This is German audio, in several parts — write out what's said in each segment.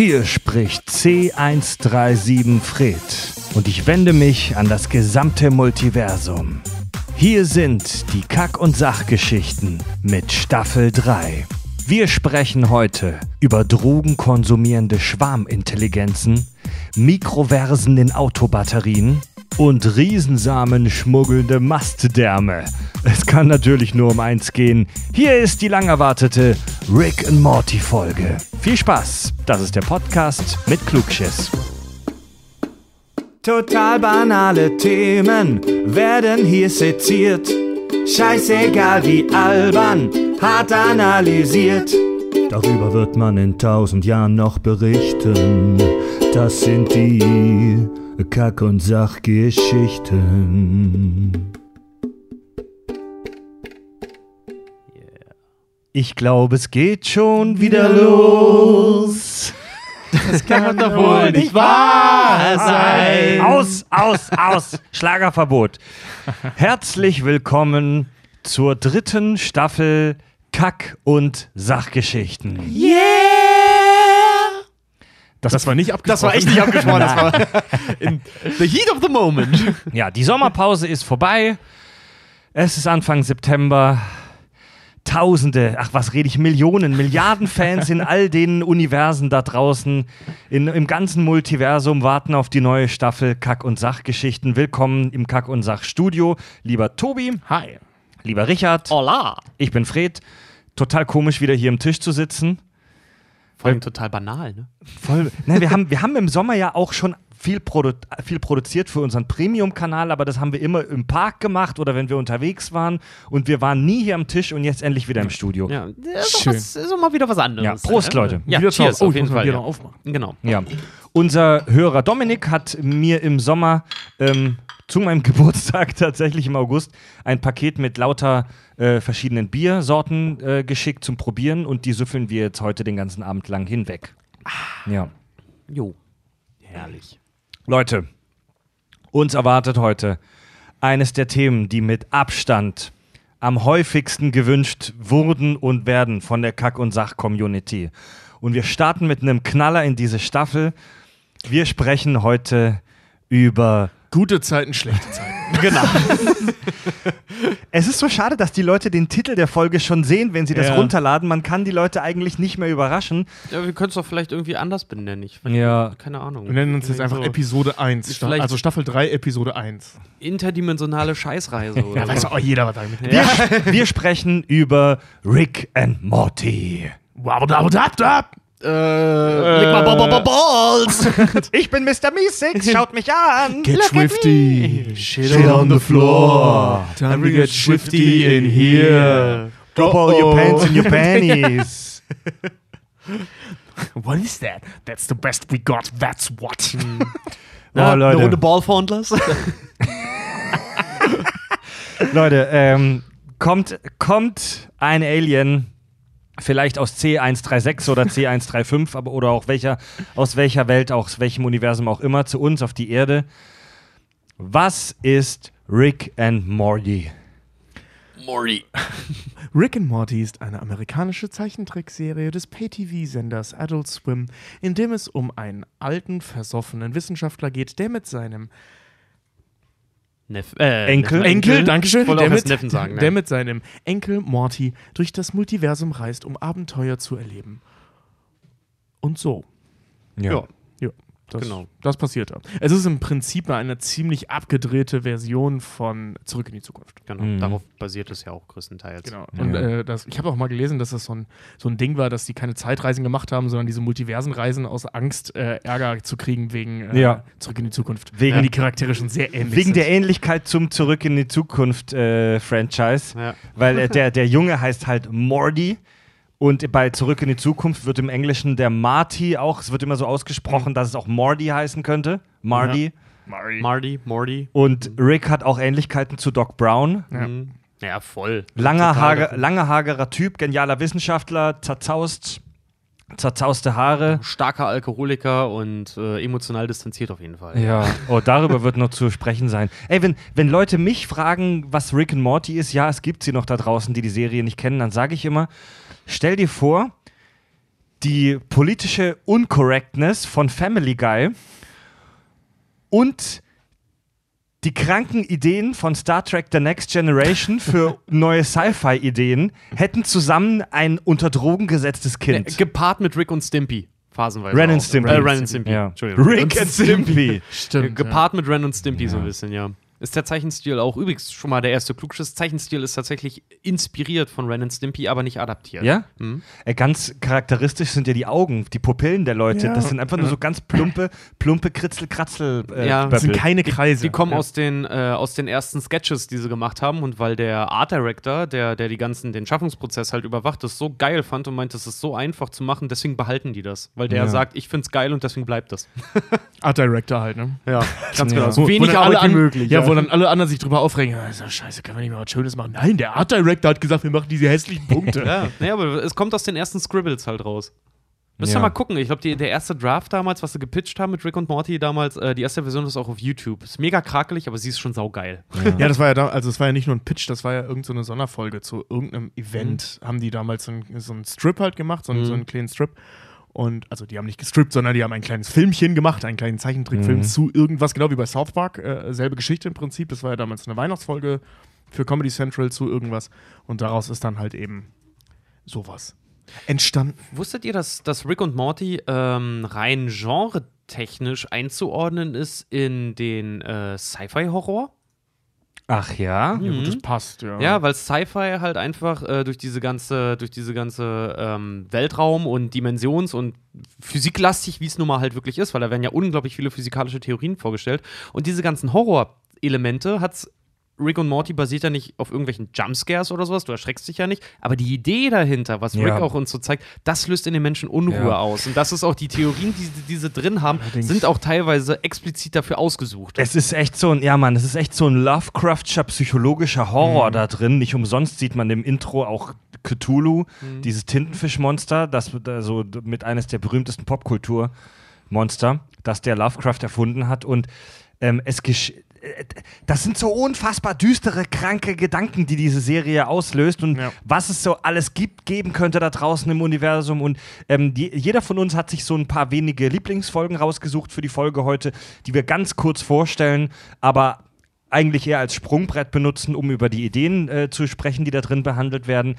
Hier spricht C137 Fred und ich wende mich an das gesamte Multiversum. Hier sind die Kack- und Sachgeschichten mit Staffel 3. Wir sprechen heute über drogenkonsumierende Schwarmintelligenzen, Mikroversen in Autobatterien und Riesensamen schmuggelnde Mastdärme. Es kann natürlich nur um eins gehen. Hier ist die lang erwartete Rick and Morty Folge. Viel Spaß. Das ist der Podcast mit Klugschiss. Total banale Themen werden hier seziert. Scheißegal wie albern, hart analysiert. Darüber wird man in tausend Jahren noch berichten. Das sind die Kack- und Sachgeschichten. Ich glaube, es geht schon wieder los. Das kann doch wohl nicht wahr sein. Aus, aus, aus. Schlagerverbot. Herzlich willkommen zur dritten Staffel Kack- und Sachgeschichten. Yeah! Das, Das war nicht abgesprochen. Das war echt nicht abgesprochen. Das war in the heat of the moment. ja, die Sommerpause ist vorbei. Es ist Anfang September. Tausende, ach was rede ich, Millionen, Milliarden Fans in all den Universen da draußen, in, im ganzen Multiversum warten auf die neue Staffel Kack- und Sachgeschichten. Willkommen im Kack- und Sachstudio. Lieber Tobi, Hi. lieber Richard, Hola. ich bin Fred. Total komisch, wieder hier am Tisch zu sitzen. Vor allem total banal, ne? Voll. Ne, wir, haben, wir haben im Sommer ja auch schon viel, produ viel produziert für unseren Premium-Kanal, aber das haben wir immer im Park gemacht oder wenn wir unterwegs waren und wir waren nie hier am Tisch und jetzt endlich wieder im Studio. Ja, das ist, Schön. doch was, ist doch mal wieder was anderes. Ja, Prost, Leute. Ja, Wieder cheers. Oh, auf ich jeden Fall. Bier Ja. noch aufmachen. Genau. Ja. Unser Hörer Dominik hat mir im Sommer ähm, zu meinem Geburtstag tatsächlich im August ein Paket mit lauter äh, verschiedenen Biersorten äh, geschickt zum Probieren und die süffeln wir jetzt heute den ganzen Abend lang hinweg. Ja. Jo. Herrlich. Leute, uns erwartet heute eines der Themen, die mit Abstand am häufigsten gewünscht wurden und werden von der Kack- und Sach-Community. Und wir starten mit einem Knaller in diese Staffel. Wir sprechen heute über. Gute Zeiten, schlechte Zeiten. Genau. es ist so schade, dass die Leute den Titel der Folge schon sehen, wenn sie das Ja. runterladen. Man kann die Leute eigentlich nicht mehr überraschen. Ja, wir können es doch vielleicht irgendwie anders benennen. Ich, Ja. Keine Ahnung. Wir nennen uns jetzt einfach so Episode 1. Sta Vielleicht- also Staffel 3, Episode 1. Interdimensionale Scheißreise. Oder Ja, weiß so. auch jeder, was damit Wir, wir sprechen über Rick and Morty. Wow, da, da, da. Äh, leg mal Balls. Ich bin Mr. Meeseeks, schaut mich an. Get swifty. Shit on the floor. Time to get swifty in here. Drop all your pants in your panties. What is that? That's the best we got. That's what. Ja, Eine Leute. Runde Ballfondlers. Leute, ähm, kommt, kommt ein Alien, vielleicht aus C136 oder C135, aber oder auch welcher, aus welcher Welt, aus welchem Universum auch immer, zu uns auf die Erde. Was ist Rick and Morty? Morty. Rick and Morty ist eine amerikanische Zeichentrickserie des Pay-TV-Senders Adult Swim, in dem es um einen alten, versoffenen Wissenschaftler geht, der mit seinem Neff, äh, Enkel? Neffen. Enkel, Dankeschön, Wollte der mit, Neffen sagen. der nein. mit seinem Enkel Morty durch das Multiversum reist, um Abenteuer zu erleben. Und so. Ja. Ja, das, Genau. das passiert da. Es ist im Prinzip eine ziemlich abgedrehte Version von Zurück in die Zukunft. Genau, Mhm. darauf basiert es ja auch größtenteils. Genau. Ja. Und äh, das, ich habe auch mal gelesen, dass das so ein, so ein Ding war, dass die keine Zeitreisen gemacht haben, sondern diese Multiversenreisen aus Angst, äh, Ärger zu kriegen wegen äh, Ja. Zurück in die Zukunft. Wegen- Weil die Charaktere schon sehr ähnlich Wegen sind. der Ähnlichkeit zum Zurück in die Zukunft äh, Franchise. Ja. Weil äh, der, der Junge heißt halt Morty. Und bei Zurück in die Zukunft wird im Englischen der Marty auch, es wird immer so ausgesprochen, dass es auch Morty heißen könnte. Marty. Marty. Marty, Morty. Und Rick hat auch Ähnlichkeiten zu Doc Brown. Ja. Mhm. Ja, voll. Langer, hager, langer, hagerer Typ, genialer Wissenschaftler, zerzaust, zerzauste Haare. Starker Alkoholiker und äh, emotional distanziert auf jeden Fall. Ja, oh, darüber wird noch zu sprechen sein. Ey, wenn, wenn Leute mich fragen, was Rick and Morty ist, ja, es gibt sie noch da draußen, die die Serie nicht kennen, dann sage ich immer, stell dir vor, die politische Uncorrectness von Family Guy und die kranken Ideen von Star Trek The Next Generation für neue Sci-Fi-Ideen hätten zusammen ein unter Drogen gesetztes Kind. Gepaart mit Rick und Stimpy. Phasenweise. Ren and Stimpy. Äh, Ren and Stimpy. Ja. Entschuldigung. Rick and Stimpy. Stimmt. Gepaart mit Ren und Stimpy so ein bisschen, ja. Ist der Zeichenstil auch übrigens schon mal der erste Klugschiss. Zeichenstil ist tatsächlich inspiriert von Ren and Stimpy, aber nicht adaptiert. Ja? Mhm. Äh, Ganz charakteristisch sind ja die Augen, die Pupillen der Leute. Ja. Das sind einfach nur so ganz plumpe, plumpe Kritzel-Kratzel. Äh, Ja, Das sind keine Kreise. Die kommen ja. aus, den, äh, aus den ersten Sketches, die sie gemacht haben. Und weil der Art Director, der, der die ganzen, den Schaffungsprozess halt überwacht, das so geil fand und meint, das ist so einfach zu machen, deswegen behalten die das. Weil der Ja. sagt, ich find's geil und deswegen bleibt das. Art Director halt, ne? Ja, ganz Ja. genau. So wenig Arbeit wie an- möglich. Ja, wo dann alle anderen sich drüber aufregen. Ja, ja scheiße, können wir nicht mal was Schönes machen? Nein, der Art Director hat gesagt, wir machen diese hässlichen Punkte. Ja, nee, aber es kommt aus den ersten Scribbles halt raus. Müsst ihr Ja. mal gucken. Ich glaube, der erste Draft damals, was sie gepitcht haben mit Rick und Morty damals, äh, die erste Version ist auch auf YouTube. Ist mega krakelig, aber sie ist schon saugeil. Ja, das war ja da, also es war ja nicht nur ein Pitch, das war ja irgendeine so eine Sonderfolge zu irgendeinem Event. Haben die damals so einen, so einen Strip halt gemacht, so einen, Mhm. so einen kleinen Strip. Und also die haben nicht gestrippt, sondern die haben ein kleines Filmchen gemacht, einen kleinen Zeichentrickfilm Mhm. zu irgendwas, genau wie bei South Park. Äh, selbe Geschichte im Prinzip. Das war ja damals eine Weihnachtsfolge für Comedy Central zu irgendwas. Und daraus ist dann halt eben sowas entstanden. Wusstet ihr, dass, dass Rick und Morty ähm, rein genre-technisch einzuordnen ist in den äh, Sci-Fi-Horror? Ach ja? Ja, Mhm. gut, das passt, ja. Ja, weil Sci-Fi halt einfach äh, durch diese ganze, durch diese ganze ähm, Weltraum- und Dimensions- und physiklastig, wie es nun mal halt wirklich ist, weil da werden ja unglaublich viele physikalische Theorien vorgestellt. Und diese ganzen Horror-Elemente hat's Rick und Morty basiert ja nicht auf irgendwelchen Jumpscares oder sowas, du erschreckst dich ja nicht, aber die Idee dahinter, was Rick Ja. auch uns so zeigt, das löst in den Menschen Unruhe Ja. aus. Und das ist auch die Theorien, die, die sie drin haben, Allerdings. sind auch teilweise explizit dafür ausgesucht. Es ist echt so ein, ja Mann, es ist echt so ein Lovecraftscher psychologischer Horror Mhm. da drin. Nicht umsonst sieht man im Intro auch Cthulhu, Mhm. dieses Tintenfischmonster, das also mit eines der berühmtesten Popkulturmonster, das der Lovecraft erfunden hat. Und ähm, es gesch äh, das sind so unfassbar düstere, kranke Gedanken, die diese Serie auslöst und Ja. was es so alles gibt, geben könnte da draußen im Universum. Und ähm, die, jeder von uns hat sich so ein paar wenige Lieblingsfolgen rausgesucht für die Folge heute, die wir ganz kurz vorstellen, aber eigentlich eher als Sprungbrett benutzen, um über die Ideen äh, zu sprechen, die da drin behandelt werden.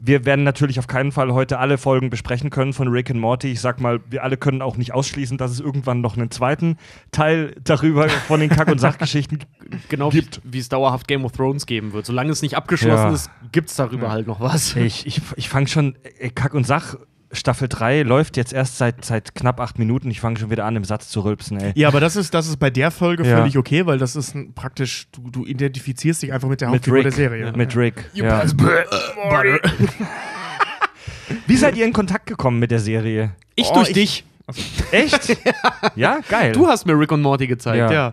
Wir werden natürlich auf keinen Fall heute alle Folgen besprechen können von Rick and Morty. Ich sag mal, wir alle können auch nicht ausschließen, dass es irgendwann noch einen zweiten Teil darüber von den Kack- und Sachgeschichten Genau wie, wie es dauerhaft Game of Thrones geben wird. Solange es nicht abgeschlossen Ja. ist, gibt es darüber halt noch was. Ich, ich, ich fange schon, äh, Kack und Sach, Staffel 3 läuft jetzt erst seit, seit knapp acht Minuten. Ich fange schon wieder an, im Satz zu rülpsen, ey. Ja, aber das ist, das ist bei der Folge Ja. völlig okay, weil das ist ein, praktisch, du, du identifizierst dich einfach mit der Hauptfigur der Serie. Mit Rick. Ja. Wie seid ihr in Kontakt gekommen mit der Serie? Ich Oh, durch ich- dich. Echt? ja, geil. Du hast mir Rick und Morty gezeigt, Ja. ja.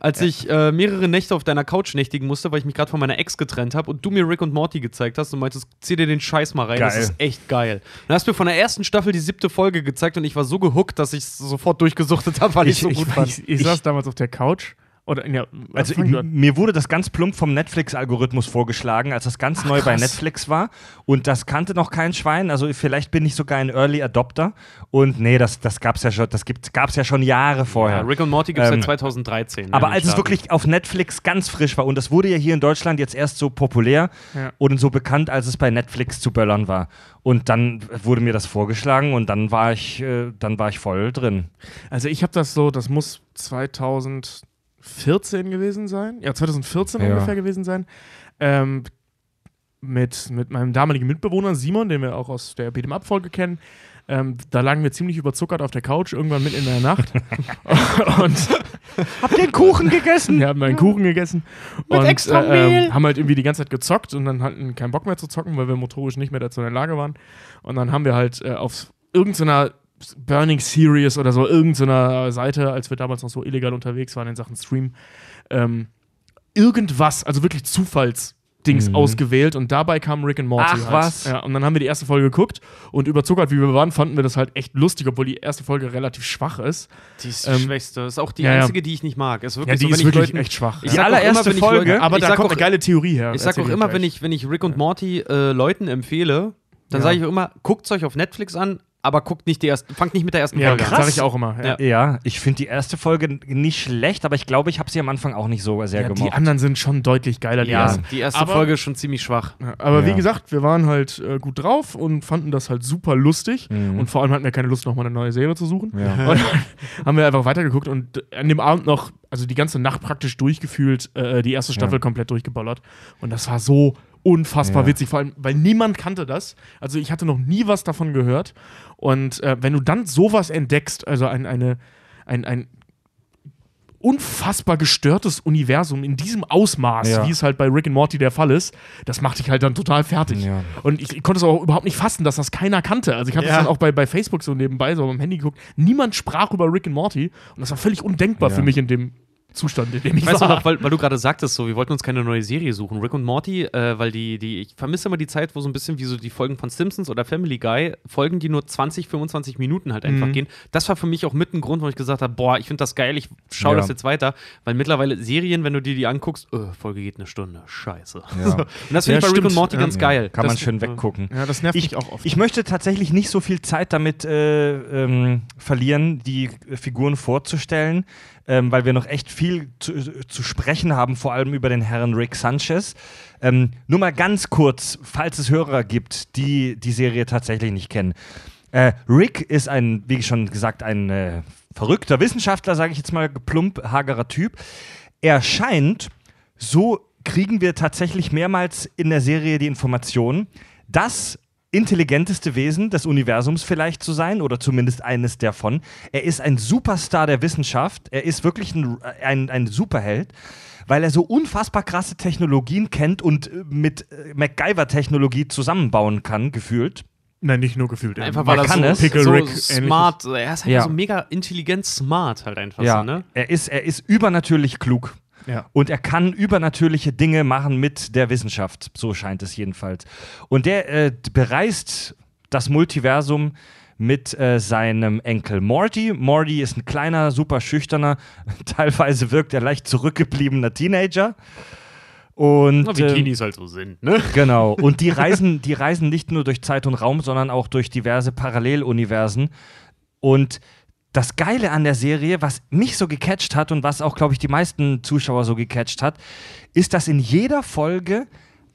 Als ich äh, mehrere Nächte auf deiner Couch nächtigen musste, weil ich mich gerade von meiner Ex getrennt habe und du mir Rick und Morty gezeigt hast und meintest, zieh dir den Scheiß mal rein, das Geil. ist echt geil. Dann hast du mir von der ersten Staffel die siebte Folge gezeigt und ich war so gehuckt, dass ich es sofort durchgesuchtet habe, weil ich Ich- so ich- gut fand. Ich, ich saß damals auf der Couch. Oder, ja, Also an. mir wurde das ganz plump vom Netflix-Algorithmus vorgeschlagen, als das ganz neu bei krass. Netflix war. Und das kannte noch kein Schwein. Also vielleicht bin ich sogar ein Early Adopter. Und nee, das, das gab's ja schon, das gab's ja schon Jahre vorher. Ja, Rick und Morty gibt es Ähm, seit 2013. Aber als es wirklich auf Netflix ganz frisch war, und das wurde ja hier in Deutschland jetzt erst so populär Ja. und so bekannt, als es bei Netflix zu böllern war. Und dann wurde mir das vorgeschlagen und dann war ich, äh, dann war ich voll drin. Also ich habe das so, das muss 2014 gewesen sein. Ja, 2014 Ja. ungefähr gewesen sein. Ähm, mit, mit meinem damaligen Mitbewohner Simon, den wir auch aus der Beat'em Up-Folge kennen. Ähm, da lagen wir ziemlich überzuckert auf der Couch, irgendwann mitten in der Nacht. und Habt ihr einen Kuchen gegessen? wir haben einen Kuchen gegessen. Mit und, extra Mehl. haben halt irgendwie die ganze Zeit gezockt und dann hatten keinen Bock mehr zu zocken, weil wir motorisch nicht mehr dazu in der Lage waren. Und dann haben wir halt äh, auf irgendeiner Burning Series oder so, irgendeiner Seite, als wir damals noch so illegal unterwegs waren in Sachen Stream, ähm, irgendwas, also wirklich Zufallsdings Mhm. ausgewählt und dabei kam Rick and Morty. Ach, halt. was? Ja, und dann haben wir die erste Folge geguckt und überzuckert, wie wir waren, fanden wir das halt echt lustig, obwohl die erste Folge relativ schwach ist. Die ist die ähm, schwächste. Ist auch die ja, einzige, die ich nicht mag. Ist wirklich Ja, die so, ist ich wirklich Leuten, echt schwach. Ich Die allererste immer, Folge, Leuten, Aber da kommt auch, eine geile Theorie her. Ich sag auch immer, wenn ich, wenn ich Rick und Morty äh, Leuten empfehle, dann Ja. sage ich auch immer, guckt euch auf Netflix an, aber guckt nicht die erste, fangt nicht mit der ersten Ja, Folge krass. an. Sag ich auch immer. Ja. Ja. Ich finde die erste Folge nicht schlecht, aber ich glaube, ich habe sie am Anfang auch nicht so sehr Ja, die gemocht. anderen sind schon deutlich geiler, die ersten. die erste Aber- Folge ist schon ziemlich schwach. Aber Ja. wie gesagt, wir waren halt äh, gut drauf und fanden das halt super lustig. Mhm. Und vor allem hatten wir keine Lust, nochmal eine neue Serie zu suchen. Ja. Und dann haben wir einfach weitergeguckt und an dem Abend noch, also die ganze Nacht praktisch durchgefühlt, äh, die erste Staffel Ja. komplett durchgeballert. Und das war so unfassbar Ja. witzig, vor allem, weil niemand kannte das. Also ich hatte noch nie was davon gehört. Und äh, wenn du dann sowas entdeckst, also ein, eine, ein, ein unfassbar gestörtes Universum in diesem Ausmaß, Ja. wie es halt bei Rick and Morty der Fall ist, das macht dich halt dann total fertig. Ja. Und ich, ich konnte es auch überhaupt nicht fassen, dass das keiner kannte. Also ich habe Ja. das dann auch bei, bei Facebook so nebenbei, so am Handy geguckt. Niemand sprach über Rick and Morty und das war völlig undenkbar Ja. für mich in dem Zustand, in dem ich Weißt du war. noch, weil, weil du gerade sagtest, so, wir wollten uns keine neue Serie suchen. Rick und Morty, äh, weil die, die, ich vermisse immer die Zeit, wo so ein bisschen wie so die Folgen von Simpsons oder Family Guy, Folgen, die nur 20, 25 Minuten halt einfach Mhm. gehen. Das war für mich auch mit ein Grund, wo ich gesagt habe, boah, ich finde das geil, ich schaue Ja. das jetzt weiter. Weil mittlerweile Serien, wenn du dir die anguckst, öh, Folge geht eine Stunde, scheiße. Ja. Und das finde Ja, ich bei Rick stimmt. und Morty Ja. ganz geil. Kann man das, schön äh, weggucken. ja, das nervt Ich, mich auch oft. ich möchte tatsächlich nicht so viel Zeit damit äh, ähm, verlieren, die Figuren vorzustellen, ähm, weil wir noch echt viel zu, zu sprechen haben, vor allem über den Herrn Rick Sanchez. Ähm, nur mal ganz kurz, falls es Hörer gibt, die die Serie tatsächlich nicht kennen. Äh, Rick ist ein, wie schon gesagt, ein äh, verrückter Wissenschaftler, sage ich jetzt mal, plump, hagerer Typ. Er scheint, so kriegen wir tatsächlich mehrmals in der Serie die Information, das intelligenteste Wesen des Universums vielleicht zu sein oder zumindest eines davon. Er ist ein Superstar der Wissenschaft. Er ist wirklich ein, ein, ein Superheld, weil er so unfassbar krasse Technologien kennt und äh, mit äh, MacGyver-Technologie zusammenbauen kann, gefühlt. Nein, nicht nur gefühlt. Einfach Man weil er kann so, es. Pickle so Rick ähnliches. smart, er ist halt Ja. so mega intelligent smart halt einfach Ja, so, ne? er, ist, er ist übernatürlich klug. Ja. Und er kann übernatürliche Dinge machen mit der Wissenschaft, so scheint es jedenfalls. Und der äh, bereist das Multiversum mit äh, seinem Enkel Morty. Morty ist ein kleiner, super schüchterner, teilweise wirkt er leicht zurückgebliebener Teenager. Und Na, wie ähm, Teenies halt so sind, ne? Genau. Und die reisen, die reisen nicht nur durch Zeit und Raum, sondern auch durch diverse Paralleluniversen. Und das Geile an der Serie, was mich so gecatcht hat und was auch, glaube ich, die meisten Zuschauer so gecatcht hat, ist, dass in jeder Folge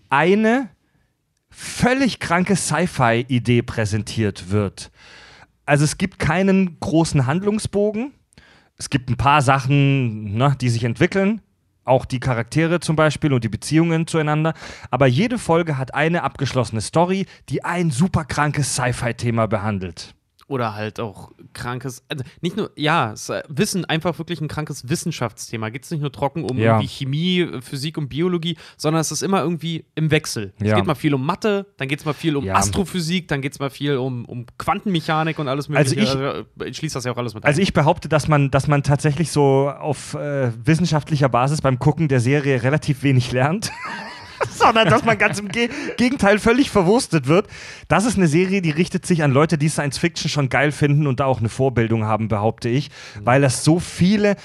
eine völlig kranke Sci-Fi-Idee präsentiert wird. Also es gibt keinen großen Handlungsbogen. Es gibt ein paar Sachen, ne, die sich entwickeln. Auch die Charaktere zum Beispiel und die Beziehungen zueinander. Aber jede Folge hat eine abgeschlossene Story, die ein super krankes Sci-Fi-Thema behandelt. Oder halt auch krankes, also nicht nur, ja, es, äh, Wissen, einfach wirklich ein krankes Wissenschaftsthema. Geht es nicht nur trocken um Ja. Chemie, äh, Physik und Biologie, sondern es ist immer irgendwie im Wechsel. Es Ja. geht mal viel um Mathe, dann geht es mal viel um Ja. Astrophysik, dann geht es mal viel um, um Quantenmechanik und alles Also mögliche. ich- Also ich schließe das ja auch alles mit Also ein. ich behaupte, dass man, dass man tatsächlich so auf äh, wissenschaftlicher Basis beim Gucken der Serie relativ wenig lernt. Sondern dass man ganz im Ge Gegenteil völlig verwurstet wird. Das ist eine Serie, die richtet sich an Leute, die Science Fiction schon geil finden und da auch eine Vorbildung haben, behaupte ich. Weil es so viele.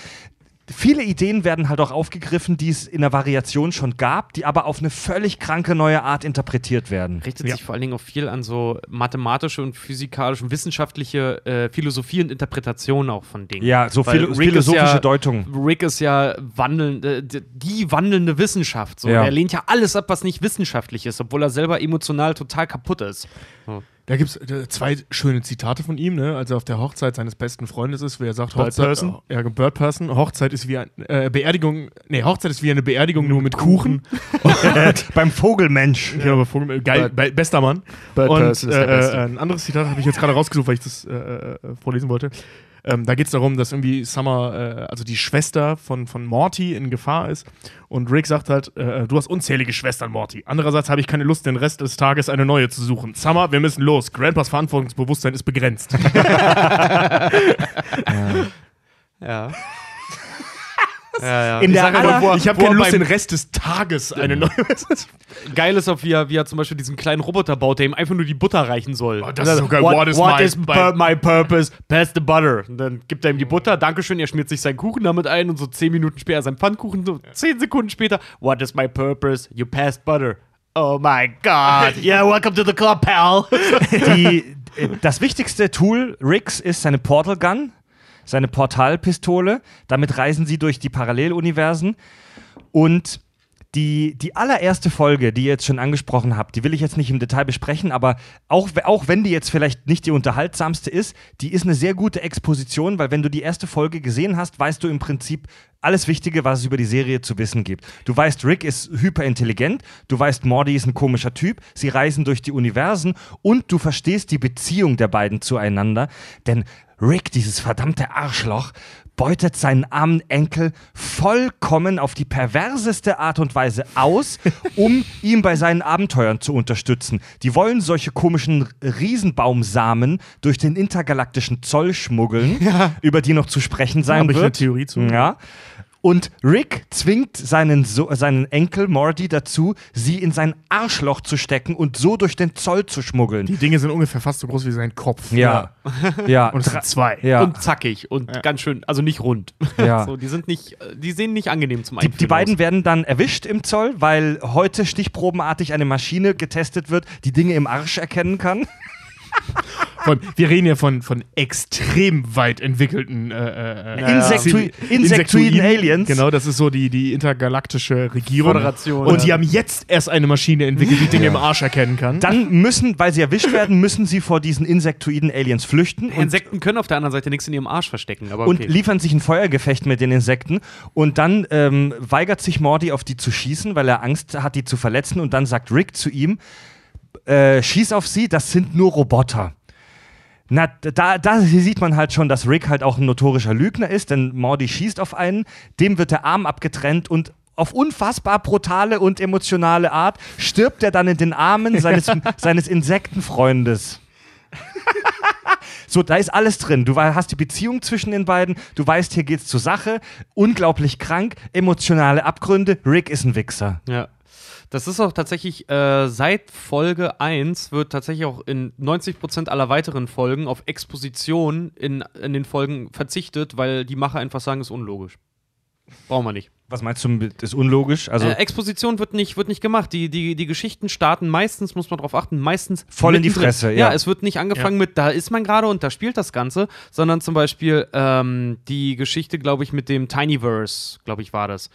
Viele Ideen werden halt auch aufgegriffen, die es in der Variation schon gab, die aber auf eine völlig kranke neue Art interpretiert werden. richtet Ja. sich vor allen Dingen auch viel an so mathematische und physikalische und wissenschaftliche äh, Philosophie und Interpretation auch von Dingen. Ja, so Weil Rick philosophische ja- Deutung. Rick ist ja wandeln, äh, die wandelnde Wissenschaft. So. Ja. Er lehnt ja alles ab, was nicht wissenschaftlich ist, obwohl er selber emotional total kaputt ist. Da gibt es zwei schöne Zitate von ihm, ne? als er auf der Hochzeit seines besten Freundes ist, wo er sagt, Bird Hochzeit, Person? Ja, Bird Person. Hochzeit ist wie eine äh, Beerdigung, nee, Hochzeit ist wie eine Beerdigung nur mit Kuchen. Beim Vogelmensch. Ja, aber Vogel, geil, be bester Mann. Bird und Person ist der äh, Beste. äh, ein anderes Zitat habe ich jetzt gerade rausgesucht, weil ich das äh, äh, vorlesen wollte. Ähm, da geht es darum, dass irgendwie Summer, äh, also die Schwester von, von Morty in Gefahr ist. Und Rick sagt halt, äh, du hast unzählige Schwestern, Morty. Andererseits habe ich keine Lust, den Rest des Tages eine neue zu suchen. Summer, wir müssen los. Grandpas Verantwortungsbewusstsein ist begrenzt. Ja. ja, ja. In ich der sag ja, aller- er- ich habe keine Lust, den Rest des Tages eine neue. Geil ist auch, wie er, wie er zum Beispiel diesen kleinen Roboter baut, der ihm einfach nur die Butter reichen soll. Oh, das ist so geil. What, What is what my- is pur my purpose? Pass the butter. Und dann gibt er ihm die Butter, Dankeschön, er schmiert sich seinen Kuchen damit ein und so zehn Minuten später sein Pfannkuchen, so zehn Sekunden später, what is my purpose? You passed butter. Oh my God. Yeah, welcome to the club, pal. Die, das wichtigste Tool Ricks ist seine Portal Gun, seine Portalpistole. Damit reisen sie durch die Paralleluniversen. Und die, die allererste Folge, die ihr jetzt schon angesprochen habt, die will ich jetzt nicht im Detail besprechen, aber auch, auch wenn die jetzt vielleicht nicht die unterhaltsamste ist, die ist eine sehr gute Exposition, weil wenn du die erste Folge gesehen hast, weißt du im Prinzip alles Wichtige, was es über die Serie zu wissen gibt. Du weißt, Rick ist hyperintelligent, du weißt, Morty ist ein komischer Typ, sie reisen durch die Universen und du verstehst die Beziehung der beiden zueinander, denn Rick, dieses verdammte Arschloch, beutet seinen armen Enkel vollkommen auf die perverseste Art und Weise aus, um ihn bei seinen Abenteuern zu unterstützen. Die wollen solche komischen Riesenbaumsamen durch den intergalaktischen Zoll schmuggeln, über die noch zu sprechen sein Habe ich eine wird. Theorie zu. Ja. Und Rick zwingt seinen, so seinen Enkel Morty dazu, sie in sein Arschloch zu stecken und so durch den Zoll zu schmuggeln. Die Dinge sind ungefähr fast so groß wie sein Kopf. Ja. Ja. Und es sind zwei. ja. Und zackig und ganz schön, also nicht rund. Ja. So, die sind nicht, äh, die sehen nicht angenehm zum Die, Einführen die beiden aus. werden dann erwischt im Zoll, weil heute stichprobenartig eine Maschine getestet wird, die Dinge im Arsch erkennen kann. Wir reden ja von, von extrem weit entwickelten äh, äh, Insektui- Zivil- Insektoiden Aliens. Genau, das ist so die, die intergalaktische Regierung. Föderation, Und ja. die haben jetzt erst eine Maschine entwickelt, die Dinge im Arsch erkennen kann. Dann müssen, weil sie erwischt werden, müssen sie vor diesen Insektoiden Aliens flüchten und, Insekten können auf der anderen Seite nichts in ihrem Arsch verstecken, aber und okay. liefern sich ein Feuergefecht mit den Insekten. Und dann ähm, weigert sich Morty auf die zu schießen, weil er Angst hat, die zu verletzen. Und dann sagt Rick zu ihm, äh, schieß auf sie, das sind nur Roboter. Na, da, da sieht man halt schon, dass Rick halt auch ein notorischer Lügner ist, denn Morty schießt auf einen, dem wird der Arm abgetrennt und auf unfassbar brutale und emotionale Art stirbt er dann in den Armen seines, seines Insektenfreundes. So, da ist alles drin. Du hast die Beziehung zwischen den beiden, du weißt, hier geht's zur Sache, unglaublich krank, emotionale Abgründe, Rick ist ein Wichser. Ja. Das ist auch tatsächlich, äh, seit Folge 1 wird tatsächlich auch in 90% aller weiteren Folgen auf Exposition in, in den Folgen verzichtet, weil die Macher einfach sagen, ist unlogisch. Brauchen wir nicht. Was meinst du, ist unlogisch? Also äh, Exposition wird nicht, wird nicht gemacht. Die, die, die Geschichten starten meistens, muss man darauf achten, meistens Voll in die. Fresse, Ja, ja. es wird nicht angefangen mit, da ist man gerade und da spielt das Ganze, sondern zum Beispiel ähm, die Geschichte, glaube ich, mit dem Tinyverse, glaube ich, war das.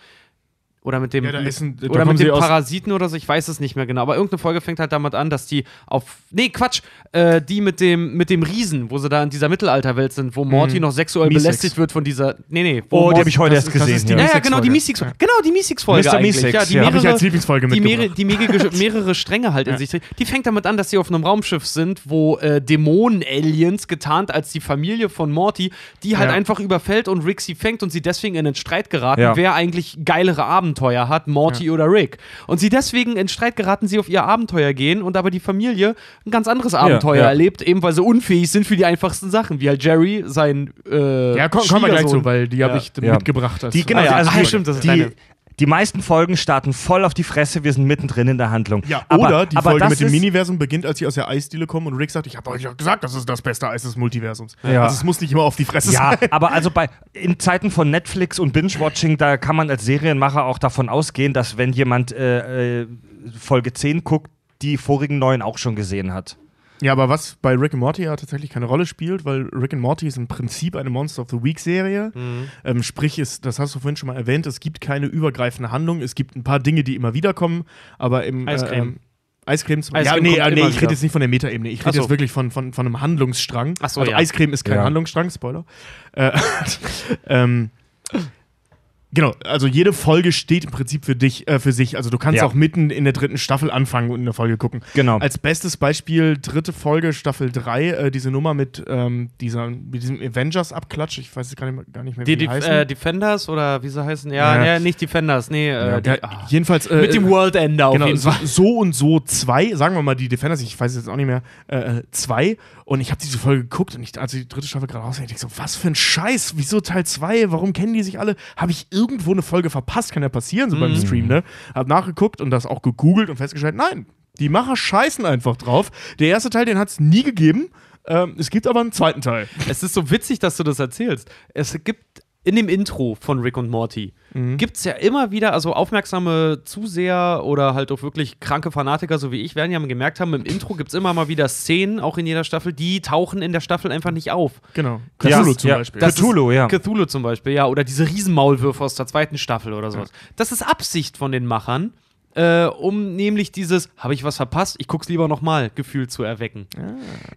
Oder mit dem, Ja, da mit, ist ein- da oder mit dem Parasiten oder so, ich weiß es nicht mehr genau. Aber irgendeine Folge fängt halt damit an, dass die auf. Nee, Quatsch, äh, die mit dem, mit dem Riesen, wo sie da in dieser Mittelalterwelt sind, wo Morty noch sexuell Meeseeks. belästigt wird von dieser. Nee, nee. Wo oh, die Morty- habe ich heute das erst gesehen. ist die ja. ja, ja, genau, die Meeseeks, Ja. genau, die Meeseeks-Folge Mr. Meeseeks, ja, die ja. Habe ich mehrere- als Lieblingsfolge die, mehrere, mitgebracht. die mehrere, mehrere Stränge halt in sich trägt. Die fängt damit an, dass sie auf einem Raumschiff sind, wo äh, Dämonen-Aliens, getarnt als die Familie von Morty, die halt Ja. einfach überfällt und Rick sie fängt und sie deswegen in den Streit geraten, Ja. wer eigentlich geilere Abenteuer hat, Morty oder Rick. Und sie deswegen in Streit geraten, sie auf ihr Abenteuer gehen und aber die Familie ein ganz anderes Abenteuer ja. erlebt, eben weil sie unfähig sind für die einfachsten Sachen, wie halt Jerry sein äh, Ja, komm, kommen wir gleich Schwiegersohn. zu, weil die habe Ja. ich Ja. mitgebracht. Die, genau, ja. also die, stimmt, das ist die, deine. Die meisten Folgen starten voll auf die Fresse, wir sind mittendrin in der Handlung. Ja, aber, oder die aber Folge mit dem Miniversum beginnt, als sie aus der Eisdiele kommen und Rick sagt, ich habe euch doch gesagt, das ist das beste Eis des Multiversums. Ja. Also es muss nicht immer auf die Fresse Ja, sein. aber also bei in Zeiten von Netflix und Binge-Watching, da kann man als Serienmacher auch davon ausgehen, dass wenn jemand äh, äh, Folge 10 guckt, die vorigen neun auch schon gesehen hat. Ja, aber was bei Rick and Morty ja tatsächlich keine Rolle spielt, weil Rick and Morty ist im Prinzip eine Monster of the Week Serie. Mhm. Ähm, sprich, ist, das hast du vorhin schon mal erwähnt, es gibt keine übergreifende Handlung. Es gibt ein paar Dinge, die immer wieder kommen, aber im Eiscreme. Äh, Eiscreme zum Eiscreme Ja, nee, äh, nee ich rede jetzt nicht von der Metaebene. Ich rede so. jetzt wirklich von, von, von einem Handlungsstrang. Ach so, also ja. Eiscreme ist kein Ja. Handlungsstrang, Spoiler. Äh, ähm, Genau, also jede Folge steht im Prinzip für dich, äh, für sich. Also du kannst Ja. auch mitten in der dritten Staffel anfangen und eine Folge gucken. Genau. Als bestes Beispiel dritte Folge, Staffel 3, äh, diese Nummer mit, ähm, dieser, mit diesem Avengers-Abklatsch. Ich weiß jetzt gar nicht mehr, gar nicht mehr Die, wie die die heißen. äh, Defenders oder wie sie heißen? Ja, Ja. ja. nicht Defenders, nee. Äh, ja, die, ja, ah. jedenfalls äh, Mit dem World Ender auf genau, jeden so, Fall. so und so zwei, sagen wir mal die Defenders, ich weiß jetzt auch nicht mehr, äh, äh, zwei. Und ich habe diese Folge geguckt und ich, als die dritte Staffel gerade rausgeht, ich so, was für ein Scheiß, wieso Teil 2, warum kennen die sich alle? Habe ich irgendwo eine Folge verpasst? Kann ja passieren, so beim Stream, ne? Hab nachgeguckt und das auch gegoogelt und festgestellt, nein, die Macher scheißen einfach drauf. Der erste Teil, den hat es nie gegeben. Ähm, es gibt aber einen zweiten Teil. Es ist so witzig, dass du das erzählst. Es gibt in dem Intro von Rick und Morty gibt es ja immer wieder, also aufmerksame Zuseher oder halt auch wirklich kranke Fanatiker, so wie ich, werden ja gemerkt haben, im Intro gibt es immer mal wieder Szenen, auch in jeder Staffel, die tauchen in der Staffel einfach nicht auf. Genau. Ja, Cthulhu zum ja. Beispiel. Cthulhu, ja. Cthulhu zum Beispiel, ja. Oder diese Riesenmaulwürfe aus der zweiten Staffel oder sowas. Das ist Absicht von den Machern, äh, um nämlich dieses, habe ich was verpasst? Ich guck's lieber nochmal, Gefühl zu erwecken.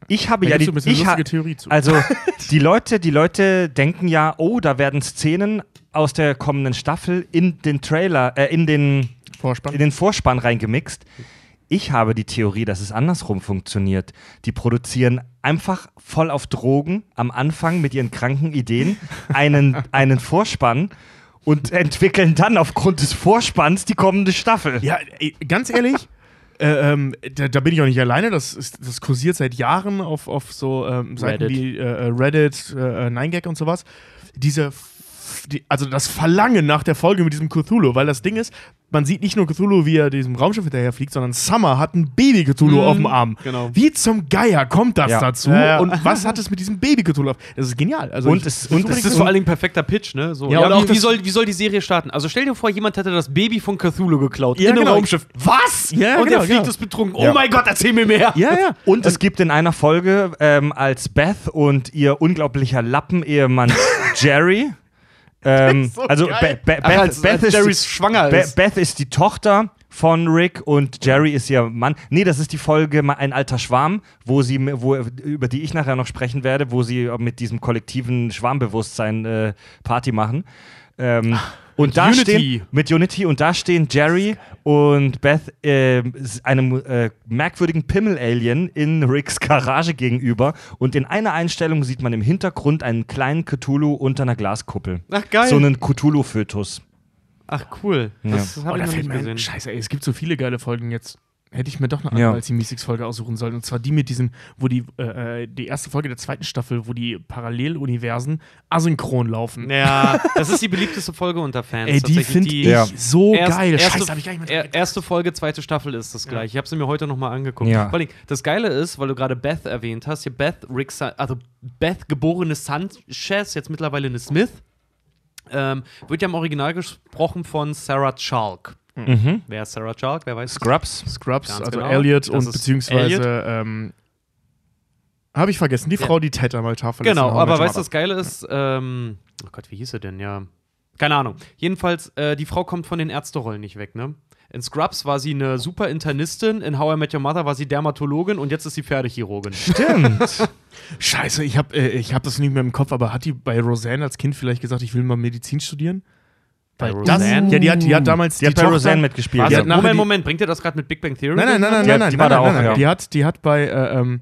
Ich habe Da ja die ein ich ha Theorie zu. Also die Leute, die Leute denken ja, oh, da werden Szenen aus der kommenden Staffel in den Trailer, äh, in den Vorspann. in den Vorspann reingemixt. Ich habe die Theorie, dass es andersrum funktioniert. Die produzieren einfach voll auf Drogen am Anfang mit ihren kranken Ideen einen, einen Vorspann und entwickeln dann aufgrund des Vorspanns die kommende Staffel. Ja, ey, ganz ehrlich, äh, ähm, da, da bin ich auch nicht alleine. Das, ist, das kursiert seit Jahren auf, auf so ähm, Seiten Reddit. wie äh, Reddit, äh, 9gag und sowas. Diese, die, also das Verlangen nach der Folge mit diesem Cthulhu, weil das Ding ist, man sieht nicht nur Cthulhu, wie er diesem Raumschiff hinterherfliegt, sondern Summer hat ein Baby-Cthulhu auf dem Arm. genau. Wie zum Geier kommt das Ja. dazu? Ja, ja. Und was hat es mit diesem Baby-Cthulhu auf? Das ist genial. Also Und ich- es- und es Das ist vor allen Dingen ein perfekter Pitch, ne? So, Ja, ja, und auch wie, soll, wie soll die Serie starten? Also stell dir vor, jemand hätte das Baby von Cthulhu geklaut. Ja, in einem genau. Raumschiff. Was? Ja, und genau, der fliegt genau. es betrunken. Ja. Oh mein Gott, erzähl mir mehr. ja, ja. Und es gibt in einer Folge, ähm, als Beth und ihr unglaublicher Lappen-Ehemann Jerry, ähm, so also. Be Be Ach, Beth, als- Beth als ist Jerrys schwanger Be ist. Beth ist die Tochter von Rick und Jerry ist ihr Mann. Nee, das ist die Folge Ein alter Schwarm, wo sie, wo, über die ich nachher noch sprechen werde, wo sie mit diesem kollektiven Schwarmbewusstsein äh, Party machen. Ähm, und da Unity. stehen mit Unity und da stehen Jerry und Beth äh, einem äh, merkwürdigen Pimmel-Alien in Ricks Garage gegenüber und in einer Einstellung sieht man im Hintergrund einen kleinen Cthulhu unter einer Glaskuppel. Ach, geil. So einen Cthulhu-Fötus. Ach, cool. Das Oh, habe da ich noch nicht gesehen. Scheiße, ey, es gibt so viele geile Folgen jetzt. Hätte ich mir doch eine Ja. andere als die Mystics-Folge aussuchen sollen. Und zwar die mit diesem, wo die, äh, äh, die erste Folge der zweiten Staffel, wo die Paralleluniversen asynchron laufen. Ja, das ist die beliebteste Folge unter Fans. Ey, die finde ich Ja. so Erst- geil. Erste, Scheiße, hab ich gar nicht mehr dran er, erste Folge, zweite Staffel ist das gleich. Ich habe sie mir heute nochmal angeguckt. Ja. Vor allem, das Geile ist, weil du gerade Beth erwähnt hast, hier Beth, Rick, also Beth geborene Sanchez, jetzt mittlerweile eine Smith, ähm, wird ja im Original gesprochen von Sarah Chalk. Mhm. Wer ist Sarah Chalk? Wer weiß? Scrubs. Scrubs, Ganz also genau. Elliot Das und beziehungsweise, ähm, habe ich vergessen, die Frau, die Ted einmal Tafel Genau, aber weißt du, das Geile ist, ähm, oh Gott, wie hieß sie denn? Ja, keine Ahnung. Jedenfalls, äh, die Frau kommt von den Ärzterollen nicht weg, ne? In Scrubs war sie eine super Internistin, in How I Met Your Mother war sie Dermatologin und jetzt ist sie Pferdechirurgin. Stimmt. Scheiße, ich habe äh, ich hab das nicht mehr im Kopf, aber hat die bei Roseanne als Kind vielleicht gesagt, ich will mal Medizin studieren? Bei Roseanne? ja, die hat, die hat damals Die hat bei Roseanne mitgespielt. Also, Die Moment, die- Moment, bringt ihr das gerade mit Big Bang Theory? Nein, nein, nein, nein, Die nein, hat- die nein, war da nein, auch, nein, ja. Die hat, die hat bei äh, ähm,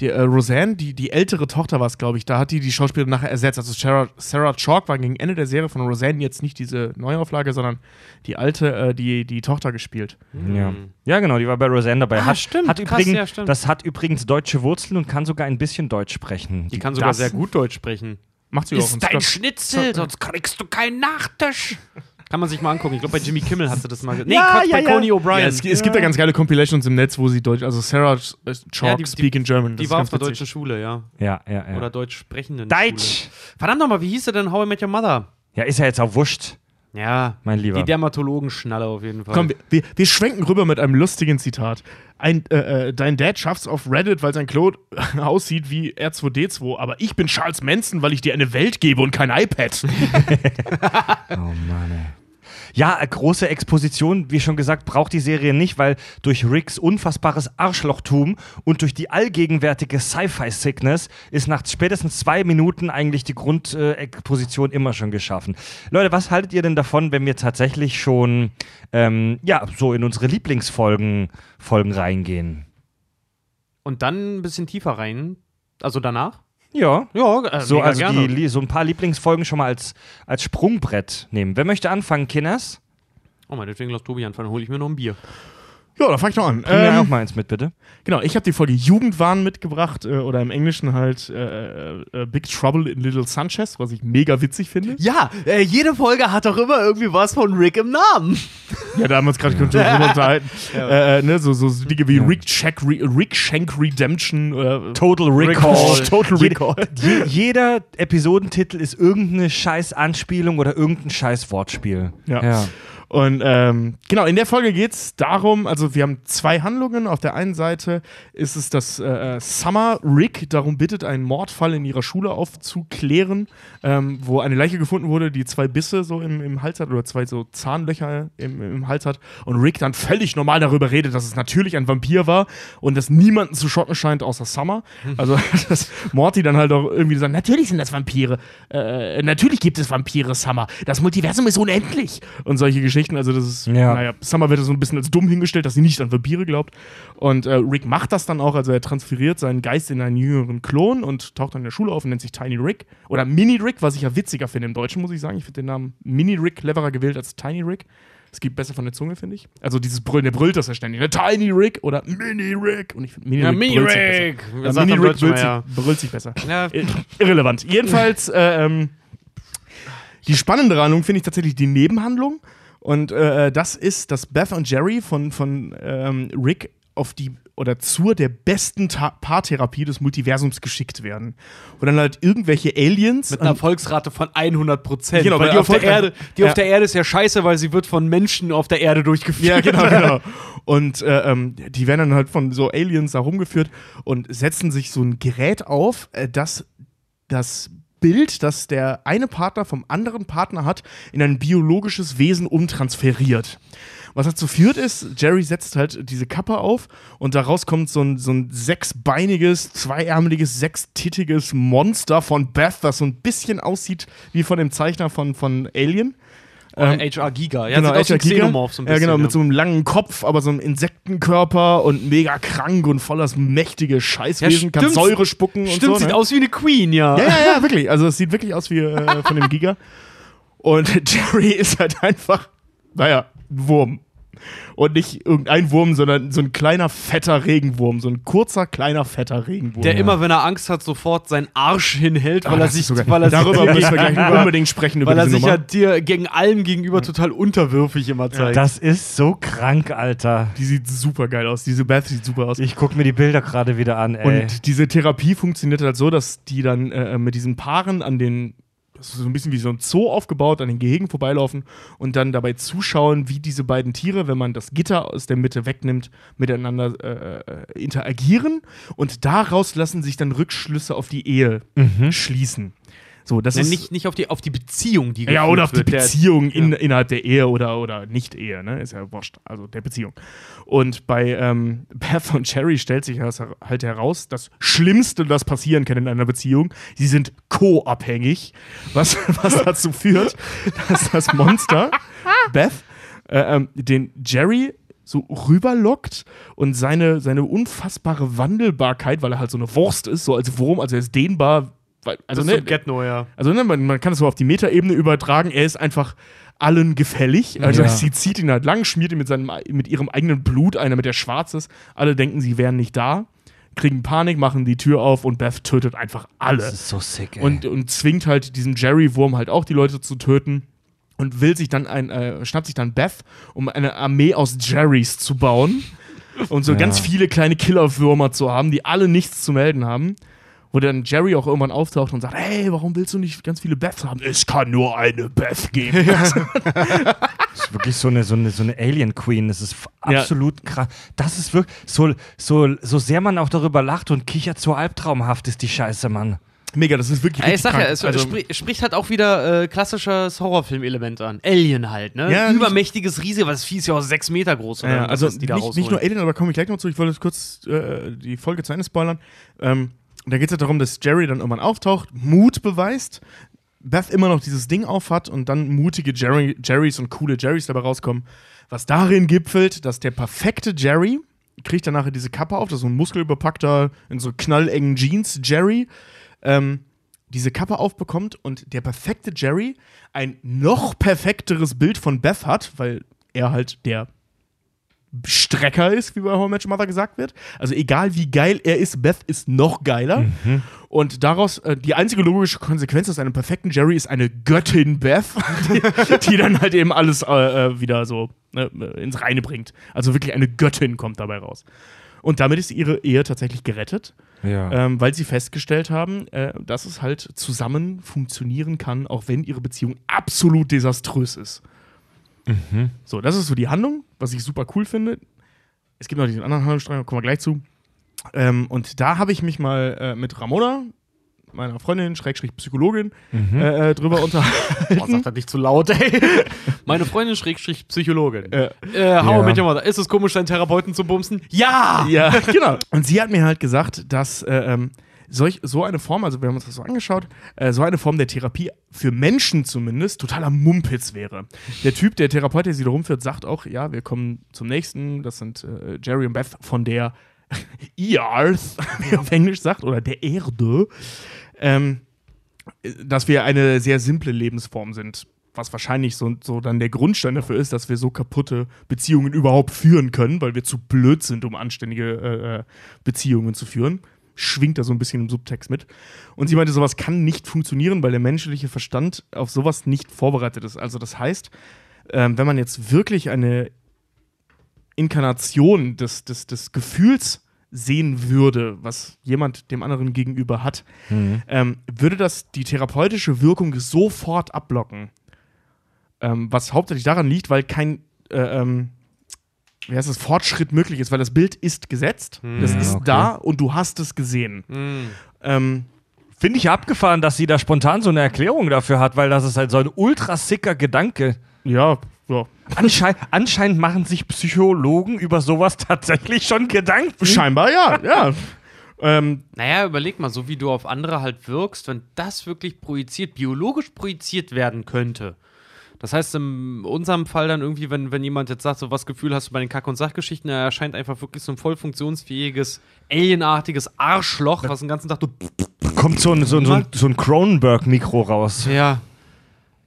die, äh, Roseanne, die, die ältere Tochter war es, glaube ich, da hat die die Schauspielerin nachher ersetzt. Also Sarah, Sarah Chalk war gegen Ende der Serie von Roseanne jetzt nicht diese Neuauflage, sondern die alte, äh, die die Tochter gespielt. Ja. ja, genau, die war bei Roseanne dabei. Ah, hat, stimmt, Hat krass, übrigens, ja, stimmt. Das hat übrigens deutsche Wurzeln und kann sogar ein bisschen Deutsch sprechen. Die kann sogar Das- sehr gut Deutsch sprechen. Macht sie auch in Scrubs. Schnitzel, sonst kriegst du keinen Nachtisch. Kann man sich mal angucken. Ich glaube, bei Jimmy Kimmel hat sie das mal. ge- Nee, Ja, Quatsch, ja, bei ja. Coney O'Brien. Ja, es, es gibt ja ganz geile Compilations im Netz, wo sie Deutsch, also Sarah äh, Chalk Ja, die- die- speak in German. Das die ist war auf der deutschen Schule, ja. Ja, ja, ja. Oder deutsch sprechenden Schule. Deutsch! Verdammt nochmal, wie hieß sie denn How I Met Your Mother? Ja, ist ja jetzt auch wurscht, Ja, mein Lieber. die Dermatologen-Schnalle auf jeden Fall. Komm, wir, wir, wir schwenken rüber mit einem lustigen Zitat. Ein, äh, äh, dein Dad schafft's auf Reddit, weil sein Claude aussieht wie R2D2, aber ich bin Charles Manson, weil ich dir eine Welt gebe und kein iPad. Oh Mann, ey. Ja, große Exposition, wie schon gesagt, braucht die Serie nicht, weil durch Ricks unfassbares Arschlochtum und durch die allgegenwärtige Sci-Fi-Sickness ist nach spätestens zwei Minuten eigentlich die Grundexposition immer schon geschaffen. Leute, was haltet ihr denn davon, wenn wir tatsächlich schon ähm, ja, so in unsere Lieblingsfolgen Folgen reingehen? Und dann ein bisschen tiefer rein. Also danach? Ja. Ja, äh, So, also gerne. die, so ein paar Lieblingsfolgen schon mal als, als Sprungbrett nehmen. Wer möchte anfangen, Kinders? Oh, meinetwegen lass Tobi anfangen, hole ich mir noch ein Bier. Ja, da fang ich noch an. Bring mir Ähm, auch mal eins mit, bitte. Genau, ich habe die Folge Jugendwahn mitgebracht äh, oder im Englischen halt äh, äh, Big Trouble in Little Sanchez, was ich mega witzig finde. Ja, äh, jede Folge hat doch immer irgendwie was von Rick im Namen. Ja, da haben wir uns gerade schon drüber unterhalten. Äh, äh, ne, so, so Dinge wie Rick, Shack, Re Rick Shank Redemption oder Total Recall. Total Recall. Je, jeder Episodentitel ist irgendeine scheiß Anspielung oder irgendein scheiß Wortspiel. Ja. Und ähm, genau, in der Folge geht es darum, also wir haben zwei Handlungen. Auf der einen Seite ist es, dass äh, Summer Rick darum bittet, einen Mordfall in ihrer Schule aufzuklären, ähm, wo eine Leiche gefunden wurde, die zwei Bisse so im, im Hals hat oder zwei so Zahnlöcher im, im Hals hat. Und Rick dann völlig normal darüber redet, dass es natürlich ein Vampir war und dass niemanden zu schocken scheint, außer Summer. Also, dass Morty dann halt auch irgendwie sagt, natürlich sind das Vampire. Äh, natürlich gibt es Vampire, Summer. Das Multiversum ist unendlich. Und solche Geschichten. Also, das ist, Ja. naja, Summer wird so ein bisschen als dumm hingestellt, dass sie nicht an Vampire glaubt. Und äh, Rick macht das dann auch. Also, er transferiert seinen Geist in einen jüngeren Klon und taucht dann in der Schule auf und nennt sich Tiny Rick. Oder Mini Rick, was ich ja witziger finde im Deutschen, muss ich sagen. Ich finde den Namen Mini Rick cleverer gewählt als Tiny Rick. Es geht besser von der Zunge, finde ich. Also dieses Brüllen, der brüllt das ja ständig. Ne? Tiny Rick oder Mini Rick. Und ich finde Mini Ja, Rick Mini brüllt sich Rick. besser. Wer Ja, Mini Rick brüllt mal, sich, brüllt sich besser. Ja. Ir- Irrelevant. Jedenfalls, äh, ähm, die spannende Handlung finde ich tatsächlich die Nebenhandlung. Und äh, das ist, dass Beth und Jerry von, von ähm, Rick auf die oder zur der besten Ta Paartherapie des Multiversums geschickt werden. Wo dann halt irgendwelche Aliens. Mit einer Erfolgsrate von 100 Prozent. Genau, weil die auf, der Erde, die Ja. auf der Erde ist ja scheiße, weil sie wird von Menschen auf der Erde durchgeführt. Ja, genau, genau. Und äh, ähm, die werden dann halt von so Aliens da rumgeführt und setzen sich so ein Gerät auf, äh, das das Bild, das der eine Partner vom anderen Partner hat, in ein biologisches Wesen umtransferiert. Was dazu führt ist, Jerry setzt halt diese Kappe auf und daraus kommt so ein, so ein sechsbeiniges, zweiärmeliges, sechstittiges Monster von Beth, das so ein bisschen aussieht wie von dem Zeichner von, von Alien. Oder HR Giga. Ja, genau, HR Giga. Xenomorph so ein Ja, bisschen. genau, mit so einem langen Kopf, aber so einem Insektenkörper und mega krank und voll das mächtige Scheißwesen, kann stimmt. Säure spucken und Stimmt, so. sieht ne? aus wie eine Queen, ja. Ja, ja, ja, wirklich. Also es sieht wirklich aus wie äh, von dem Giga. Und Jerry ist halt einfach, naja, Wurm. Und nicht irgendein Wurm, sondern so ein kleiner, fetter Regenwurm. So ein kurzer, kleiner, fetter Regenwurm. Der immer, wenn er Angst hat, sofort seinen Arsch hinhält, weil Ah, er sich, sogar- weil er Darüber sich, müssen wir gleich unbedingt sprechen, über weil er sich ja Nummer. dir gegen allen gegenüber total unterwürfig immer zeigt. Das ist so krank, Alter. Die sieht super geil aus. Diese Beth sieht super aus. Ich gucke mir die Bilder gerade wieder an, ey. Und diese Therapie funktioniert halt so, dass die dann äh, mit diesen Paaren an den, so ein bisschen wie so ein Zoo aufgebaut, an den Gehegen vorbeilaufen und dann dabei zuschauen, wie diese beiden Tiere, wenn man das Gitter aus der Mitte wegnimmt, miteinander äh, äh, interagieren. Und daraus lassen sich dann Rückschlüsse auf die Ehe schließen. So, das Ja, ist nicht, nicht auf, die, auf die Beziehung, die ja, oder auf die wird. Der- Beziehung in, innerhalb der Ehe oder, oder Nicht-Ehe, ne? Ist ja wurscht. Also der Beziehung. Und bei ähm, Beth und Cherry stellt sich das halt heraus, das Schlimmste, das passieren kann in einer Beziehung, sie sind co-abhängig, was, was dazu führt, dass das Monster, Beth, äh, ähm, den Jerry so rüberlockt und seine, seine unfassbare Wandelbarkeit, weil er halt so eine Wurst ist, so als Wurm, also er ist dehnbar. Weil- Also, Das ist ne, Get-No, ja. also ne, man, man kann es so auf die Metaebene übertragen. Er ist einfach allen gefällig. Also Ja. sie zieht ihn halt lang, schmiert ihn mit, seinem, mit ihrem eigenen Blut, einer mit der schwarz ist. Alle denken, sie wären nicht da, kriegen Panik, machen die Tür auf und Beth tötet einfach alle. das ist so sick, ey. Und, und zwingt halt diesen Jerry-Wurm halt auch die Leute zu töten. Und will sich dann ein, äh, schnappt sich dann Beth, um eine Armee aus Jerrys zu bauen. Und so Ja. ganz viele kleine Killerwürmer zu haben, die alle nichts zu melden haben. Wo dann Jerry auch irgendwann auftaucht und sagt, hey, warum willst du nicht ganz viele Beths haben? Es kann nur eine Beth geben. Das ist wirklich so eine, so eine, so eine Alien Queen. Das ist f- Ja. absolut krass. Das ist wirklich, so, so, so sehr man auch darüber lacht und kichert, so albtraumhaft ist die Scheiße, Mann. Mega, das ist wirklich Ja, ich sag ja, es Also- spri spricht halt auch wieder äh, klassisches Horrorfilm-Element an. Alien halt, ne? Ja, Übermächtiges Riese, was Vieh ist ja auch sechs Meter groß. Oder Ja, also was die da nicht, nicht nur. Alien, aber komme ich gleich noch zu. Ich wollte kurz äh, die Folge zu Ende spoilern. Ähm, da geht es ja darum, dass Jerry dann irgendwann auftaucht, Mut beweist, Beth immer noch dieses Ding aufhat und dann mutige Jerry, Jerrys und coole Jerrys dabei rauskommen. Was darin gipfelt, dass der perfekte Jerry kriegt dann nachher diese Kappe auf, das ist so ein muskelüberpackter, in so knallengen Jeans Jerry, ähm, diese Kappe aufbekommt und der perfekte Jerry ein noch perfekteres Bild von Beth hat, weil er halt der Strecker ist, wie bei How Met Your Mother gesagt wird. Also egal wie geil er ist, Beth ist noch geiler. Und daraus, äh, die einzige logische Konsequenz aus einem perfekten Jerry ist eine Göttin Beth, die, die dann halt eben alles äh, äh, wieder so ne, äh, ins Reine bringt. Also wirklich eine Göttin kommt dabei raus. Und damit ist ihre Ehe tatsächlich gerettet, Ja. ähm, weil sie festgestellt haben, äh, dass es halt zusammen funktionieren kann, auch wenn ihre Beziehung absolut desaströs ist. So, das ist so die Handlung, was ich super cool finde. Es gibt noch diesen anderen Handlungsstrang, kommen wir gleich zu. Ähm, und da habe ich mich mal äh, mit Ramona, meiner Freundin, Schrägstrich Psychologin, äh, äh, drüber unterhalten. Boah, sag das nicht zu laut, ey. Meine Freundin Schrägstrich Psychologin. Äh, Äh, how Ja. Your Mother. Ist es komisch, deinen Therapeuten zu bumsen? Ja! Ja, genau. Und sie hat mir halt gesagt, dass äh, ähm, solch, so eine Form, also wir haben uns das so angeschaut, äh, so eine Form der Therapie für Menschen zumindest totaler Mumpitz wäre. Der Typ, der Therapeut, der sie da rumführt, sagt auch, ja, wir kommen zum nächsten, das sind äh, Jerry und Beth von der Earth, wie er auf Englisch sagt, oder der Erde, ähm, dass wir eine sehr simple Lebensform sind. Was wahrscheinlich so, so dann der Grundstein dafür ist, dass wir so kaputte Beziehungen überhaupt führen können, weil wir zu blöd sind, um anständige äh, äh, Beziehungen zu führen. Schwingt da so ein bisschen im Subtext mit. Und sie meinte, sowas kann nicht funktionieren, weil der menschliche Verstand auf sowas nicht vorbereitet ist. Also, das heißt, ähm, wenn man jetzt wirklich eine Inkarnation des, des, des Gefühls sehen würde, was jemand dem anderen gegenüber hat, ähm, würde das die therapeutische Wirkung sofort abblocken. Ähm, was hauptsächlich daran liegt, weil kein äh, ähm, wie heißt das, Fortschritt möglich ist, weil das Bild ist gesetzt, das Ja, ist okay. da und du hast es gesehen. Hm. Ähm, Finde ich abgefahren, dass sie da spontan so eine Erklärung dafür hat, weil das ist halt so ein ultra sicker Gedanke. ja, ja. Anschei anscheinend machen sich Psychologen über sowas tatsächlich schon Gedanken. Scheinbar ja, ja. ähm, Naja, überleg mal, so wie du auf andere halt wirkst, wenn das wirklich projiziert, biologisch projiziert werden könnte. Das heißt, in unserem Fall dann irgendwie, wenn, wenn jemand jetzt sagt, so was Gefühl hast du bei den Kack- und Sachgeschichten, er erscheint einfach wirklich so ein voll funktionsfähiges, alienartiges Arschloch, was den ganzen Tag du. Kommt so ein, so ein, so ein, so ein Cronenberg-Mikro raus. Ja.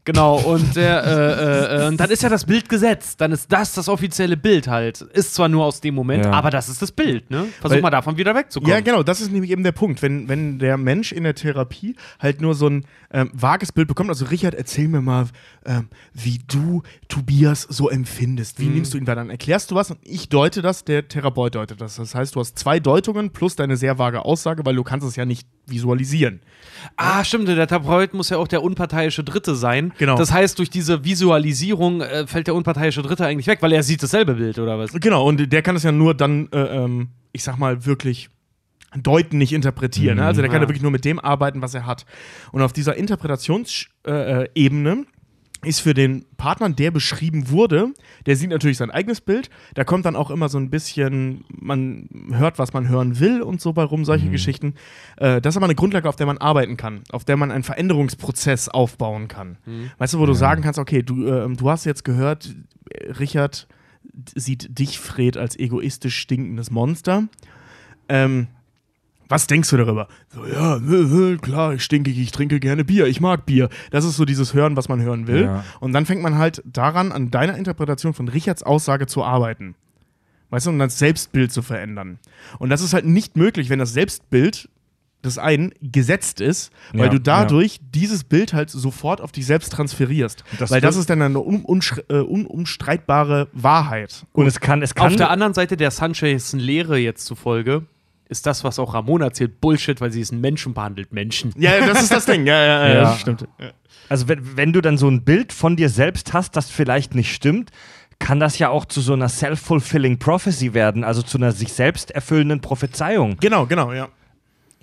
Genau, und, der, äh, äh, äh, und dann ist ja das Bild gesetzt. Dann ist das das offizielle Bild halt. Ist zwar nur aus dem Moment, Ja. aber das ist das Bild, ne? Versuch Weil- mal davon wieder wegzukommen. Ja, genau, das ist nämlich eben der Punkt. Wenn, wenn der Mensch in der Therapie halt nur so ein ähm, vages Bild bekommt, also Richard, erzähl mir mal, ähm, wie du Tobias so empfindest. Wie Mhm. nimmst du ihn da dann? Erklärst du was und ich deute das, der Therapeut deutet das. Das heißt, du hast zwei Deutungen plus deine sehr vage Aussage, weil du kannst es ja nicht visualisieren. Ah, stimmt, der Therapeut muss ja auch der unparteiische Dritte sein. Genau. Das heißt, durch diese Visualisierung äh, fällt der unparteiische Dritte eigentlich weg, weil er sieht dasselbe Bild, oder was? Genau, und der kann es ja nur dann, äh, ähm, ich sag mal, wirklich deuten, nicht interpretieren. Ne? Also der kann ja Ja. wirklich nur mit dem arbeiten, was er hat. Und auf dieser Interpretationsebene äh, äh, ist für den Partner, der beschrieben wurde, der sieht natürlich sein eigenes Bild. Da kommt dann auch immer so ein bisschen, man hört, was man hören will und so bei rum, solche Geschichten. Äh, das ist aber eine Grundlage, auf der man arbeiten kann, auf der man einen Veränderungsprozess aufbauen kann. Weißt du, wo du sagen kannst, okay, du, ähm, du hast jetzt gehört, äh, Richard sieht dich, Fred, als egoistisch stinkendes Monster. Ähm, was denkst du darüber? So, ja, klar, ich stinke, ich trinke gerne Bier, ich mag Bier. Das ist so dieses Hören, was man hören will. Ja. Und dann fängt man halt daran, an deiner Interpretation von Richards Aussage zu arbeiten. Weißt du, und das Selbstbild zu verändern. Und das ist halt nicht möglich, wenn das Selbstbild des einen gesetzt ist, weil Ja, du dadurch dieses Bild halt sofort auf dich selbst transferierst. Das weil das ist dann eine un äh, unumstreitbare Wahrheit. Und es kann, es kann. Auf der anderen Seite der Sanchez-Lehre jetzt zufolge ist das, was auch Ramona erzählt, Bullshit, weil sie ist ein Menschen behandelt. Menschen. Ja, das ist das Ding. Ja, ja, ja, Ja. das stimmt. Also wenn, wenn du dann so ein Bild von dir selbst hast, das vielleicht nicht stimmt, kann das ja auch zu so einer self-fulfilling prophecy werden, also zu einer sich selbst erfüllenden Prophezeiung. Genau, genau, ja.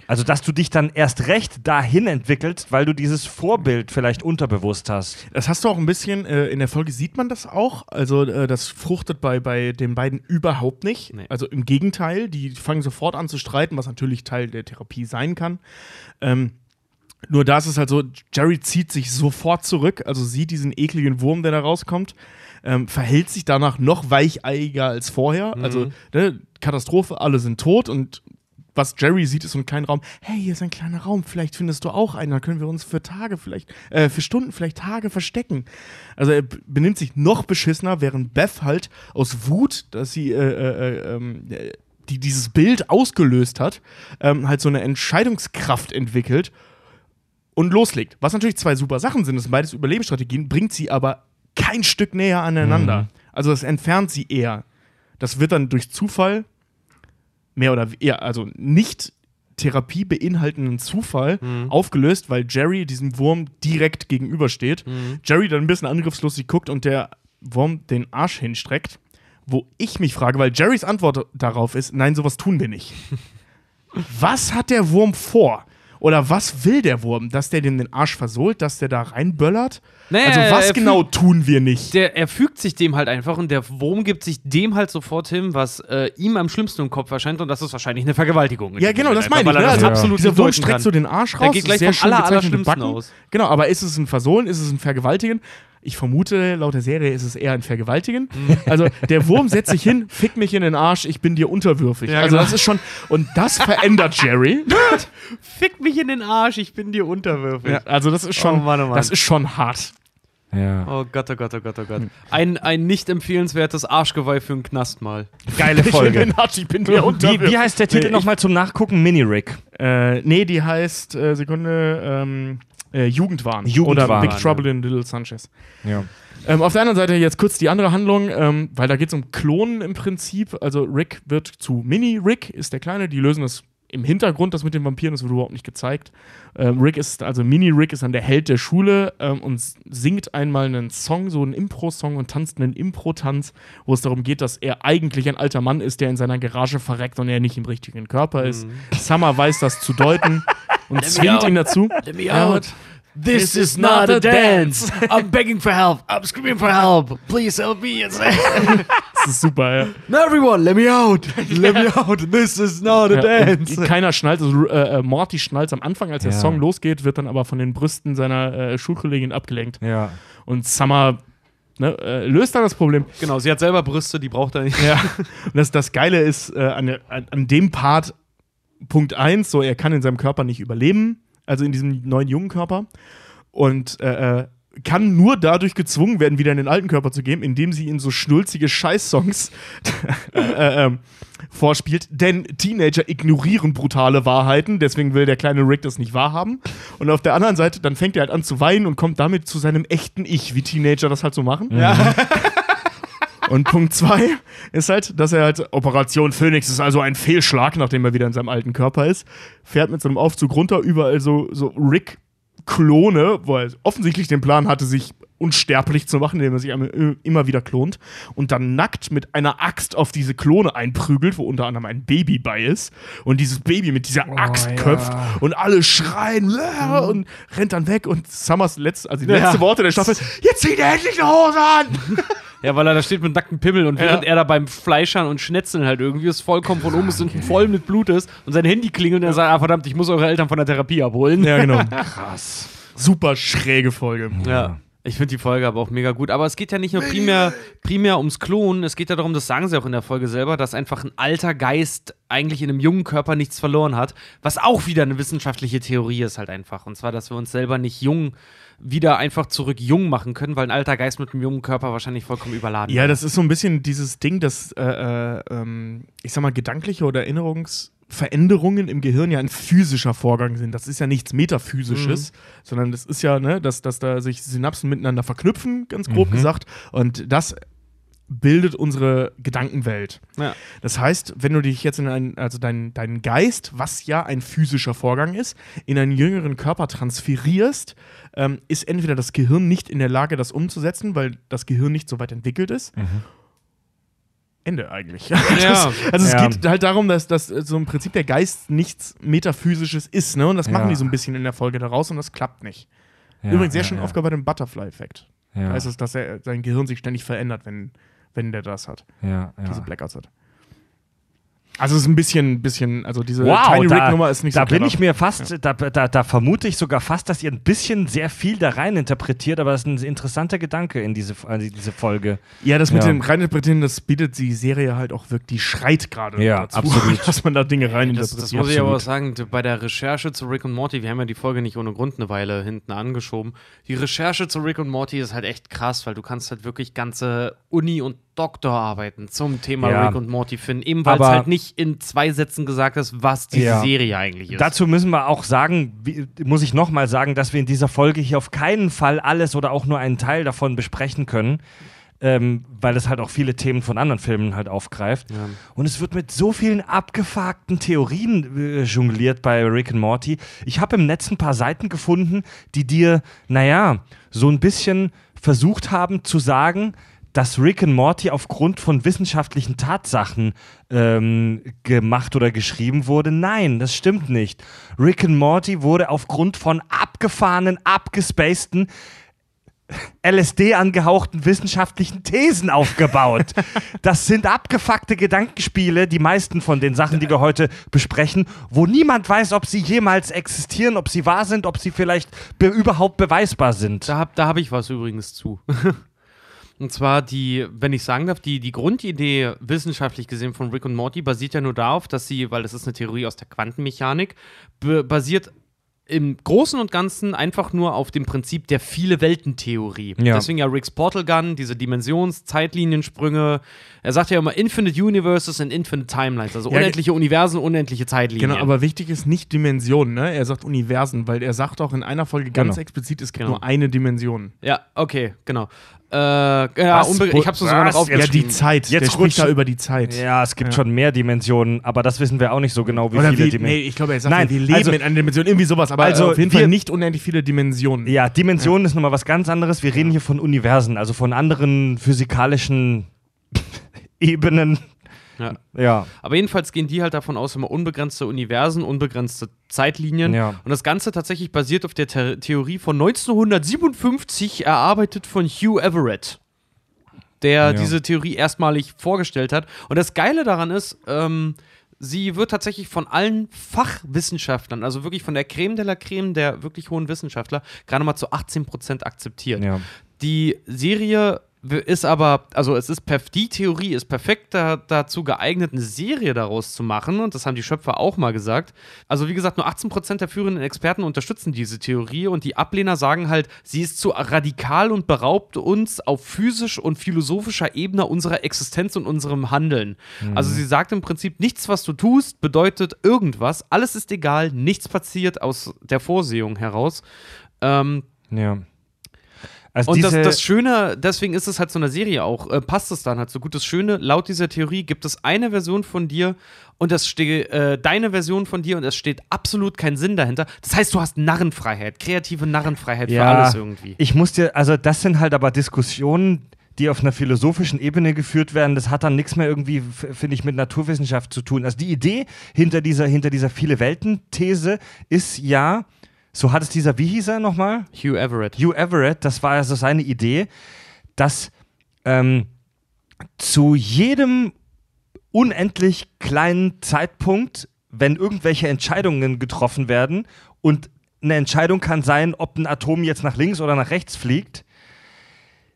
Also dass du dich dann erst recht dahin entwickelst, weil du dieses Vorbild vielleicht unterbewusst hast. Das hast du auch ein bisschen, äh, in der Folge sieht man das auch. Also, äh, das fruchtet bei, bei den beiden überhaupt nicht. Nee. Also im Gegenteil, die fangen sofort an zu streiten, was natürlich Teil der Therapie sein kann. Ähm, nur da ist es halt so, Jerry zieht sich sofort zurück, also sieht diesen ekligen Wurm, der da rauskommt, ähm, verhält sich danach noch weicheiger als vorher. Also ne, Katastrophe, alle sind tot und was Jerry sieht, ist so ein kleiner Raum. Hey, hier ist ein kleiner Raum, vielleicht findest du auch einen, dann können wir uns für Tage vielleicht, äh, für Stunden, vielleicht Tage verstecken. Also er benimmt sich noch beschissener, während Beth halt aus Wut, dass sie äh, äh, äh, ähm, äh, die dieses Bild ausgelöst hat, ähm, halt so eine Entscheidungskraft entwickelt und loslegt. Was natürlich zwei super Sachen sind, das sind beides Überlebensstrategien, bringt sie aber kein Stück näher aneinander. Also das entfernt sie eher. Das wird dann durch Zufall mehr oder eher, also nicht Therapie beinhaltenden Zufall aufgelöst, weil Jerry diesem Wurm direkt gegenübersteht. Jerry dann ein bisschen angriffslustig guckt und der Wurm den Arsch hinstreckt. Wo ich mich frage, weil Jerrys Antwort darauf ist, nein, sowas tun wir nicht. Was hat der Wurm vor? Oder was will der Wurm? Dass der dem den Arsch versohlt, dass der da reinböllert? Naja, also was genau tun wir nicht? Der, er fügt sich dem halt einfach und der Wurm gibt sich dem halt sofort hin, was äh, ihm am schlimmsten im Kopf erscheint und das ist wahrscheinlich eine Vergewaltigung. Ja, genau, das meine ich. Ne? Also, absolut dieser Wurm streckt so den Arsch raus. Der geht gleich sehr vom aller, Backen. aus. Genau, aber ist es ein Versohlen, ist es ein Vergewaltigen? Ich vermute, laut der Serie ist es eher ein Vergewaltigen. Mhm. Also der Wurm setzt sich hin, fick mich in den Arsch, ich bin dir unterwürfig. Ja, also genau. das ist schon, und das verändert Jerry. Fick mich in den Arsch, ich bin dir unterwürfig. Ja, also das ist schon, Oh Mann, oh Mann. das ist schon hart. Ja. Oh Gott, oh Gott, oh Gott, oh Gott. Ein, ein nicht empfehlenswertes Arschgeweih für einen Knast mal. Geile Ich in Folge. den Arsch, ich bin dir Wie, unterwürfig. wie heißt der Titel Nee, nochmal zum Nachgucken? Mini-Rick. Äh, nee, die heißt, äh, Sekunde, ähm, äh, Jugendwahn. Jugendwahn. Oder Big Trouble in Little Sanchez. Ja. Ähm, auf der anderen Seite jetzt kurz die andere Handlung, ähm, weil da geht es um Klonen im Prinzip. Also Rick wird zu Mini-Rick, ist der Kleine. Die lösen das im Hintergrund, das mit den Vampiren, das wird überhaupt nicht gezeigt. Ähm, Rick ist, also Mini-Rick ist dann der Held der Schule ähm, und singt einmal einen Song, so einen Impro-Song und tanzt einen Impro-Tanz, wo es darum geht, dass er eigentlich ein alter Mann ist, der in seiner Garage verreckt und er nicht im richtigen Körper ist. Summer weiß das zu deuten und zwingt ihn dazu. Let me out. This is not a dance. I'm begging for help. I'm screaming for help. Please help me. Das ist super, ja. No, everyone, let me out. Let me out. This is not a Ja, dance. keiner schnallt, also äh, äh, Morty schnallt am Anfang, als der Ja. Song losgeht, wird dann aber von den Brüsten seiner äh, Schulkollegin abgelenkt. Ja. Und Summer ne, äh, löst dann das Problem. Genau, sie hat selber Brüste, die braucht er nicht. Ja. Und das, das Geile ist, äh, an, an dem Part, Punkt 1, so er kann in seinem Körper nicht überleben, also in diesem neuen jungen Körper. Und äh, äh, kann nur dadurch gezwungen werden, wieder in den alten Körper zu gehen, indem sie ihn so schnulzige Scheißsongs äh, ähm, vorspielt. Denn Teenager ignorieren brutale Wahrheiten, deswegen will der kleine Rick das nicht wahrhaben. Und auf der anderen Seite, dann fängt er halt an zu weinen und kommt damit zu seinem echten Ich, wie Teenager das halt so machen. Ja. Und Punkt zwei ist halt, dass er halt Operation Phoenix ist also ein Fehlschlag, nachdem er wieder in seinem alten Körper ist, fährt mit so einem Aufzug runter, überall so, so Rick-Klone, wo er offensichtlich den Plan hatte, sich unsterblich zu machen, indem er sich am- immer wieder klont und dann nackt mit einer Axt auf diese Klone einprügelt, wo unter anderem ein Baby bei ist und dieses Baby mit dieser Axt ja. köpft und alle schreien "Ah", und rennt dann weg und Summers letzte, also die letzte Ja. Worte der Staffel, jetzt zieht er endlich eine Hose an! Ja, weil er da steht mit nacktem Pimmel und während Ja. er da beim Fleischern und Schnetzeln halt irgendwie ist vollkommen von oben bis unten voll mit Blut ist und sein Handy klingelt und er sagt, ah verdammt, ich muss eure Eltern von der Therapie abholen. Ja, genau. Krass. Super schräge Folge. Ja. Ich finde die Folge aber auch mega gut. Aber es geht ja nicht nur primär, primär ums Klonen, es geht ja darum, das sagen sie auch in der Folge selber, dass einfach ein alter Geist eigentlich in einem jungen Körper nichts verloren hat. Was auch wieder eine wissenschaftliche Theorie ist halt einfach. Und zwar, dass wir uns selber nicht jung wieder einfach zurück jung machen können, weil ein alter Geist mit einem jungen Körper wahrscheinlich vollkommen überladen Ja, wäre. das ist so ein bisschen dieses Ding, dass, äh, äh, ähm, ich sag mal, gedankliche oder Erinnerungsveränderungen im Gehirn ja ein physischer Vorgang sind. Das ist ja nichts Metaphysisches, sondern das ist ja, ne, dass, dass da sich Synapsen miteinander verknüpfen, ganz grob gesagt. Und das bildet unsere Gedankenwelt. Ja. Das heißt, wenn du dich jetzt in einen, also deinen deinen Geist, was ja ein physischer Vorgang ist, in einen jüngeren Körper transferierst, ähm, ist entweder das Gehirn nicht in der Lage, das umzusetzen, weil das Gehirn nicht so weit entwickelt ist. Ende eigentlich. Das, also es Ja. geht halt darum, dass, dass äh, so im Prinzip der Geist nichts Metaphysisches ist, ne? Und das machen Ja. die so ein bisschen in der Folge daraus und das klappt nicht. Ja, Übrigens sehr ja, schön ja. Aufgabe beim Butterfly-Effekt. Ja. Da ist es, dass er, sein Gehirn sich ständig verändert, wenn, wenn der das hat, ja, diese ja. Blackouts hat. Also es ist ein bisschen, bisschen, also diese Wow, Tiny da, Rick-Nummer ist nicht da so bin clever. ich mir fast, da, da, da vermute ich sogar fast, dass ihr ein bisschen sehr viel da rein interpretiert, aber das ist ein interessanter Gedanke in diese, in diese Folge. Ja, das mit Ja. dem Reininterpretieren, das bietet die Serie halt auch wirklich, die schreit gerade Ja, dazu, absolut. dass man da Dinge Das, reininterpretiert. das muss ich aber auch sagen, bei der Recherche zu Rick und Morty, wir haben ja die Folge nicht ohne Grund eine Weile hinten angeschoben. Die Recherche zu Rick und Morty ist halt echt krass, weil du kannst halt wirklich ganze Uni- und Doktorarbeiten zum Thema Ja. Rick und Morty finden, eben weil es halt nicht in zwei Sätzen gesagt ist, was diese Ja. Serie eigentlich ist. Dazu müssen wir auch sagen, wie, muss ich nochmal sagen, dass wir in dieser Folge hier auf keinen Fall alles oder auch nur einen Teil davon besprechen können. Ähm, weil es halt auch viele Themen von anderen Filmen halt aufgreift. Ja. Und es wird mit so vielen abgefuckten Theorien äh, jongliert bei Rick and Morty. Ich habe im Netz ein paar Seiten gefunden, die dir, naja, so ein bisschen versucht haben zu sagen, dass Rick and Morty aufgrund von wissenschaftlichen Tatsachen ähm, gemacht oder geschrieben wurde. Nein, das stimmt nicht. Rick and Morty wurde aufgrund von abgefahrenen, abgespaceden LSD angehauchten wissenschaftlichen Thesen aufgebaut. Das sind abgefuckte Gedankenspiele, die meisten von den Sachen, die wir heute besprechen, wo niemand weiß, ob sie jemals existieren, ob sie wahr sind, ob sie vielleicht be überhaupt beweisbar sind. Da habe da hab ich was übrigens zu. Und zwar die, wenn ich sagen darf, die, die Grundidee wissenschaftlich gesehen von Rick und Morty basiert ja nur darauf, dass sie, weil das ist eine Theorie aus der Quantenmechanik, basiert im Großen und Ganzen einfach nur auf dem Prinzip der viele Welten-Theorie. Ja. Deswegen ja Rick's Portal Gun, diese Dimensions-, Zeitliniensprünge. Er sagt ja immer Infinite Universes and Infinite Timelines, also Ja, unendliche Universen, unendliche Zeitlinien. Genau, aber wichtig ist nicht Dimensionen, ne? Er sagt Universen, weil er sagt auch in einer Folge ganz Genau. explizit, es gibt Genau. nur eine Dimension. Ja, okay, genau. Äh, ja, ich hab's sogar noch aufgeschrieben. Ja, die Zeit. Jetzt der spricht da über die Zeit. Ja, es gibt Ja. schon mehr Dimensionen, aber das wissen wir auch nicht so genau, wie Oder viele wie, Dimensionen. nee, ich glaube, er sagt, Nein, wir leben also- in einer Dimension, irgendwie sowas, aber Also, also, auf jeden wir- Fall nicht unendlich viele Dimensionen. Ja, Dimensionen ist nochmal was ganz anderes. Wir reden hier von Universen, also von anderen physikalischen Ebenen. Ja. Ja. Aber jedenfalls gehen die halt davon aus, immer unbegrenzte Universen, unbegrenzte Zeitlinien. Ja. Und das Ganze tatsächlich basiert auf der The Theorie von 1957, erarbeitet von Hugh Everett, der Ja. diese Theorie erstmalig vorgestellt hat. Und das Geile daran ist, ähm, sie wird tatsächlich von allen Fachwissenschaftlern, also wirklich von der Creme de la Creme der wirklich hohen Wissenschaftler, gerade mal zu 18% akzeptiert. Ja. Die Serie ist aber, also es ist perf die Theorie ist perfekt da, dazu geeignet, eine Serie daraus zu machen und das haben die Schöpfer auch mal gesagt. Also wie gesagt, nur 18% der führenden Experten unterstützen diese Theorie und die Ablehner sagen halt, sie ist zu radikal und beraubt uns auf physisch und philosophischer Ebene unserer Existenz und unserem Handeln. Also sie sagt im Prinzip, nichts, was du tust, bedeutet irgendwas, alles ist egal, nichts passiert aus der Vorsehung heraus. Ähm, Ja. Also und das, das Schöne, deswegen ist es halt so eine Serie auch, äh, passt es dann halt so gut. Das Schöne, laut dieser Theorie gibt es eine Version von dir und das steht, äh, deine Version von dir und es steht absolut kein Sinn dahinter. Das heißt, du hast Narrenfreiheit, kreative Narrenfreiheit für ja, alles irgendwie. Ich muss dir, also das sind halt aber Diskussionen, die auf einer philosophischen Ebene geführt werden. Das hat dann nichts mehr irgendwie, finde ich, mit Naturwissenschaft zu tun. Also die Idee hinter dieser, hinter dieser Viele-Welten-These ist ja, so hat es dieser, wie hieß er nochmal? Hugh Everett. Hugh Everett, das war also seine Idee, dass ähm, zu jedem unendlich kleinen Zeitpunkt, wenn irgendwelche Entscheidungen getroffen werden und eine Entscheidung kann sein, ob ein Atom jetzt nach links oder nach rechts fliegt,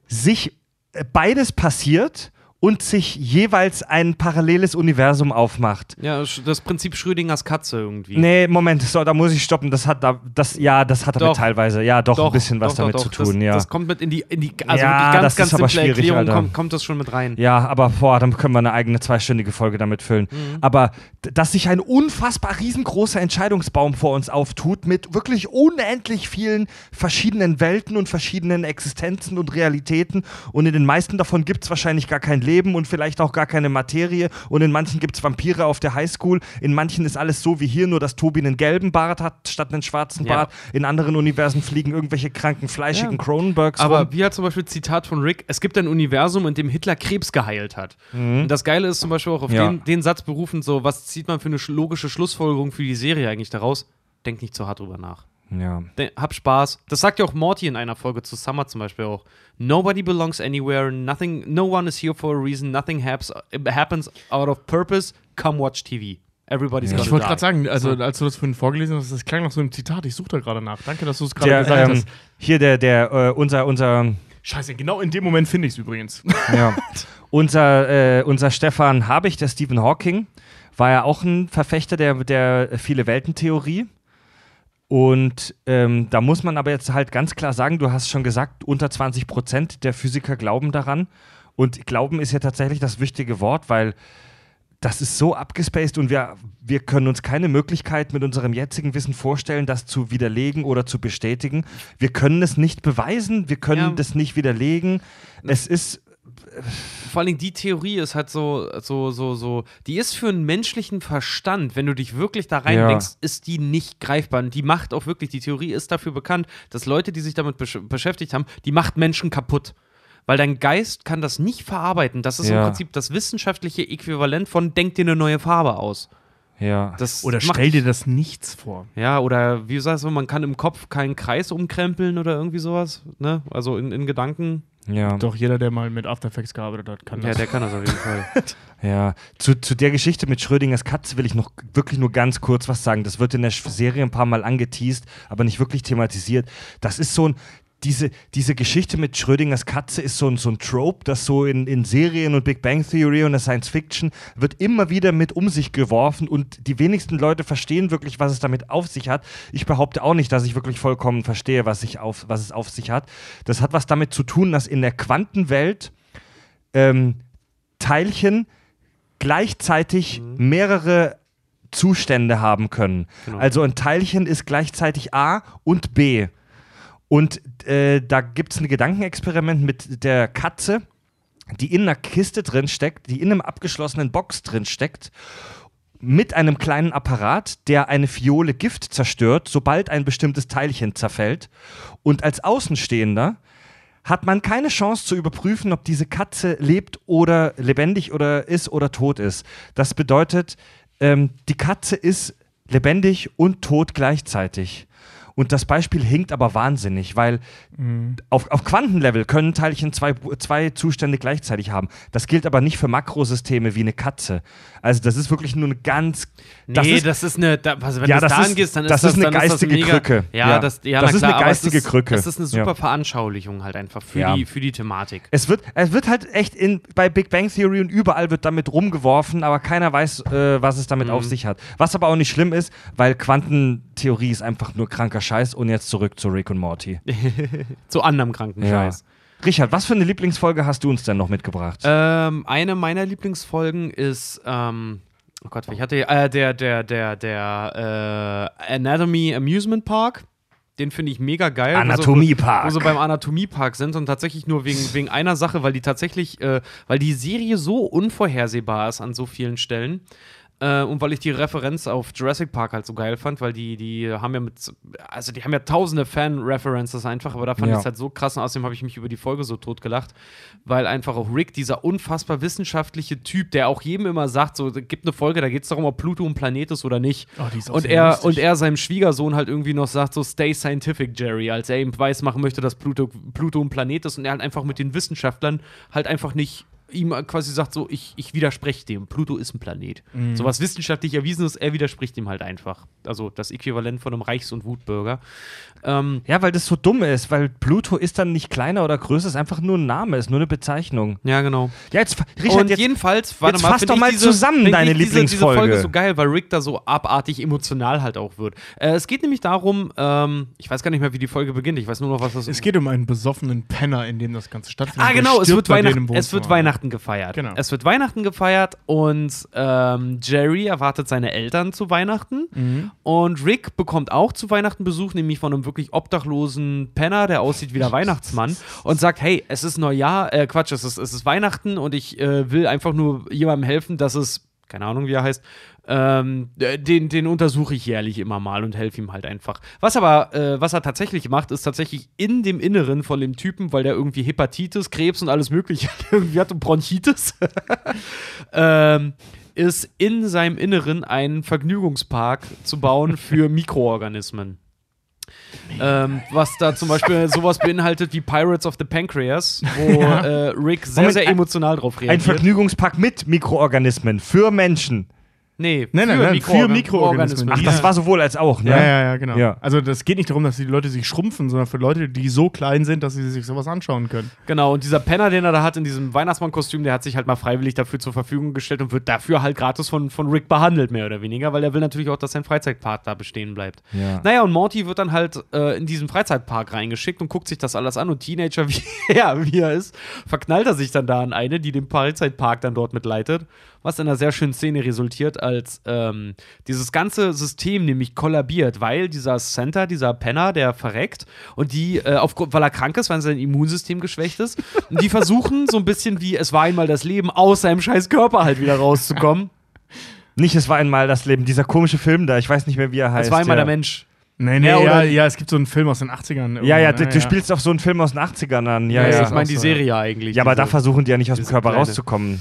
sich äh, beides passiert und sich jeweils ein paralleles Universum aufmacht. Ja, das Prinzip Schrödingers Katze irgendwie. Nee, Moment, so, da muss ich stoppen. Das hat da, das, ja, das hat damit Doch. teilweise, ja, doch, ein bisschen was doch, damit doch, zu doch. tun, das, ja. Das kommt mit in die, in die also Ja, ganz, das ganz ist aber simple schwierig, Erklärung kommt, kommt das schon mit rein. Ja, aber boah, dann können wir eine eigene zweistündige Folge damit füllen. Mhm. Aber dass sich ein unfassbar riesengroßer Entscheidungsbaum vor uns auftut mit wirklich unendlich vielen verschiedenen Welten und verschiedenen Existenzen und Realitäten und in den meisten davon gibt es wahrscheinlich gar kein Leben und vielleicht auch gar keine Materie und in manchen gibt es Vampire auf der Highschool, in manchen ist alles so wie hier, nur dass Tobi einen gelben Bart hat statt einen schwarzen Ja. Bart. In anderen Universen fliegen irgendwelche kranken, fleischigen Ja. Cronenbergs Aber rum. wie hat zum Beispiel Zitat von Rick, es gibt ein Universum, in dem Hitler Krebs geheilt hat. Und das Geile ist zum Beispiel auch auf Mhm. Ja. den, den Satz berufend so, was zieht man für eine sch- logische Schlussfolgerung für die Serie eigentlich daraus? Denk nicht zu hart drüber nach. Ja. Hab Spaß. Das sagt ja auch Morty in einer Folge zu Summer zum Beispiel auch. Nobody belongs anywhere, nothing, no one is here for a reason, nothing haps, happens out of purpose, come watch TV. Everybody's Ja. gonna Ich wollte gerade sagen, also So. als du das vorhin vorgelesen hast, das klang noch so ein Zitat. Ich suche da gerade nach. Danke, dass du es gerade gesagt ähm, hast. hier der, der, äh, unser, unser, Scheiße, genau in dem Moment finde ich es übrigens. ja, unser, äh, unser Stefan Habich, der Stephen Hawking, war ja auch ein Verfechter der, der viele Welten-Theorie. Und ähm, da muss man aber jetzt halt ganz klar sagen, du hast schon gesagt, unter 20 Prozent der Physiker glauben daran. Und Glauben ist ja tatsächlich das wichtige Wort, weil das ist so abgespaced und wir, wir können uns keine Möglichkeit mit unserem jetzigen Wissen vorstellen, das zu widerlegen oder zu bestätigen. Wir können es nicht beweisen, wir können Ja. das nicht widerlegen. Es ist Vor allen Dingen die Theorie ist halt so, so, so, so, die ist für einen menschlichen Verstand, wenn du dich wirklich da reindenkst, ist die nicht greifbar. Und die macht auch wirklich, die Theorie ist dafür bekannt, dass Leute, die sich damit besch beschäftigt haben, die macht Menschen kaputt. Weil dein Geist kann das nicht verarbeiten. Das ist Ja. im Prinzip das wissenschaftliche Äquivalent von denk dir eine neue Farbe aus. ja. Das Oder stell dir das nichts vor. Ja, oder wie sagst du, man kann im Kopf keinen Kreis umkrempeln oder irgendwie sowas, ne? Also in, in Gedanken. Ja. Doch jeder, der mal mit After Effects gearbeitet hat, kann Ja, das. der kann das auf jeden Fall. Ja, zu, zu der Geschichte mit Schrödingers Katze will ich noch wirklich nur ganz kurz was sagen. Das wird in der Serie ein paar Mal angeteased, aber nicht wirklich thematisiert. Das ist so ein. Diese, diese Geschichte mit Schrödingers Katze ist so ein, so ein Trope, das so in, in Serien und Big Bang Theory und der Science Fiction wird immer wieder mit um sich geworfen und die wenigsten Leute verstehen wirklich, was es damit auf sich hat. Ich behaupte auch nicht, dass ich wirklich vollkommen verstehe, was, ich auf, was es auf sich hat. Das hat was damit zu tun, dass in der Quantenwelt ähm, Teilchen gleichzeitig mehrere Zustände haben können. Genau. Also ein Teilchen ist gleichzeitig A und B. Und äh, da gibt es ein Gedankenexperiment mit der Katze, die in einer Kiste drin steckt, die in einem abgeschlossenen Box drin steckt, mit einem kleinen Apparat, der eine Fiole Gift zerstört, sobald ein bestimmtes Teilchen zerfällt. Und als Außenstehender hat man keine Chance zu überprüfen, ob diese Katze lebt oder lebendig oder ist oder tot ist. Das bedeutet, ähm, die Katze ist lebendig und tot gleichzeitig. Und das Beispiel hinkt aber wahnsinnig, weil auf, auf Quantenlevel können Teilchen zwei, zwei Zustände gleichzeitig haben. Das gilt aber nicht für Makrosysteme wie eine Katze. Also das ist wirklich nur eine ganz... nee, das ist, eine, da, also wenn Ja, das da ist- angehst, dann ist das das, ist eine geistige ist das mega, Krücke. Ja, Ja. das, ja Das ist eine klar, es geistige ist, Krücke. Das ist eine super Ja. Veranschaulichung halt einfach für, Ja. die, für die Thematik. Es wird, es wird halt echt in, bei Big Bang Theory und überall wird damit rumgeworfen, aber keiner weiß, äh, was es damit Mhm. auf sich hat. Was aber auch nicht schlimm ist, weil Quantentheorie ist einfach nur kranker Scheiß. Und jetzt zurück zu Rick und Morty. Zu anderem kranken Ja. Scheiß. Richard, was für eine Lieblingsfolge hast du uns denn noch mitgebracht? Ähm, eine meiner Lieblingsfolgen ist, ähm, oh Gott, ich hatte äh, der, der, der, der äh, Anatomy Amusement Park. Den finde ich mega geil. wo Anatomiepark. Wo sie beim Anatomiepark sind und tatsächlich nur wegen, wegen einer Sache, weil die tatsächlich, äh, weil die Serie so unvorhersehbar ist an so vielen Stellen. Äh, und weil ich die Referenz auf Jurassic Park halt so geil fand, weil die, die haben ja mit, also die haben ja tausende Fan-References einfach, aber da fand Ja. ich es halt so krass und außerdem habe ich mich über die Folge so tot gelacht, weil einfach auch Rick, dieser unfassbar wissenschaftliche Typ, der auch jedem immer sagt, so, gibt eine Folge, da geht es darum, ob Pluto ein Planet ist oder nicht. Oh, und, er, lustig. und er seinem Schwiegersohn halt irgendwie noch sagt, so, stay scientific, Jerry, als er ihm weiß machen möchte, dass Pluto, Pluto ein Planet ist und er halt einfach mit den Wissenschaftlern halt einfach nicht ihm quasi sagt so, ich, ich widerspreche dem, Pluto ist ein Planet. Mhm. So was wissenschaftlich erwiesen ist, er widerspricht ihm halt einfach. Also das Äquivalent von einem Reichs- und Wutbürger. Ähm, ja, weil das so dumm ist, weil Pluto ist dann nicht kleiner oder größer, ist einfach nur ein Name, ist nur eine Bezeichnung. ja, genau. Ja, jetzt, Richard, und jetzt, jedenfalls, warte jetzt mal, fass doch mal diese, zusammen deine ich diese, Diese Lieblingsfolge. Folge so geil, weil Rick da so abartig emotional halt auch wird. Äh, es geht nämlich darum, ähm, ich weiß gar nicht mehr, wie die Folge beginnt, ich weiß nur noch, was das Es geht um einen besoffenen Penner, in dem das Ganze stattfindet. Ah, genau, es wird, Weihnachten, es wird. Weihnachten gefeiert. Genau. Es wird Weihnachten gefeiert und ähm, Jerry erwartet seine Eltern zu Weihnachten. Mhm. Und Rick bekommt auch zu Weihnachten Besuch, nämlich von einem wirklich obdachlosen Penner, der aussieht wie der Weihnachtsmann und sagt: Hey, es ist Neujahr, äh, Quatsch, es ist, es ist Weihnachten und ich äh, will einfach nur jemandem helfen, dass es, keine Ahnung, wie er heißt, ähm, äh, den, den untersuche ich jährlich immer mal und helfe ihm halt einfach. Was aber, äh, was er tatsächlich macht, ist tatsächlich in dem Inneren von dem Typen, weil der irgendwie Hepatitis, Krebs und alles Mögliche irgendwie hat und Bronchitis, ähm, ist in seinem Inneren einen Vergnügungspark zu bauen für Mikroorganismen. Ähm, was da zum Beispiel sowas beinhaltet wie Pirates of the Pancreas, wo äh, Rick sehr, Moment, sehr ein- emotional drauf Ein reagiert. Vergnügungspark mit Mikroorganismen für Menschen. Nee, Nein, nein, nein, für Mikroorgan- Mikroorganismen. Ach, das war sowohl als auch, ne? Ja, ja, ja, genau. Ja. Also das geht nicht darum, dass die Leute sich schrumpfen, sondern für Leute, die so klein sind, dass sie sich sowas anschauen können. Genau, und dieser Penner, den er da hat in diesem Weihnachtsmann-Kostüm, der hat sich halt mal freiwillig dafür zur Verfügung gestellt und wird dafür halt gratis von, von Rick behandelt, mehr oder weniger, weil er will natürlich auch, dass sein Freizeitpark da bestehen bleibt. Ja. Naja, und Morty wird dann halt äh, in diesen Freizeitpark reingeschickt und guckt sich das alles an und Teenager, wie, ja, wie er ist, verknallt er sich dann da an eine, die den Freizeitpark dann dort mitleitet, was in einer sehr schönen Szene resultiert, als ähm, dieses ganze System nämlich kollabiert, weil dieser Center, dieser Penner, der verreckt und die, äh, aufgrund, weil er krank ist, weil sein Immunsystem geschwächt ist, und die versuchen so ein bisschen wie es war einmal das Leben aus seinem scheiß Körper halt wieder rauszukommen. Nicht, es war einmal das Leben, dieser komische Film da, ich weiß nicht mehr, wie er heißt. Es war einmal ja. der Mensch. Nee, nee, Ja, ja, ja, es gibt so einen Film aus den 80ern. Ja, ja, du, du spielst auf so einen Film aus den 80ern an. Ja, Ja, ja. ich meine die Auch ja. Serie eigentlich. Ja, aber da versuchen die ja nicht aus dem Körper kleine- rauszukommen.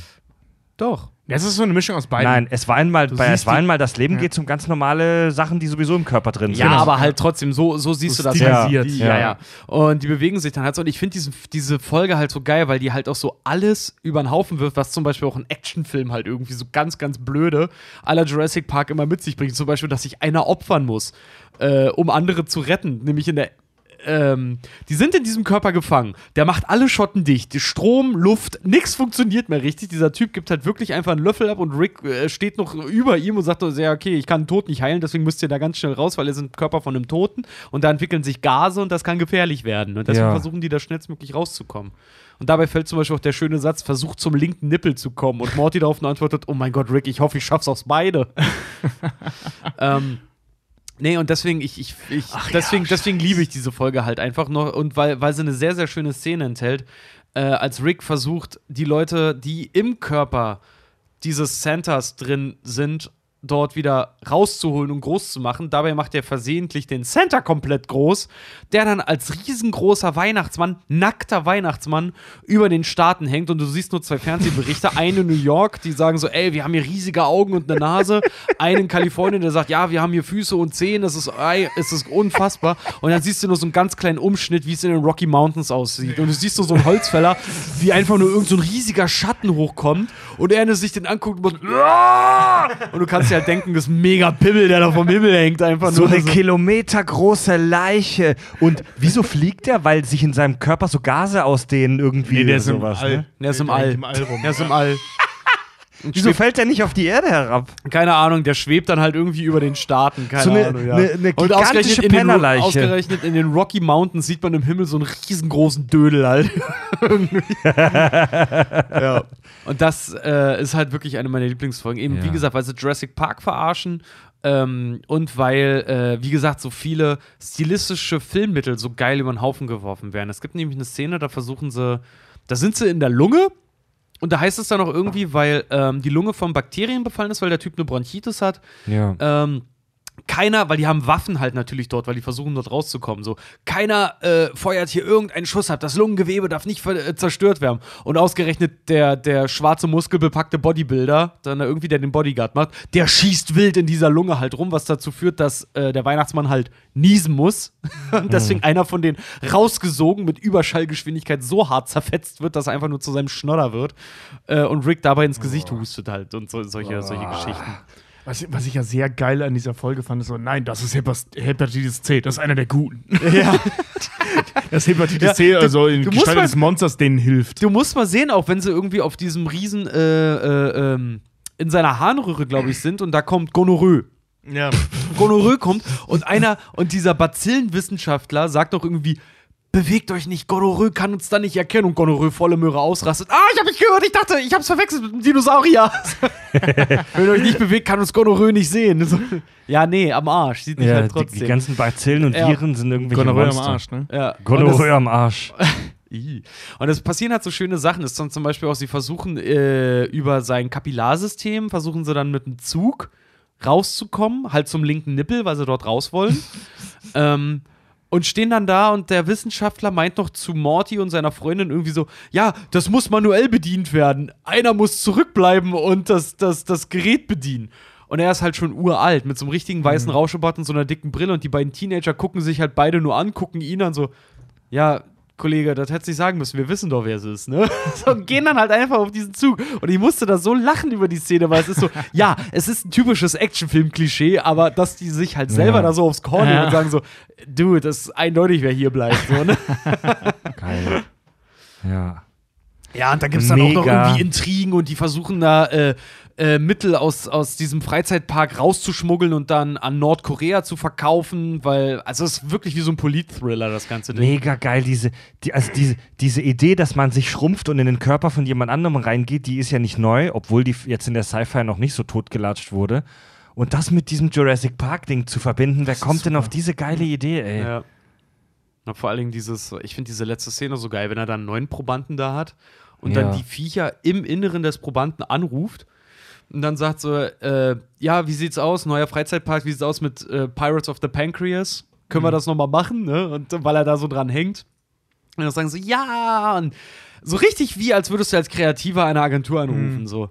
Doch. Das ist so eine Mischung aus beiden. Nein, es war einmal, bei, es war einmal das Leben Ja. geht um ganz normale Sachen, die sowieso im Körper drin Ja, sind. aber halt trotzdem, so, so siehst So du das stilisiert. Die, Ja. ja, ja. Und die bewegen sich dann halt so. Und ich finde diese, diese Folge halt so geil, weil die halt auch so alles über den Haufen wirft, was zum Beispiel auch ein Actionfilm halt irgendwie so ganz, ganz blöde aller Jurassic Park immer mit sich bringt. Zum Beispiel, dass sich einer opfern muss, äh, um andere zu retten. Nämlich in der ähm, die sind in diesem Körper gefangen. Der macht alle Schotten dicht. Strom, Luft, nichts funktioniert mehr richtig. Dieser Typ gibt halt wirklich einfach einen Löffel ab und Rick äh, steht noch über ihm und sagt so, ja, okay, ich kann einen Tod nicht heilen, deswegen müsst ihr da ganz schnell raus, weil ihr sind Körper von einem Toten und da entwickeln sich Gase und das kann gefährlich werden. Und deswegen Ja. versuchen die da schnellstmöglich rauszukommen. Und dabei fällt zum Beispiel auch der schöne Satz, versucht zum linken Nippel zu kommen. Und Morty darauf nur antwortet, oh mein Gott, Rick, ich hoffe, ich schaff's aufs beide. ähm, nee, und deswegen, ich, ich, ich deswegen, deswegen liebe ich diese Folge halt einfach noch. Und weil, weil sie eine sehr, sehr schöne Szene enthält, äh, als Rick versucht, die Leute, die im Körper dieses Santas drin sind, dort wieder rauszuholen und groß zu machen. Dabei macht er versehentlich den Santa komplett groß, der dann als riesengroßer Weihnachtsmann, nackter Weihnachtsmann, über den Staaten hängt und du siehst nur zwei Fernsehberichte. Eine in New York, die sagen so, ey, wir haben hier riesige Augen und eine Nase. Einen in Kalifornien, der sagt, ja, wir haben hier Füße und Zehen, das ist, ey, es ist unfassbar. Und dann siehst du nur so einen ganz kleinen Umschnitt, wie es in den Rocky Mountains aussieht. Und du siehst nur so einen Holzfäller, wie einfach nur irgend so riesiger Schatten hochkommt und er sich den anguckt und, "Ah!" und du kannst dir halt denken, das ist ein mega Pimmel, der da vom Himmel hängt, einfach so nur. eine kilometergroße Leiche. Und wieso fliegt er? Weil sich in seinem Körper so Gase ausdehnen irgendwie Nee, der oder ist im sowas. All. Ne? Der ist im Der All. hängt im All rum. Der ist im All. Wieso fällt er nicht auf die Erde herab? Keine Ahnung, der schwebt dann halt irgendwie über den Staaten. Keine So eine- Ahnung, ja. eine- eine Und gigantische ausgerechnet in, den, ausgerechnet in den Rocky Mountains sieht man im Himmel so einen riesengroßen Dödel halt. Irgendwie. ja. Und das äh, ist halt wirklich eine meiner Lieblingsfolgen. Eben, Ja. wie gesagt, weil sie Jurassic Park verarschen ähm, und weil, äh, wie gesagt, so viele stilistische Filmmittel so geil über den Haufen geworfen werden. Es gibt nämlich eine Szene, da versuchen sie, da sind sie in der Lunge und da heißt es dann auch irgendwie, weil ähm, die Lunge von Bakterien befallen ist, weil der Typ eine Bronchitis hat. Ja. Ähm, keiner, weil die haben Waffen halt natürlich dort, weil die versuchen dort rauszukommen. So, keiner äh, feuert hier irgendeinen Schuss ab. Das Lungengewebe darf nicht äh, zerstört werden. Und ausgerechnet der, der schwarze muskelbepackte Bodybuilder, dann irgendwie der den Bodyguard macht, der schießt wild in dieser Lunge halt rum, was dazu führt, dass äh, der Weihnachtsmann halt niesen muss. Und deswegen einer von denen rausgesogen mit Überschallgeschwindigkeit so hart zerfetzt wird, dass er einfach nur zu seinem Schnodder wird. Äh, und Rick dabei ins Gesicht hustet halt und so, solche, solche Geschichten. Was, was ich ja sehr geil an dieser Folge fand, ist so, nein, das ist Hepas- Hepatitis C, das ist einer der Guten. Ja. Das Hepatitis Ja, C, du- also in Gestalt mal- des Monsters, denen hilft. Du musst mal sehen, auch wenn sie irgendwie auf diesem riesen äh, äh, ähm, in seiner Harnröhre, glaube ich, sind und da kommt Gonorrhoe. Ja. Gonorrhoe kommt und einer und dieser Bazillenwissenschaftler sagt doch irgendwie bewegt euch nicht, Gonorrhoe kann uns da nicht erkennen und Gonorrhoe volle Möhre ausrastet. Ah, ich habe mich gehört, ich dachte, ich hab's verwechselt mit einem Dinosaurier. Wenn ihr euch nicht bewegt, kann uns Gonorrhoe nicht sehen. So. Ja, nee, am Arsch, sieht mich ja halt die, trotzdem. die ganzen Bazillen und Ja. Viren sind irgendwelche Gonorrhoe am. Arsch, ne? ja. Gonorrhoe am Arsch. I. Und es passieren halt so schöne Sachen. Es ist dann zum Beispiel auch, sie versuchen äh, über sein Kapillarsystem, versuchen sie dann mit einem Zug rauszukommen, halt zum linken Nippel, weil sie dort raus wollen. ähm, und stehen dann da und der Wissenschaftler meint noch zu Morty und seiner Freundin irgendwie so, ja, das muss manuell bedient werden. Einer muss zurückbleiben und das, das, das Gerät bedienen. Und er ist halt schon uralt, mit so einem richtigen weißen Rauschebart und so einer dicken Brille. Und die beiden Teenager gucken sich halt beide nur an, gucken ihn an, so, ja, Kollege, das hättest du nicht sagen müssen, wir wissen doch, wer es ist, ne? So, und gehen dann halt einfach auf diesen Zug. Und ich musste da so lachen über die Szene, weil es ist so, ja, es ist ein typisches Actionfilm-Klischee, aber dass die sich halt selber Ja. da so aufs Korn nehmen Ja. und sagen so, dude, das ist eindeutig, wer hier bleibt, so, ne? Geil. Ja. Ja, und dann gibt es dann auch noch Mega. irgendwie Intrigen und die versuchen da äh, äh, Mittel aus, aus diesem Freizeitpark rauszuschmuggeln und dann an Nordkorea zu verkaufen, weil, also es ist wirklich wie so ein Polit-Thriller, das ganze Ding. Mega geil, diese, die, also diese, diese Idee, dass man sich schrumpft und in den Körper von jemand anderem reingeht, die ist ja nicht neu, obwohl die jetzt in der Sci-Fi noch nicht so totgelatscht wurde. Und das mit diesem Jurassic Park-Ding zu verbinden, wer kommt denn auf diese geile Idee, ey? Ja. Na, vor allen Dingen dieses, ich finde diese letzte Szene so geil, wenn er dann einen neuen Probanden da hat und Ja. dann die Viecher im Inneren des Probanden anruft und dann sagt so, äh, ja, wie sieht's aus, neuer Freizeitpark, wie sieht's aus mit äh, Pirates of the Pancreas? Können wir das nochmal machen, ne? Und weil er da so dran hängt. Und dann sagen sie, ja, und so richtig wie, als würdest du als Kreativer eine Agentur anrufen, so.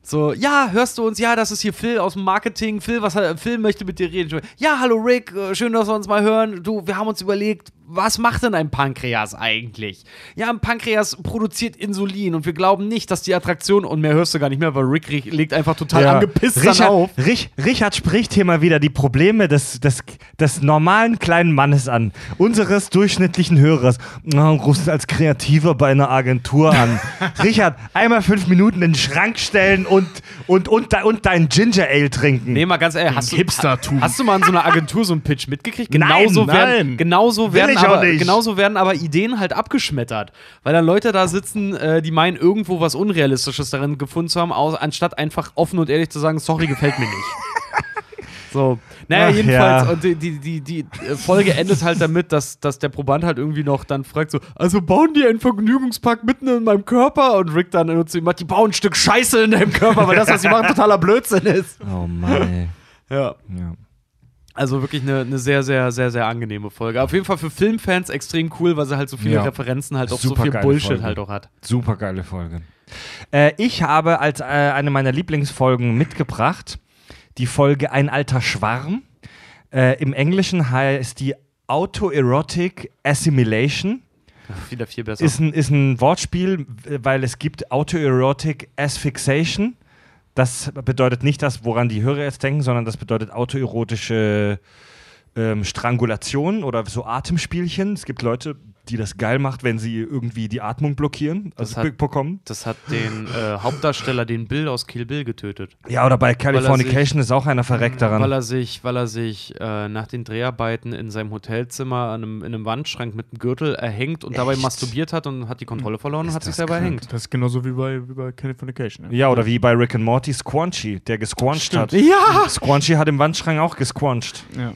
So, ja, hörst du uns? Ja, das ist hier Phil aus dem Marketing. Phil, was Phil möchte mit dir reden. Ja, hallo Rick, äh, schön, dass wir uns mal hören. Du, wir haben uns überlegt, was macht denn ein Pankreas eigentlich? Ja, ein Pankreas produziert Insulin und wir glauben nicht, dass die Attraktion und mehr hörst du gar nicht mehr, weil Rick re- legt einfach total angepisst dann Richard, auf. Rich, Richard spricht hier mal wieder die Probleme des, des, des normalen kleinen Mannes an, unseres durchschnittlichen Hörers. Na, rufst du als Kreativer bei einer Agentur an. Richard, einmal fünf Minuten in den Schrank stellen und, und, und, und dein Ginger Ale trinken. Nee, mal ganz ehrlich, hast du, hast du mal in so einer Agentur so einen Pitch mitgekriegt? Nein, Genauso nein. werden, genauso werden, ich auch aber, nicht. genauso werden aber Ideen halt abgeschmettert. Weil dann Leute da sitzen, äh, die meinen, irgendwo was Unrealistisches darin gefunden zu haben, aus, anstatt einfach offen und ehrlich zu sagen, sorry, gefällt mir nicht. So. Naja, Ach, jedenfalls, ja. und die, die, die, die Folge endet halt damit, dass, dass der Proband halt irgendwie noch dann fragt: so, also bauen die einen Vergnügungspark mitten in meinem Körper? Und Rick dann nur zu ihm macht, die bauen ein Stück Scheiße in deinem Körper, weil das, was sie machen, totaler Blödsinn ist. Oh Mann, ey. Ja. Ja. Also wirklich eine, eine sehr, sehr, sehr, sehr angenehme Folge. Auf jeden Fall für Filmfans extrem cool, weil sie halt so viele Ja. Referenzen halt auf so Super viel Bullshit Folge. halt auch hat. Super geile Folge. Äh, ich habe als äh, eine meiner Lieblingsfolgen mitgebracht die Folge Ein alter Schwarm. Äh, Im Englischen heißt die Autoerotic Assimilation. Wieder viel besser. Ist ein, ist ein Wortspiel, weil es gibt Autoerotic Asphyxiation. Das bedeutet nicht das, woran die Hörer jetzt denken, sondern das bedeutet autoerotische ähm, Strangulation oder so Atemspielchen. Es gibt Leute, die das geil macht, wenn sie irgendwie die Atmung blockieren, Das also hat- bekommen. das hat den äh, Hauptdarsteller, den Bill aus Kill Bill, getötet. Ja, oder bei Californication ist auch einer verreckt daran. Weil er sich, weil er sich äh, nach den Dreharbeiten in seinem Hotelzimmer an einem, in einem Wandschrank mit einem Gürtel erhängt und dabei Echt? masturbiert hat und hat die Kontrolle verloren und Ist hat sich das selber krank. erhängt. Das ist genauso wie bei, wie bei Californication. ja, oder wie bei Rick and Morty Squanchy, der gesquanched hat. Ja! Squanchy hat im Wandschrank auch gesquanched. Ja.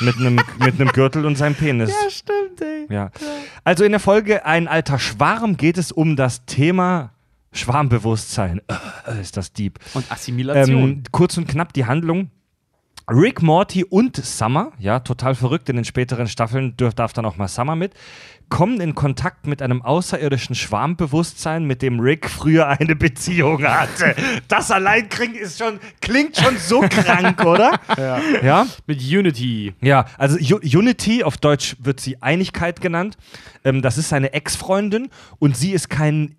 Mit einem mit einem Gürtel und seinem Penis. Ja, stimmt, Ja. Also in der Folge Ein alter Schwarm geht es um das Thema Schwarmbewusstsein. Äh, ist das deep. Und Assimilation. Ähm, kurz und knapp die Handlung. Rick, Morty und Summer, ja, total verrückt, in den späteren Staffeln dürf, darf dann auch mal Summer mit, kommen in Kontakt mit einem außerirdischen Schwarmbewusstsein, mit dem Rick früher eine Beziehung hatte. Das allein klingt, ist schon, klingt schon so krank, oder? ja. Ja. Mit Unity. Ja, also U Unity, auf Deutsch wird sie Einigkeit genannt. Ähm, das ist seine Ex-Freundin und sie ist kein,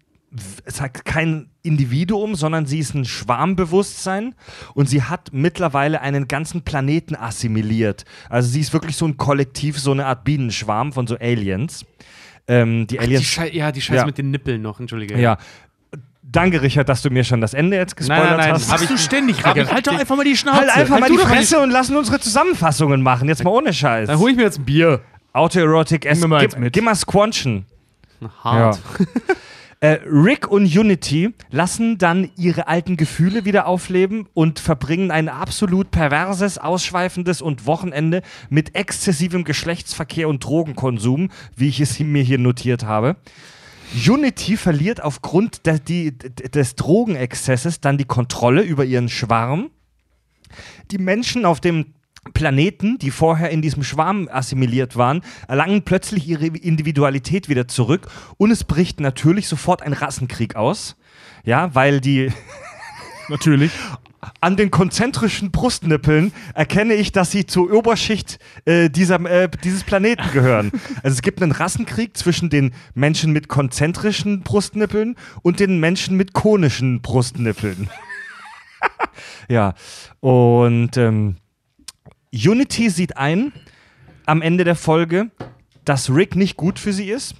es hat kein Individuum, sondern sie ist ein Schwarmbewusstsein und sie hat mittlerweile einen ganzen Planeten assimiliert. Also sie ist wirklich so ein Kollektiv, so eine Art Bienenschwarm von so Aliens. Ähm, die Die Aliens. Schei ja, die Scheiße Ja. mit den Nippeln noch, entschuldige. ja. Danke, Richard, dass du mir schon das Ende jetzt gespoilert Nein, nein, nein, hast. hab ich- du ständig, ich- Halt doch einfach mal die Schnauze. halt einfach mal du die mal Fresse und lassen unsere Zusammenfassungen machen. Jetzt mal ohne Scheiß. Dann hol ich mir jetzt ein Bier. Autoerotic mal eins Gib, gib mal Squanchen. Hart. Äh, Rick und Unity lassen dann ihre alten Gefühle wieder aufleben und verbringen ein absolut perverses, ausschweifendes und Wochenende mit exzessivem Geschlechtsverkehr und Drogenkonsum, wie ich es mir hier notiert habe. Unity verliert aufgrund der, die, des Drogenexzesses dann die Kontrolle über ihren Schwarm. Die Menschen auf dem Planeten, die vorher in diesem Schwarm assimiliert waren, erlangen plötzlich ihre Individualität wieder zurück und es bricht natürlich sofort ein Rassenkrieg aus. Ja, weil die, Natürlich. an den konzentrischen Brustnippeln erkenne ich, dass sie zur Oberschicht äh, dieser, äh, dieses Planeten gehören. Also es gibt einen Rassenkrieg zwischen den Menschen mit konzentrischen Brustnippeln und den Menschen mit konischen Brustnippeln. ja, und ähm, Unity sieht ein am Ende der Folge, dass Rick nicht gut für sie ist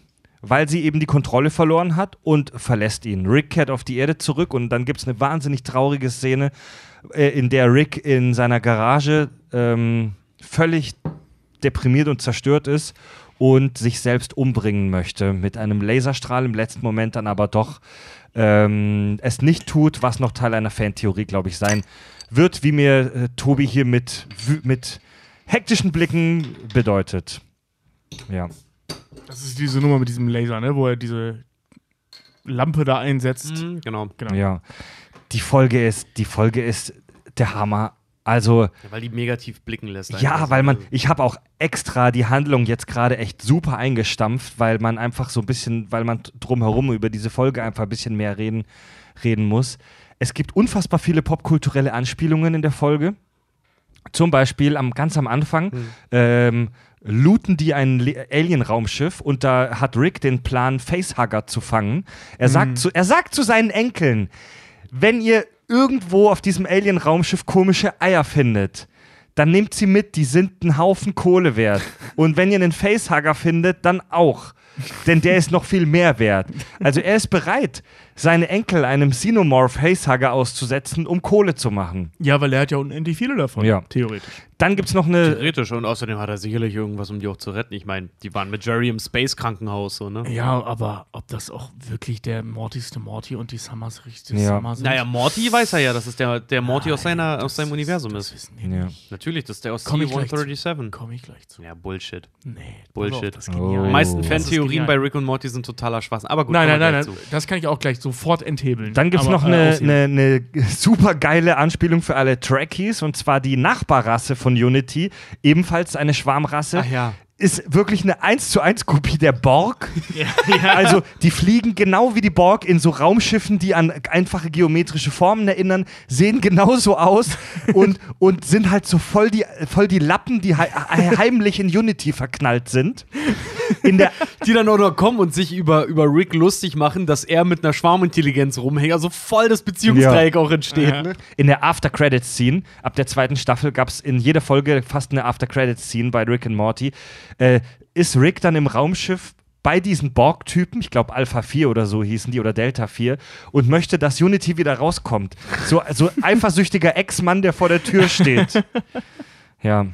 weil sie eben die Kontrolle verloren hat und verlässt ihn. Rick kehrt auf die Erde zurück und dann gibt es eine wahnsinnig traurige Szene, äh, in der Rick in seiner Garage ähm, völlig deprimiert und zerstört ist und sich selbst umbringen möchte mit einem Laserstrahl im letzten Moment dann aber doch ähm, es nicht tut, was noch Teil einer Fantheorie, glaube ich, sein wird, wie mir äh, Tobi hier mit, mit hektischen Blicken bedeutet. Ja. Das ist diese Nummer mit diesem Laser, ne? wo er diese Lampe da einsetzt. Mhm, genau. Genau. Ja. Die Folge ist, die Folge ist der Hammer. Also, Ja, weil die negativ blicken lässt. ja, weil man, ich habe auch extra die Handlung jetzt gerade echt super eingestampft, weil man einfach so ein bisschen, weil man drumherum über diese Folge einfach ein bisschen mehr reden, reden muss. Es gibt unfassbar viele popkulturelle Anspielungen in der Folge. Zum Beispiel am, ganz am Anfang ähm, looten die ein Alien-Raumschiff und da hat Rick den Plan, Facehugger zu fangen. Er sagt, zu, er sagt zu seinen Enkeln, wenn ihr irgendwo auf diesem Alien-Raumschiff komische Eier findet, dann nehmt sie mit, die sind einen Haufen Kohle wert. Und wenn ihr einen Facehugger findet, dann auch. Denn der ist noch viel mehr wert. Also er ist bereit, seine Enkel einem Xenomorph Facehugger auszusetzen, um Kohle zu machen. Ja, weil er hat ja unendlich viele davon, Ja. theoretisch. Dann gibt es noch eine. Theoretisch und außerdem hat er sicherlich irgendwas, um die auch zu retten. Ich meine, die waren mit Jerry im Space-Krankenhaus, so, ne? Ja, aber ob das auch wirklich der Mortyste Morty und die Summers richtig Ja. Summer sind? Naja, Morty weiß er ja, dass es der, der Morty aus, seiner, aus seinem ist- Universum das ist. wissen die Ja. nicht. Natürlich, das ist der aus Komm ich gleich zu. C-137. Komme ich gleich zu. Ja, Bullshit. Nee, Bullshit. auf, das ist Oh. Die meisten ist Fantheorien bei. Rick und Morty sind totaler Schwachsinn. Aber gut, Nein, nein, nein, nein, zu. das kann ich auch gleich sofort enthebeln. Dann gibt es noch äh, eine, aushebeln. eine, eine super geile Anspielung für alle Trekkies und zwar die Nachbarrasse von Unity, ebenfalls eine Schwarmrasse. Ach ja. Ist wirklich eine 1 zu 1 Kopie der Borg. Ja, ja. Also, die fliegen genau wie die Borg in so Raumschiffen, die an einfache geometrische Formen erinnern, sehen genauso aus und, und sind halt so voll die, voll die Lappen, die hei- heimlich in Unity verknallt sind. In der, Die dann auch noch kommen und sich über, über Rick lustig machen, dass er mit einer Schwarmintelligenz rumhängt. Also voll das Beziehungsdreieck auch entsteht. Ja. Ne? in der After-Credits-Scene, ab der zweiten Staffel gab es in jeder Folge fast eine After-Credits-Scene bei Rick und Morty, äh, ist Rick dann im Raumschiff bei diesen Borg-Typen, ich glaube Alpha 4 oder so hießen die oder Delta 4, und möchte, dass Unity wieder rauskommt. So, so eifersüchtiger Ex-Mann, der vor der Tür steht. Ja.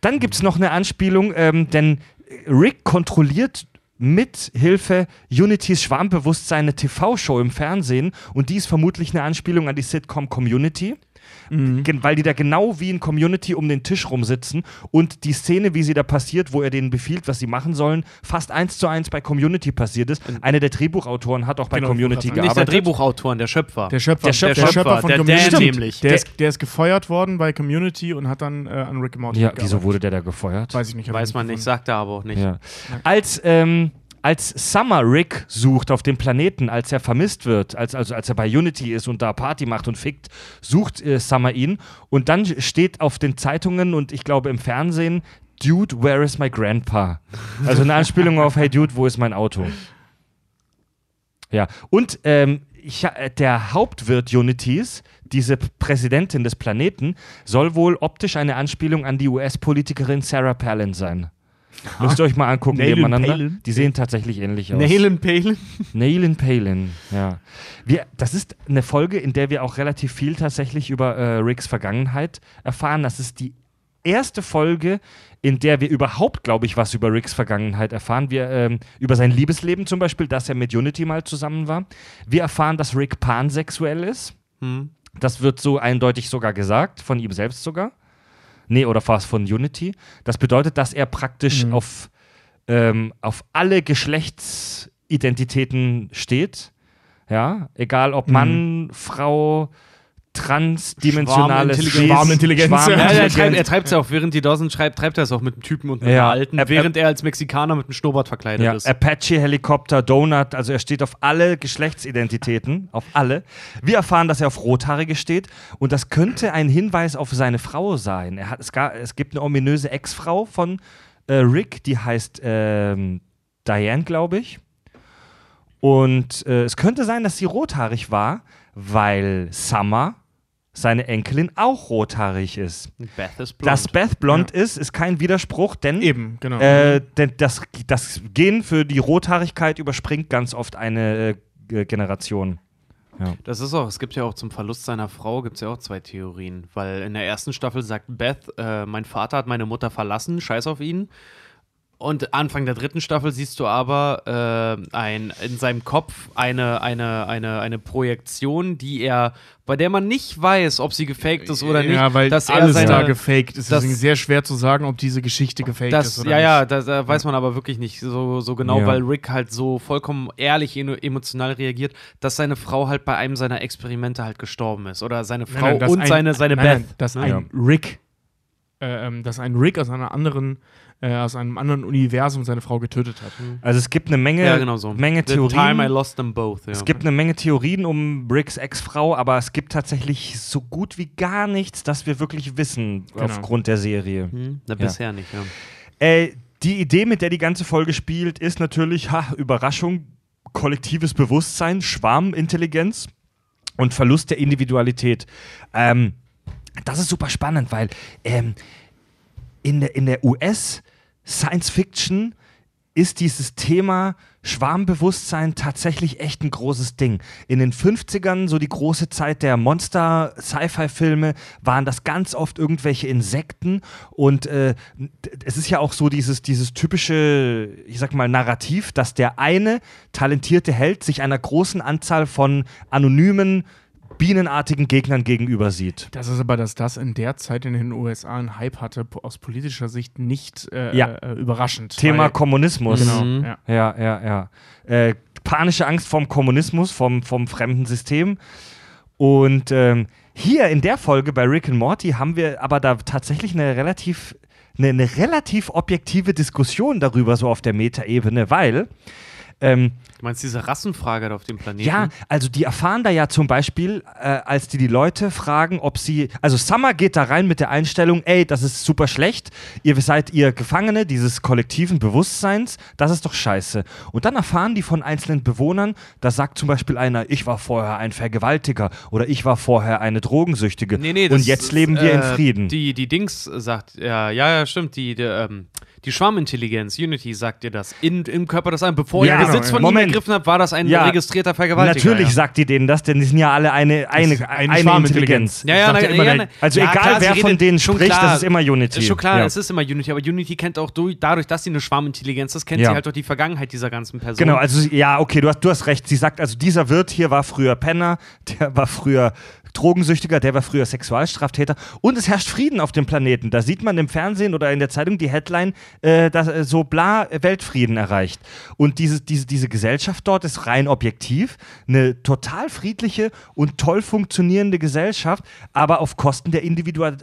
Dann gibt es noch eine Anspielung, ähm, denn Rick kontrolliert mit Hilfe Unitys Schwarmbewusstsein eine TV-Show im Fernsehen und die ist vermutlich eine Anspielung an die Sitcom Community. Gen- Weil die da genau wie in Community um den Tisch rumsitzen und die Szene, wie sie da passiert, wo er denen befiehlt, was sie machen sollen, fast eins zu eins bei Community passiert ist. Einer der Drehbuchautoren hat auch bei Genau, Community wollte Nicht der gearbeitet. Drehbuchautoren, der Schöpfer. Der Schöpfer, Der Schöpfer. der Schöpfer von der Community. Dan nämlich. Der, Der- ist, der ist gefeuert worden bei Community und hat dann äh, an Rick and Morty Ja, gearbeitet. wieso wurde der da gefeuert? Weiß ich nicht. Weiß man nicht, sagt er aber auch nicht. Ja. Als, ähm, als Summer Rick sucht auf dem Planeten, als er vermisst wird, als, also als er bei Unity ist und da Party macht und fickt, sucht äh, Summer ihn und dann steht auf den Zeitungen und ich glaube im Fernsehen, Dude, where is my grandpa? Also eine Anspielung auf Hey Dude, wo ist mein Auto? Ja, und ähm, ich, äh, der Hauptwirt Unities, diese Präsidentin des Planeten, soll wohl optisch eine Anspielung an die US-Politikerin Sarah Palin sein. Müsst ihr euch mal angucken Nayland nebeneinander. Palin? Die sehen tatsächlich ähnlich aus. Nayland Palin? Nayland Palin, ja. Wir, das ist eine Folge, in der wir auch relativ viel tatsächlich über äh, Ricks Vergangenheit erfahren. Das ist die erste Folge, in der wir überhaupt, glaube ich, was über Ricks Vergangenheit erfahren. Wir ähm, über sein Liebesleben zum Beispiel, dass er mit Unity mal zusammen war. Wir erfahren, dass Rick pansexuell ist. Hm. Das wird so eindeutig sogar gesagt, von ihm selbst sogar. Nee, oder war es von Unity? Das bedeutet, dass er praktisch Mhm. auf, ähm, auf alle Geschlechtsidentitäten steht. Ja, egal ob Mhm. Mann, Frau, transdimensionales Schwarmintelligenz. Schwarmintelligenz. Ja, er treibt er treibt's ja auch, während die Dawson schreibt, treibt er es auch mit einem Typen und mit Ja. einer Alten, Er- während er als Mexikaner mit einem Schnurrbart verkleidet Ja, ist. Apache-Helikopter, Donut, also er steht auf alle Geschlechtsidentitäten, auf alle. Wir erfahren, dass er auf Rothaarige steht und das könnte ein Hinweis auf seine Frau sein. Er hat, es, gar, es gibt eine ominöse Ex-Frau von äh, Rick, die heißt ähm, Diane, glaube ich. Und äh, es könnte sein, dass sie rothaarig war, weil Summer, seine Enkelin, auch rothaarig ist. Beth ist blond. Dass Beth blond ist, ist kein Widerspruch, denn Eben, genau. äh, denn das, das Gen für die Rothaarigkeit überspringt ganz oft eine äh, Generation. Das ist auch, es gibt ja auch zum Verlust seiner Frau, gibt es ja auch zwei Theorien. Weil in der ersten Staffel sagt Beth, äh, mein Vater hat meine Mutter verlassen, scheiß auf ihn. Und Anfang der dritten Staffel siehst du aber äh, ein, in seinem Kopf eine, eine, eine, eine Projektion, die er, bei der man nicht weiß, ob sie gefaked ist oder nicht. ja, weil dass alles seine, da gefaked ist. das- Deswegen sehr schwer zu sagen, ob diese Geschichte gefaked das, ist oder ja, nicht. ja, da, da weiß man aber wirklich nicht so, so genau, Ja. weil Rick halt so vollkommen ehrlich emo- emotional reagiert, dass seine Frau halt bei einem seiner Experimente halt gestorben ist. Oder seine Frau Nein, nein, und ein- seine, seine nein, Beth. Nein, dass ne? ein Rick, äh, ähm, dass ein Rick aus einer anderen, äh, aus einem anderen Universum seine Frau getötet hat. Also es gibt eine Menge, ja, genau so. Menge The time I Theorien. lost them both. Ja. Es gibt eine Menge Theorien um Ricks Ex-Frau, aber es gibt tatsächlich so gut wie gar nichts, das wir wirklich wissen Genau. aufgrund der Serie. hm? Na, bisher nicht, ja. Äh, die Idee, mit der die ganze Folge spielt, ist natürlich, ha, Überraschung, kollektives Bewusstsein, Schwarmintelligenz und Verlust der Individualität. Ähm, das ist super spannend, weil ähm, in der, in der US-Science-Fiction ist dieses Thema Schwarmbewusstsein tatsächlich echt ein großes Ding. In den 50ern, so die große Zeit der Monster-Sci-Fi-Filme, waren das ganz oft irgendwelche Insekten und äh, es ist ja auch so dieses, dieses typische, ich sag mal, Narrativ, dass der eine talentierte Held sich einer großen Anzahl von anonymen, bienenartigen Gegnern gegenüber sieht. Das ist aber, dass das in der Zeit in den USA einen Hype hatte, aus politischer Sicht nicht äh, Ja. äh, überraschend. Thema weil- Kommunismus. Genau, Mhm. ja. Ja, ja, ja. Äh, panische Angst vom Kommunismus, vom, vom fremden System. Und ähm, hier in der Folge bei Rick and Morty haben wir aber da tatsächlich eine relativ, eine, eine relativ objektive Diskussion darüber, so auf der Metaebene, weil ähm, Du meinst diese Rassenfrage da auf dem Planeten? ja, also die erfahren da ja zum Beispiel, äh, als die die Leute fragen, ob sie, also Summer geht da rein mit der Einstellung, ey, das ist super schlecht, ihr seid ihr Gefangene dieses kollektiven Bewusstseins, das ist doch scheiße. Und dann erfahren die von einzelnen Bewohnern, da sagt zum Beispiel einer, ich war vorher ein Vergewaltiger oder ich war vorher eine Drogensüchtige Nee, nee, das und jetzt ist, leben wir in äh, Frieden. Die, die Dings sagt, ja, ja, ja, stimmt, die, die, ähm, die Schwarmintelligenz, Unity sagt dir das, in, im Körper des einen. Bevor Ja, ihr Besitz genau, von Moment. ihm ergriffen habt, war das ein Ja, registrierter Vergewaltiger. Natürlich ja. sagt die denen das, denn die sind ja alle eine, eine, eine, eine Intelligenz. Schwarmintelligenz. Ja, ja, na, immer na- Also egal, klar, wer von denen schon spricht, klar, das ist immer Unity. Ist schon klar, es ist immer Unity, aber Unity kennt auch durch, dadurch, dass sie eine Schwarmintelligenz ist, kennt sie halt auch die Vergangenheit dieser ganzen Person. Genau, also ja, okay, du hast, du hast recht. Sie sagt, also dieser Wirt hier war früher Penner, der war früher Drogensüchtiger, der war früher Sexualstraftäter und es herrscht Frieden auf dem Planeten. Da sieht man im Fernsehen oder in der Zeitung die Headline, äh, dass äh, so bla Weltfrieden erreicht. Und diese, diese, diese Gesellschaft dort ist rein objektiv, eine total friedliche und toll funktionierende Gesellschaft, aber auf Kosten der Individual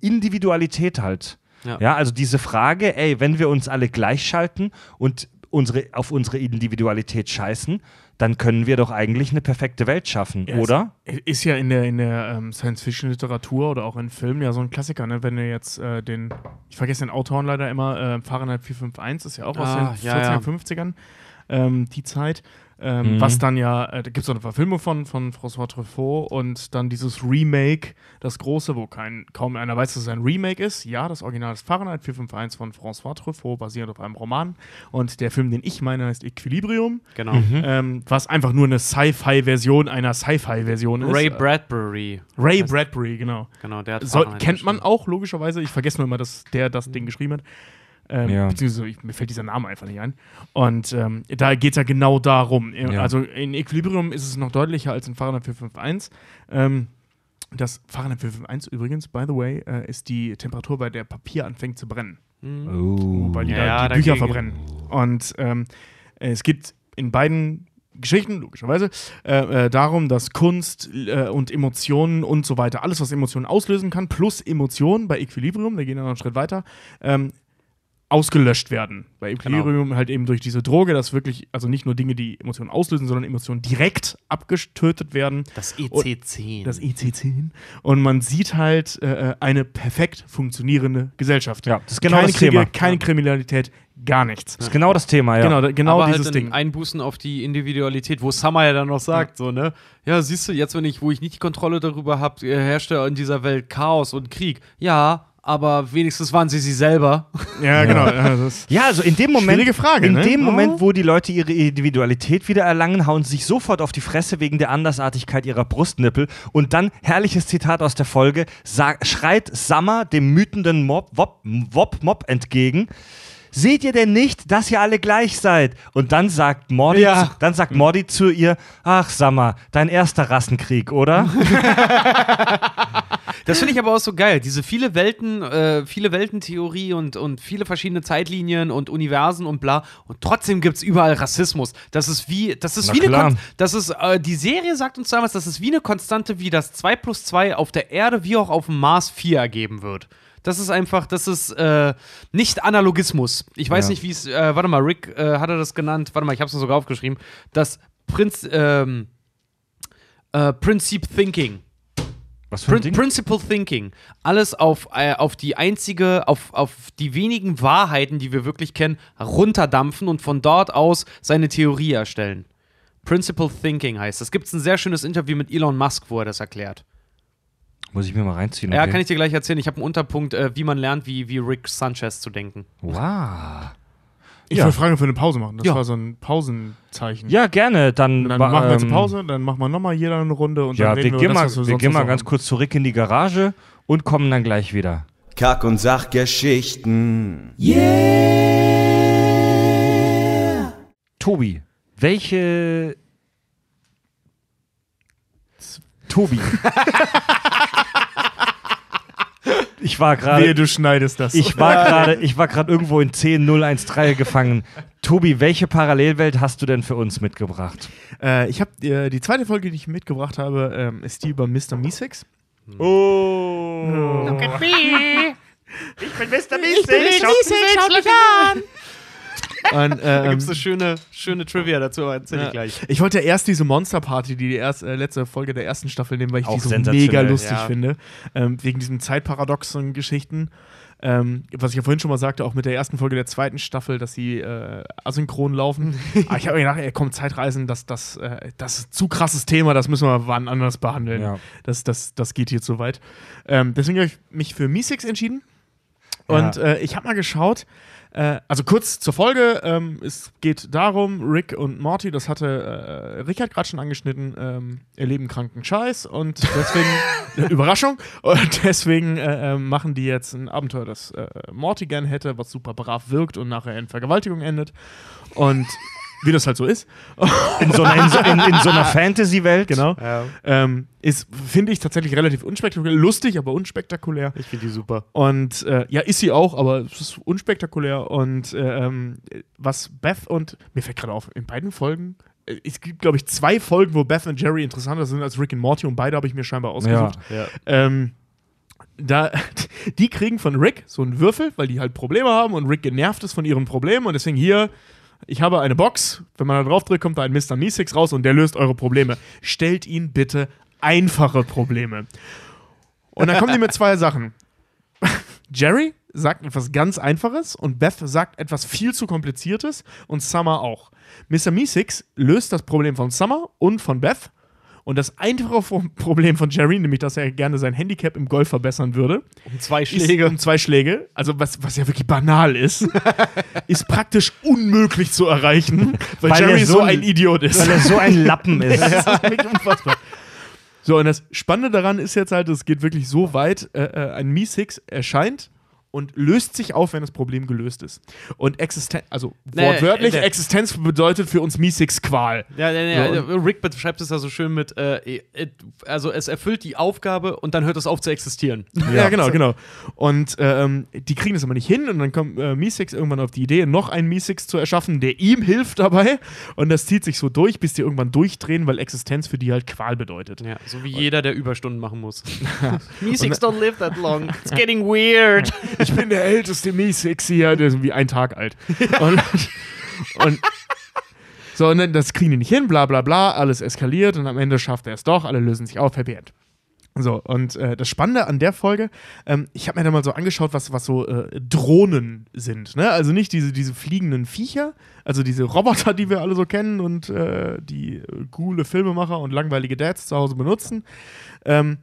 Individualität halt. Ja. Ja, also diese Frage, ey, wenn wir uns alle gleichschalten und unsere, auf unsere Individualität scheißen, dann können wir doch eigentlich eine perfekte Welt schaffen, Ja, oder? Ist ja in der, in der ähm, Science-Fiction-Literatur oder auch in Filmen ja so ein Klassiker, ne? Wenn du jetzt äh, den, ich vergesse den Autoren leider immer, äh, Fahrenheit 451 ist ja auch aus Ah, den ja, 40er, ja. 50ern, ähm, die Zeit. Ähm, Mhm. Was dann ja, äh, da gibt es so eine Verfilmung von, von François Truffaut und dann dieses Remake, das große, wo kein, kaum einer weiß, dass es ein Remake ist. Ja, das Original ist Fahrenheit 451 von François Truffaut, basierend auf einem Roman. Und der Film, den ich meine, heißt Equilibrium, Genau. Mhm. ähm, was einfach nur eine Sci-Fi-Version einer Sci-Fi-Version ist. Ray Bradbury. Ray Bradbury, genau. Genau, der hat Fahrenheit kennt man auch, logischerweise. Ich vergesse nur immer, dass der das Ding geschrieben hat. Ähm, Ja. Beziehungsweise ich, mir fällt dieser Name einfach nicht ein. Und ähm, da geht es ja genau darum. Ja. Also in Equilibrium ist es noch deutlicher als in Fahrenheit 451. Ähm, das Fahrenheit 451 übrigens, by the way, äh, ist die Temperatur, bei der Papier anfängt zu brennen. Oh. Weil die Ja, da die Bücher verbrennen. Und ähm, es gibt in beiden Geschichten, logischerweise, äh, äh, darum, dass Kunst äh, und Emotionen und so weiter, alles, was Emotionen auslösen kann, plus Emotionen bei Equilibrium, da gehen wir noch einen Schritt weiter, ähm, ausgelöscht werden. Bei Equilibrium Genau. halt eben durch diese Droge, dass wirklich, also nicht nur Dinge, die Emotionen auslösen, sondern Emotionen direkt abgetötet werden. Das Und- EC10. Das EC10. Und man sieht halt äh, eine perfekt funktionierende Gesellschaft. Ja, das ist genau keine das Kriege, Thema. keine Kriminalität, gar nichts. Das ist genau das Thema, ja. Genau, genau aber dieses halt Ding. ein Einbußen auf die Individualität, wo Summer ja dann noch sagt, so, ne? Ja, siehst du, jetzt, wenn ich, wo ich nicht die Kontrolle darüber habe, herrscht ja in dieser Welt Chaos und Krieg. Ja, aber wenigstens waren sie sie selber. Ja, genau. Ja, das Ja, also in dem Moment, Schwierige Frage, in ne? dem. Moment, wo die Leute ihre Individualität wieder erlangen, hauen sie sich sofort auf die Fresse wegen der Andersartigkeit ihrer Brustnippel. Und dann, herrliches Zitat aus der Folge, sag, schreit Summer dem mütenden Mob, Wop, Wop Mob entgegen. Seht ihr denn nicht, dass ihr alle gleich seid? Und dann sagt Morty, Ja. zu, dann sagt Morty zu ihr, ach Summer, dein erster Rassenkrieg, oder? Das finde ich aber auch so geil. Diese viele Welten, äh, viele Weltentheorie und, und viele verschiedene Zeitlinien und Universen und bla. Und trotzdem gibt es überall Rassismus. Das ist wie, das ist Na wie eine klar. Kon das ist, äh, die Serie sagt uns damals, das ist wie eine Konstante, wie das 2 plus 2 auf der Erde wie auch auf dem Mars 4 ergeben wird. Das ist einfach, das ist äh, nicht Analogismus. Ich weiß Ja. nicht, wie es, äh, warte mal, Rick äh, hat er das genannt, warte mal, ich habe es sogar aufgeschrieben. Das Prinz, ähm, äh, Princip Thinking. Was für ein Prin Ding? Principle Thinking. Alles auf, äh, auf die einzige, auf, auf die wenigen Wahrheiten, die wir wirklich kennen, runterdampfen und von dort aus seine Theorie erstellen. Principle Thinking heißt. Es gibt ein sehr schönes Interview mit Elon Musk, wo er das erklärt. Muss ich mir mal reinziehen. Ja, okay. kann ich dir gleich erzählen. Ich habe einen Unterpunkt, äh, wie man lernt, wie, wie Rick Sanchez zu denken. Wow. ich Ja. will Fragen für eine Pause machen. Das Ja. war so ein Pausenzeichen. Ja, gerne. Dann, dann machen wir jetzt eine ähm, Pause, dann machen wir nochmal jeder eine Runde und Ja, dann wir reden wir gehen über mal, das, was wir wir gehen mal ganz kurz zurück in die Garage und kommen dann gleich wieder. Kack- und Sachgeschichten. Tobi, welche. Tobi. ich war gerade. du schneidest das. Ich war gerade, ich war gerade irgendwo in 10013 gefangen. Tobi, welche Parallelwelt hast du denn für uns mitgebracht? äh, ich habe äh, die zweite Folge, die ich mitgebracht habe, ähm, ist die über Mr. Meesex. Oh. Ich bin Mr. Meesex, schau mich an. Und, Da ähm, gibt es eine schöne, schöne Trivia dazu, aber erzähl Ja. ich gleich. Ich wollte erst diese Monster-Party, die die erst, äh, letzte Folge der ersten Staffel nehmen, weil ich Auch die so mega lustig ja. finde. Ähm, wegen diesen zeitparadoxen Geschichten. Ähm, was ich ja vorhin schon mal sagte, auch mit der ersten Folge der zweiten Staffel, dass sie äh, asynchron laufen. Aber ich habe mir gedacht, ey, komm, Zeitreisen, das, das, äh, das ist ein zu krasses Thema, das müssen wir wann anders behandeln. Ja. Das, das, das geht hier zu weit. Ähm, deswegen habe ich mich für Meesex entschieden. Und Ja. äh, ich habe mal geschaut, äh, also kurz zur Folge, ähm, es geht darum, Rick und Morty, das hatte äh, Richard gerade schon angeschnitten, ähm, erleben kranken Scheiß und deswegen, Überraschung, und deswegen äh, äh, machen die jetzt ein Abenteuer, das äh, Morty gern hätte, was super brav wirkt und nachher in Vergewaltigung endet. Und wie das halt so ist. In so einer, in so, in, in so einer Fantasy-Welt. Genau. Ähm, ist, finde ich, tatsächlich relativ unspektakulär. Lustig, aber unspektakulär. Ich finde die super. Und äh, ja, ist sie auch, aber es ist unspektakulär. Und äh, ähm, was Beth und mir fällt gerade auf, in beiden Folgen, äh, es gibt, glaube ich, zwei Folgen, wo Beth und Jerry interessanter sind als Rick und Morty und beide habe ich mir scheinbar ausgesucht. Ja. Ähm, da, die kriegen von Rick so einen Würfel, weil die halt Probleme haben und Rick genervt ist von ihren Problemen und deswegen hier, ich habe eine Box, wenn man da drauf drückt, kommt da ein Mr. Meesex raus und der löst eure Probleme. Stellt ihn bitte einfache Probleme. Und dann kommen die mit zwei Sachen. Jerry sagt etwas ganz Einfaches und Beth sagt etwas viel zu Kompliziertes und Summer auch. Mr. Meesex löst das Problem von Summer und von Beth und das einfache Pro- Problem von Jerry, nämlich dass er gerne sein Handicap im Golf verbessern würde, Um zwei ist Schläge. um zwei Schläge, also was, was ja wirklich banal ist, ist praktisch unmöglich zu erreichen, weil, Weil er Jerry so ein- ein Idiot ist. Weil er so ein Lappen ist. Das ist wirklich unfassbar. So, und das Spannende daran ist jetzt halt, es geht wirklich so weit, äh, äh, ein Meesex erscheint und löst sich auf, wenn das Problem gelöst ist. Und Existenz, also Nee, wortwörtlich, äh, der- Existenz bedeutet für uns Miesigs Qual. Ja, ja, ja, So, ja, Rick beschreibt es ja so schön mit, äh, äh, also es erfüllt die Aufgabe und dann hört es auf zu existieren. Ja, genau, genau. Und ähm, die kriegen das aber nicht hin und dann kommt äh, Miesix irgendwann auf die Idee, noch einen Miesix zu erschaffen, der ihm hilft dabei. Und das zieht sich so durch, bis die irgendwann durchdrehen, weil Existenz für die halt Qual bedeutet. Ja, so wie jeder, der Überstunden machen muss. Musics don't live that long. It's getting weird. Ich bin der älteste Miesix hier, der ist irgendwie ein Tag alt. Und, und so, und dann, das kriegen die nicht hin, bla bla bla, alles eskaliert und am Ende schafft er es doch, alle lösen sich auf, Happy End. So, und äh, das Spannende an der Folge, ähm, ich habe mir da mal so angeschaut, was, was so äh, Drohnen sind. Ne? Also nicht diese, diese fliegenden Viecher, also diese Roboter, die wir alle so kennen und äh, die äh, coole Filmemacher und langweilige Dads zu Hause benutzen, ähm,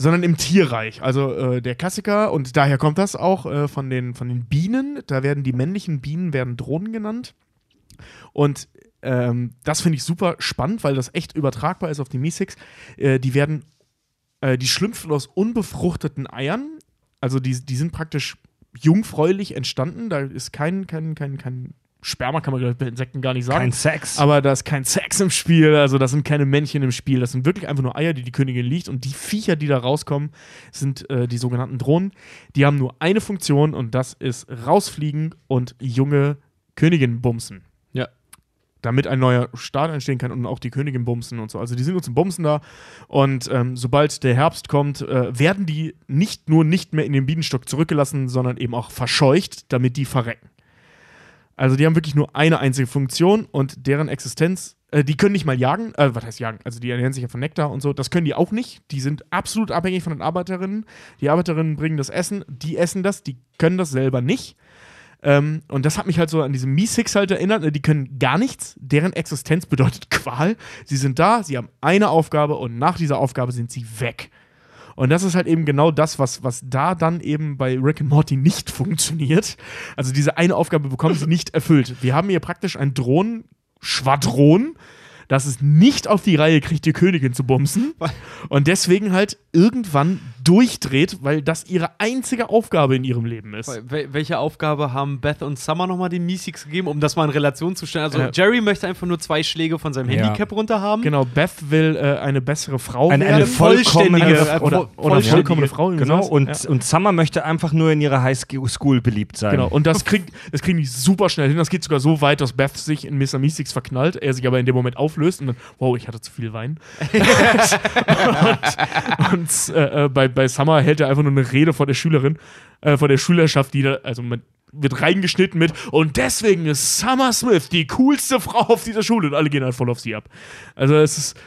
sondern im Tierreich. Also äh, der Klassiker, und daher kommt das auch äh, von, den, von den Bienen. Da werden die männlichen Bienen werden Drohnen genannt. Und ähm, das finde ich super spannend, weil das echt übertragbar ist auf die Miesigs. Äh, die werden, äh, die schlüpfen aus unbefruchteten Eiern. Also die, die sind praktisch jungfräulich entstanden. Da ist kein, kein, kein, kein Sperma, kann man ich, bei Insekten gar nicht sagen. Kein Sex. Aber da ist kein Sex im Spiel, also das sind keine Männchen im Spiel, das sind wirklich einfach nur Eier, die die Königin liegt und die Viecher, die da rauskommen, sind äh, die sogenannten Drohnen. Die haben nur eine Funktion und das ist rausfliegen und junge Königin bumsen. Ja. Damit ein neuer Staat entstehen kann und auch die Königin bumsen und so. Also die sind nur zum Bumsen da und ähm, sobald der Herbst kommt, äh, werden die nicht nur nicht mehr in den Bienenstock zurückgelassen, sondern eben auch verscheucht, damit die verrecken. Also die haben wirklich nur eine einzige Funktion und deren Existenz, äh, die können nicht mal jagen, äh, was heißt jagen? Also die ernähren sich ja von Nektar und so, das können die auch nicht. Die sind absolut abhängig von den Arbeiterinnen. Die Arbeiterinnen bringen das Essen, die essen das, die können das selber nicht. Ähm, und das hat mich halt so an diese Miesix halt erinnert. ne, Die können gar nichts. Deren Existenz bedeutet Qual. Sie sind da, sie haben eine Aufgabe und nach dieser Aufgabe sind sie weg. Und das ist halt eben genau das, was, was da dann eben bei Rick and Morty nicht funktioniert. Also diese eine Aufgabe bekommen sie nicht erfüllt. Wir haben hier praktisch ein Drohnenschwadron, das es nicht auf die Reihe kriegt, die Königin zu bumsen. Und deswegen halt irgendwann durchdreht, weil das ihre einzige Aufgabe in ihrem Leben ist. Wel welche Aufgabe haben Beth und Summer nochmal den Miesigs gegeben, um das mal in Relation zu stellen? Also Ja. Jerry möchte einfach nur zwei Schläge von seinem Ja. Handicap runter haben. Genau, Beth will äh, eine bessere Frau Eine, eine werden. vollkommene vollständige- Frau. äh, oder, oder vollständige- vollkommene Frau. Genau, und, Ja. und Summer möchte einfach nur in ihrer High School beliebt sein. Genau, und das, krieg, das kriegen die super schnell hin. Das geht sogar so weit, dass Beth sich in Mr. Meeseeks verknallt, er sich aber in dem Moment auflöst und dann, wow, ich hatte zu viel Wein. und und äh, äh, bei, bei Summer hält er einfach nur eine Rede vor der Schülerin, äh, vor der Schülerschaft, die da, also man wird reingeschnitten mit und deswegen ist Summer Smith die coolste Frau auf dieser Schule und alle gehen halt voll auf sie ab. Also es ist,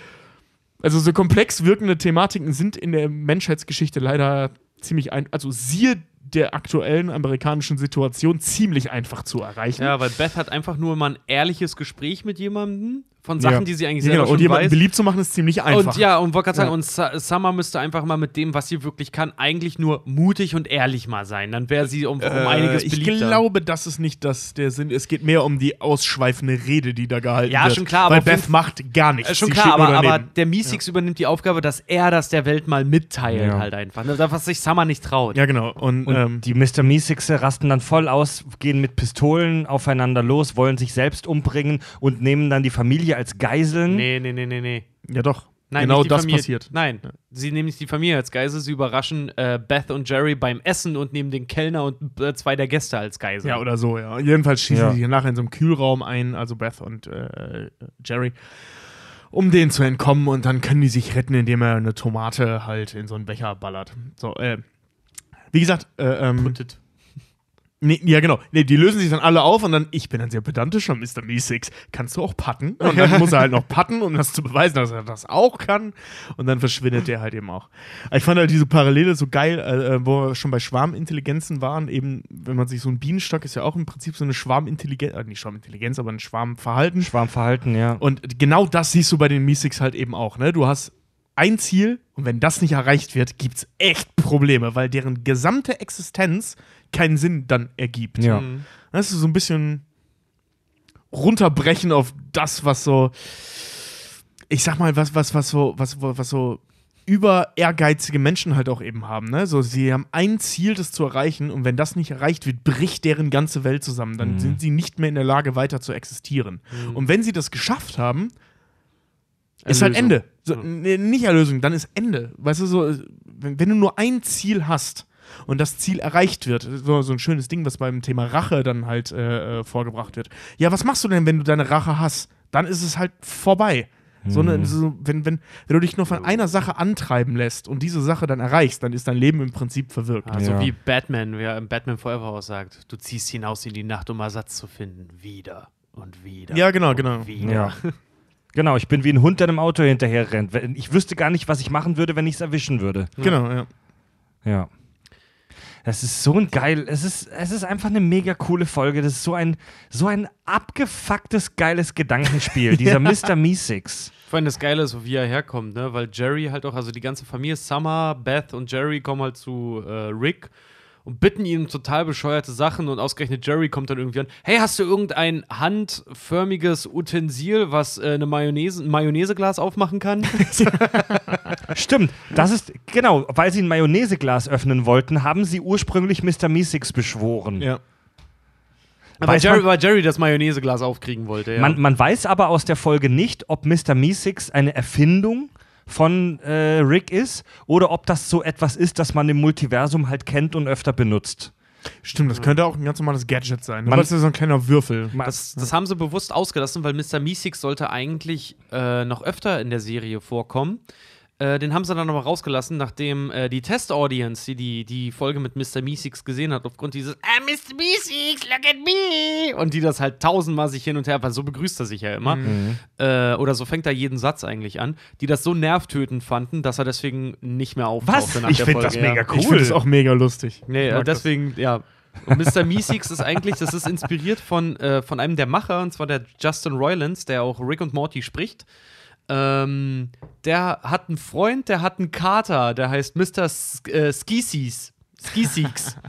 also so komplex wirkende Thematiken sind in der Menschheitsgeschichte leider ziemlich ein, also siehe der aktuellen amerikanischen Situation ziemlich einfach zu erreichen. Ja, weil Beth hat einfach nur mal ein ehrliches Gespräch mit jemandem von Sachen, Ja. die sie eigentlich Ja, selber genau. Und schon jemanden weiß. beliebt zu machen ist ziemlich einfach. Und ja, und wollte gerade sagen, Ja. und Sa Summer müsste einfach mal mit dem, was sie wirklich kann, eigentlich nur mutig und ehrlich mal sein. Dann wäre sie um, um einiges Äh, ich beliebter. glaube, das ist nicht das der Sinn. Es geht mehr um die ausschweifende Rede, die da gehalten Ja, wird. schon klar, aber Weil jeden Beth macht gar nichts. Äh, schon Sie klar, aber, aber der Miesix übernimmt die Aufgabe, dass er das der Welt mal mitteilt, Ja. halt einfach. Ne? Das, Was sich Summer nicht traut. Ja, genau. Und, Und ähm, die Mr. Meesixe rasten dann voll aus, gehen mit Pistolen aufeinander los, wollen sich selbst umbringen und nehmen dann die Familie als Geiseln. Nee, nee, nee, nee, nee. ja doch. Nein, genau das Familie, passiert. Nein, sie nehmen nicht die Familie als Geisel, sie überraschen äh, Beth und Jerry beim Essen und nehmen den Kellner und äh, zwei der Gäste als Geisel. Ja, oder so, ja. Jedenfalls schießen Ja. sie hier nachher in so einem Kühlraum ein, also Beth und äh, Jerry, um denen zu entkommen und dann können die sich retten, indem er eine Tomate halt in so einen Becher ballert. So, äh, wie gesagt, äh, ähm, Puttet. Nee, ja genau, nee, die lösen sich dann alle auf und dann, ich bin ein sehr pedantischer Mr. Meesix, kannst du auch patten? Und dann muss er halt noch patten, um das zu beweisen, dass er das auch kann und dann verschwindet der halt eben auch. Ich fand halt diese Parallele so geil, äh, äh, wo wir schon bei Schwarmintelligenzen waren, eben, wenn man sich so ein Bienenstock ist ja auch im Prinzip so eine Schwarmintelligenz, äh, nicht Schwarmintelligenz, aber ein Schwarmverhalten. Schwarmverhalten, ja. Und genau das siehst du bei den Miesigs halt eben auch, ne? Du hast ein Ziel und wenn das nicht erreicht wird, gibt es echt Probleme, weil deren gesamte Existenz keinen Sinn dann ergibt. Ja. Mhm. Das ist so ein bisschen runterbrechen auf das, was so, ich sag mal, was, was, was so, was, was so über ehrgeizige Menschen halt auch eben haben. Ne? So, sie haben ein Ziel, das zu erreichen, und wenn das nicht erreicht wird, bricht deren ganze Welt zusammen. Dann Mhm. sind sie nicht mehr in der Lage, weiter zu existieren. Und wenn sie das geschafft haben, ist halt Erlösung. Ende. So, nee, nicht Erlösung, dann ist Ende. Weißt du, so, wenn, wenn du nur ein Ziel hast und das Ziel erreicht wird, so, so ein schönes Ding, was beim Thema Rache dann halt äh, äh, vorgebracht wird. Ja, was machst du denn, wenn du deine Rache hast? Dann ist es halt vorbei. So eine, so, wenn, wenn, wenn du dich nur von einer Sache antreiben lässt und diese Sache dann erreichst, dann ist dein Leben im Prinzip verwirkt. Also Ja. wie Batman, wer im Batman Forever auch sagt, du ziehst hinaus in die Nacht, um Ersatz zu finden. Wieder und wieder. Ja, genau, und genau. Wieder. Ja. Genau, ich bin wie ein Hund, der einem Auto hinterher rennt. Ich wüsste gar nicht, was ich machen würde, wenn ich es erwischen würde. Genau, ja. Ja. Das ist so ein geil, es ist, es ist einfach eine mega coole Folge. Das ist so ein, so ein abgefucktes, geiles Gedankenspiel, dieser Mr. Meeseeks. Vor allem das Geile ist, wie er herkommt, ne? Weil Jerry halt auch, also die ganze Familie, Summer, Beth und Jerry kommen halt zu äh, Rick und bitten ihn um total bescheuerte Sachen und ausgerechnet Jerry kommt dann irgendwie an, hey, hast du irgendein handförmiges Utensil, was äh, eine Mayonnaise, ein Mayonnaiseglas aufmachen kann? Stimmt, das ist, genau, weil sie ein Mayonnaiseglas öffnen wollten, haben sie ursprünglich Mr. Meeseeks beschworen. ja. weil, Jerry, weil Jerry das Mayonnaiseglas aufkriegen wollte, ja. Man, man weiß aber aus der Folge nicht, ob Mr. Meeseeks eine Erfindung von äh, Rick ist oder ob das so etwas ist, das man im Multiversum halt kennt und öfter benutzt. Stimmt, das könnte auch ein ganz normales Gadget sein. Man- Man, das ist so ein kleiner Würfel. Das, das haben sie bewusst ausgelassen, weil Mr. Meeseeks sollte eigentlich äh, noch öfter in der Serie vorkommen. Äh, den haben sie dann aber rausgelassen, nachdem äh, die Test-Audience, die, die die Folge mit Mr. Meeseeks gesehen hat, aufgrund dieses Ah, Mr. Meeseeks, look at me! Und die das halt tausendmal sich hin und her, weil so begrüßt er sich ja immer. Äh, oder so fängt er jeden Satz eigentlich an, die das so nervtötend fanden, dass er deswegen nicht mehr auftauchte Was? nach Ich der find Folge. das mega cool. Ich finde das auch mega lustig. Nee, Ich äh, mag das. deswegen, ja. Und Mr. Meeseeks ist eigentlich, das ist inspiriert von, äh, von einem der Macher, und zwar der Justin Roiland, der auch Rick und Morty spricht. Ähm, der hat einen Freund, der hat einen Kater, der heißt Mr. S äh, Skisies. Skisieks.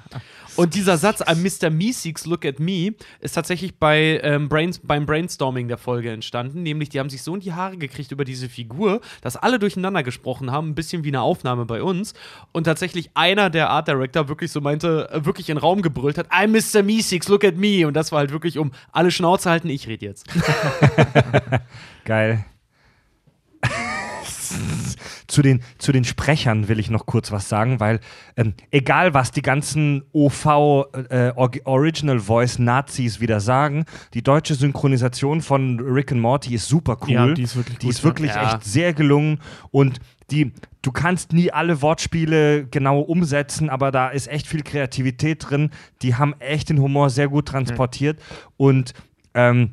Und dieser Satz, I'm Mr. Meeseeks, look at me, ist tatsächlich bei, ähm, Brains, beim Brainstorming der Folge entstanden. Nämlich, die haben sich so in die Haare gekriegt über diese Figur, dass alle durcheinander gesprochen haben, ein bisschen wie eine Aufnahme bei uns. Und tatsächlich einer der Art Director wirklich so meinte, äh, wirklich in den Raum gebrüllt hat, I'm Mr. Meeseeks, look at me. Und das war halt wirklich um alle Schnauze halten, ich rede jetzt. Geil. Zu, den, zu den Sprechern will ich noch kurz was sagen, weil ähm, egal was die ganzen OV äh, Or- Original Voice Nazis wieder sagen, die deutsche Synchronisation von Rick and Morty ist super cool. Ja, die ist wirklich Die gut, ist wirklich ja. echt sehr gelungen und die, du kannst nie alle Wortspiele genau umsetzen, aber da ist echt viel Kreativität drin. Die haben echt den Humor sehr gut transportiert und ähm,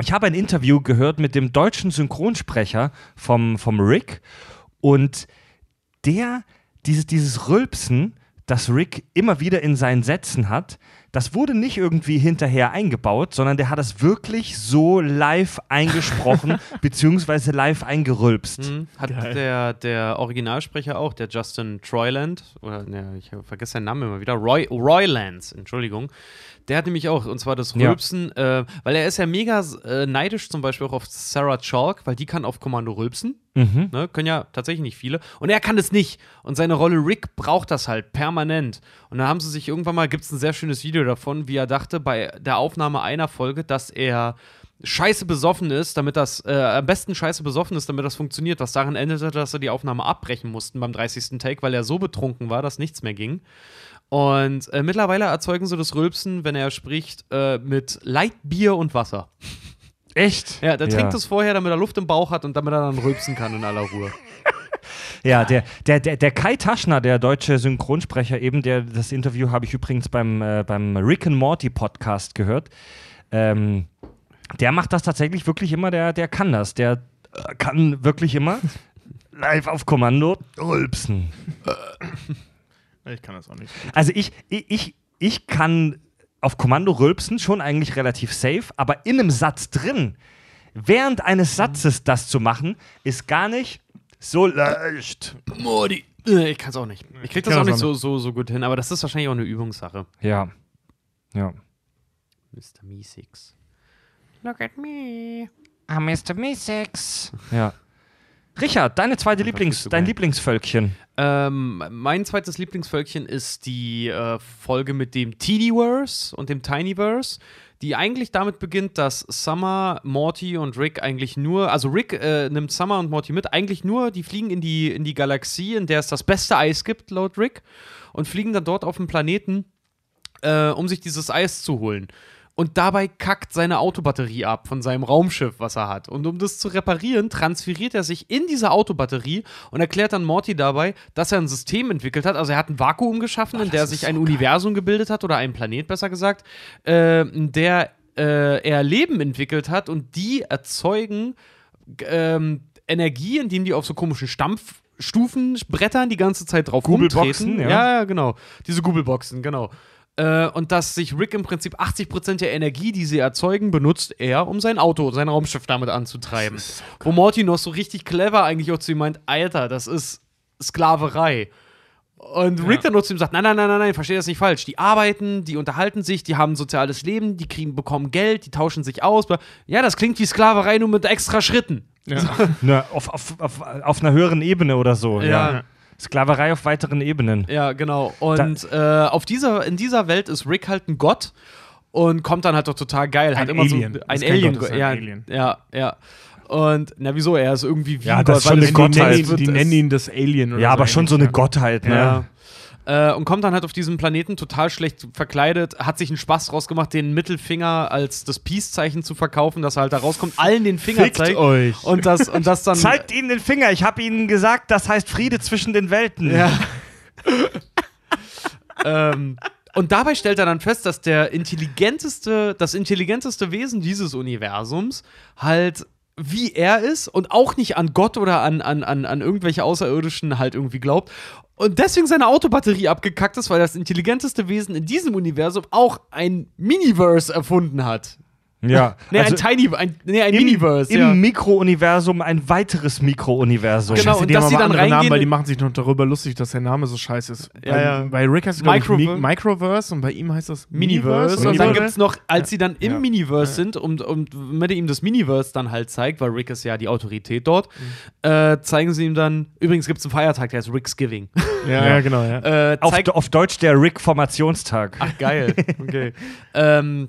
ich habe ein Interview gehört mit dem deutschen Synchronsprecher vom, vom Rick und der, dieses, dieses Rülpsen, das Rick immer wieder in seinen Sätzen hat, das wurde nicht irgendwie hinterher eingebaut, sondern der hat es wirklich so live eingesprochen, beziehungsweise live eingerülpst. Mhm. Hat Geil. der, der Originalsprecher auch, der Justin Troyland, oder ne, ich vergesse seinen Namen immer wieder, Roy, Roy Lance, Entschuldigung. Der hat nämlich auch, und zwar das Ja. Rülpsen, äh, weil er ist ja mega äh, neidisch zum Beispiel auch auf Sarah Chalk, weil die kann auf Kommando rülpsen. Mhm. Ne? Können ja tatsächlich nicht viele. Und er kann es nicht. Und seine Rolle Rick braucht das halt permanent. Und dann haben sie sich irgendwann mal, gibt es ein sehr schönes Video davon, wie er dachte bei der Aufnahme einer Folge, dass er scheiße besoffen ist, damit das, äh, am besten scheiße besoffen ist, damit das funktioniert. Was daran endete, dass er die Aufnahme abbrechen mussten beim 30. Take, weil er so betrunken war, dass nichts mehr ging. Und äh, mittlerweile erzeugen sie das Rülpsen, wenn er spricht, äh, mit Leitbier und Wasser. Echt? Ja, der trinkt es vorher, damit er Luft im Bauch hat und damit er dann rülpsen kann in aller Ruhe. Ja, der, der, der, der Kai Taschner, der deutsche Synchronsprecher, eben, der, das Interview habe ich übrigens beim, äh, beim Rick and Morty Podcast gehört. Ähm, der macht das tatsächlich wirklich immer, der, der kann das. Der äh, kann wirklich immer live auf Kommando rülpsen. Ich kann das auch nicht. so. Also ich, ich, ich, ich kann auf Kommando rülpsen, schon eigentlich relativ safe, aber in einem Satz drin, während eines Satzes das zu machen, ist gar nicht so leicht. Morty. Äh, Ich kann es auch nicht. Ich krieg das kann auch nicht auch so, so, so gut hin, aber das ist wahrscheinlich auch eine Übungssache. Ja. Ja. Mr. Meeseeks. Look at me. Ah, Mr. Meeseeks. Ja. Richard, deine zweite Lieblings, dein geil. Lieblingsvölkchen. Ähm, mein zweites Lieblingsvölkchen ist die äh, Folge mit dem Teeniverse und dem Tinyverse, die eigentlich damit beginnt, dass Summer, Morty und Rick eigentlich nur, also Rick äh, nimmt Summer und Morty mit, eigentlich nur, die fliegen in die, in die Galaxie, in der es das beste Eis gibt, laut Rick, und fliegen dann dort auf den Planeten, äh, um sich dieses Eis zu holen. Und dabei kackt seine Autobatterie ab von seinem Raumschiff, was er hat. Und um das zu reparieren, transferiert er sich in diese Autobatterie und erklärt dann Morty dabei, dass er ein System entwickelt hat. Also er hat ein Vakuum geschaffen, in der sich ein Universum gebildet hat, oder ein Planet besser gesagt, äh, in der äh, er Leben entwickelt hat und die erzeugen ähm, Energie, indem die auf so komischen Stampfstufen brettern die ganze Zeit drauf Googleboxen, rumtreten. ja. ja, ja, genau. Diese Googleboxen, genau. Äh, und dass sich Rick im Prinzip 80% der Energie, die sie erzeugen, benutzt er, um sein Auto, sein Raumschiff damit anzutreiben. Wo Morty noch so richtig clever eigentlich auch zu ihm meint, Alter, das ist Sklaverei. Und Rick dann nur zu ihm sagt, nein, nein, nein, nein, nein, versteh das nicht falsch. Die arbeiten, die unterhalten sich, die haben ein soziales Leben, die kriegen, bekommen Geld, die tauschen sich aus. Ja, das klingt wie Sklaverei, nur mit extra Schritten. Ja. Ne, auf, auf, auf, auf einer höheren Ebene oder so. Ja. Sklaverei auf weiteren Ebenen. Ja, genau. Und äh, auf dieser, in dieser Welt ist Rick halt ein Gott und kommt dann halt doch total geil. Ein hat immer Alien. so Ist ein Alien. Gott, ist ein ja, Alien. ja, ja. Und na wieso? Er ist irgendwie wie Ja, ein das ist Gott, schon weil eine es- die, nennen Gottheit. ihn, die nennen ihn das Alien oder Ja, aber schon so eine Gottheit, ne? Ja. Äh, und kommt dann halt auf diesem Planeten total schlecht verkleidet, hat sich einen Spaß draus gemacht, den Mittelfinger als das Peace-Zeichen zu verkaufen, dass er halt da rauskommt, allen den Finger Fickt zeigt. euch. Und das, und das dann. Zeigt ihnen den Finger. Ich habe ihnen gesagt, das heißt Friede zwischen den Welten. Ja. ähm, und dabei stellt er dann fest, dass der intelligenteste, das intelligenteste Wesen dieses Universums halt wie er ist und auch nicht an Gott oder an, an, an, an irgendwelche Außerirdischen halt irgendwie glaubt. Und deswegen seine Autobatterie abgekackt ist, weil das intelligenteste Wesen in diesem Universum auch ein Miniverse erfunden hat. Ja. Nee, Also ein Tiny, ein, nee, ein im, Miniverse, Im ja. Mikrouniversum ein weiteres Mikrouniversum. Genau, Scheiße, und dass sie dann andere Namen, reingehen- weil die machen sich noch darüber lustig, dass der Name so scheiße ist. Ja, bei, ja. bei Rick heißt es, ich, Mi Microver- Microverse und bei ihm heißt das Miniverse. Und oder dann gibt es noch, als sie dann im. Miniverse sind und, und er ihm das Miniverse dann halt zeigt, weil Rick ist ja die Autorität dort, Mhm. äh, zeigen sie ihm dann, übrigens gibt es einen Feiertag, der heißt Rick's Giving. Ja, genau, ja. äh, auf, auf Deutsch der Rick-Formationstag. ach, geil. Okay. ähm,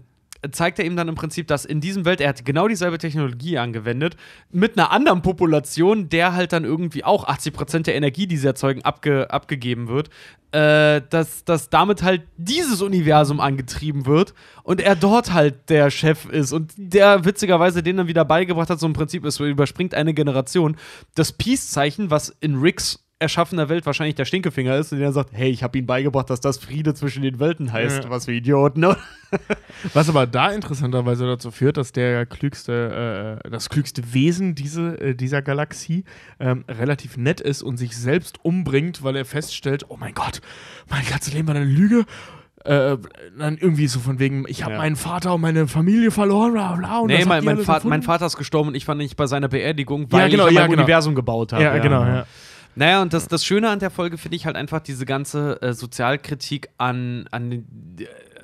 zeigt er ihm dann im Prinzip, dass in diesem Welt, er hat genau dieselbe Technologie angewendet, mit einer anderen Population, der halt dann irgendwie auch 80% der Energie, die sie erzeugen, abge, abgegeben wird, äh, dass, dass damit halt dieses Universum angetrieben wird und er dort halt der Chef ist und der witzigerweise den dann wieder beigebracht hat, so im Prinzip, es überspringt eine Generation, das Peace-Zeichen, was in Ricks erschaffener Welt wahrscheinlich der Stinkefinger ist und der sagt, hey, ich habe ihm beigebracht, dass das Friede zwischen den Welten heißt, Ja. was für Idioten, ne? Was aber da interessanterweise dazu führt, dass der klügste, äh, das klügste Wesen diese, äh, dieser Galaxie ähm, relativ nett ist und sich selbst umbringt, weil er feststellt, oh mein Gott, mein ganzes Leben war eine Lüge. Äh, dann irgendwie so von wegen, ich habe Ja. meinen Vater und meine Familie verloren, bla bla. Und Nee, mein, mein, Vater, mein Vater ist gestorben und ich war nicht bei seiner Beerdigung, weil genau, ich an ja, mein genau. Universum gebaut habe. Ja, genau, ja. Naja, und das, das Schöne an der Folge finde ich halt einfach diese ganze äh, Sozialkritik an, an äh,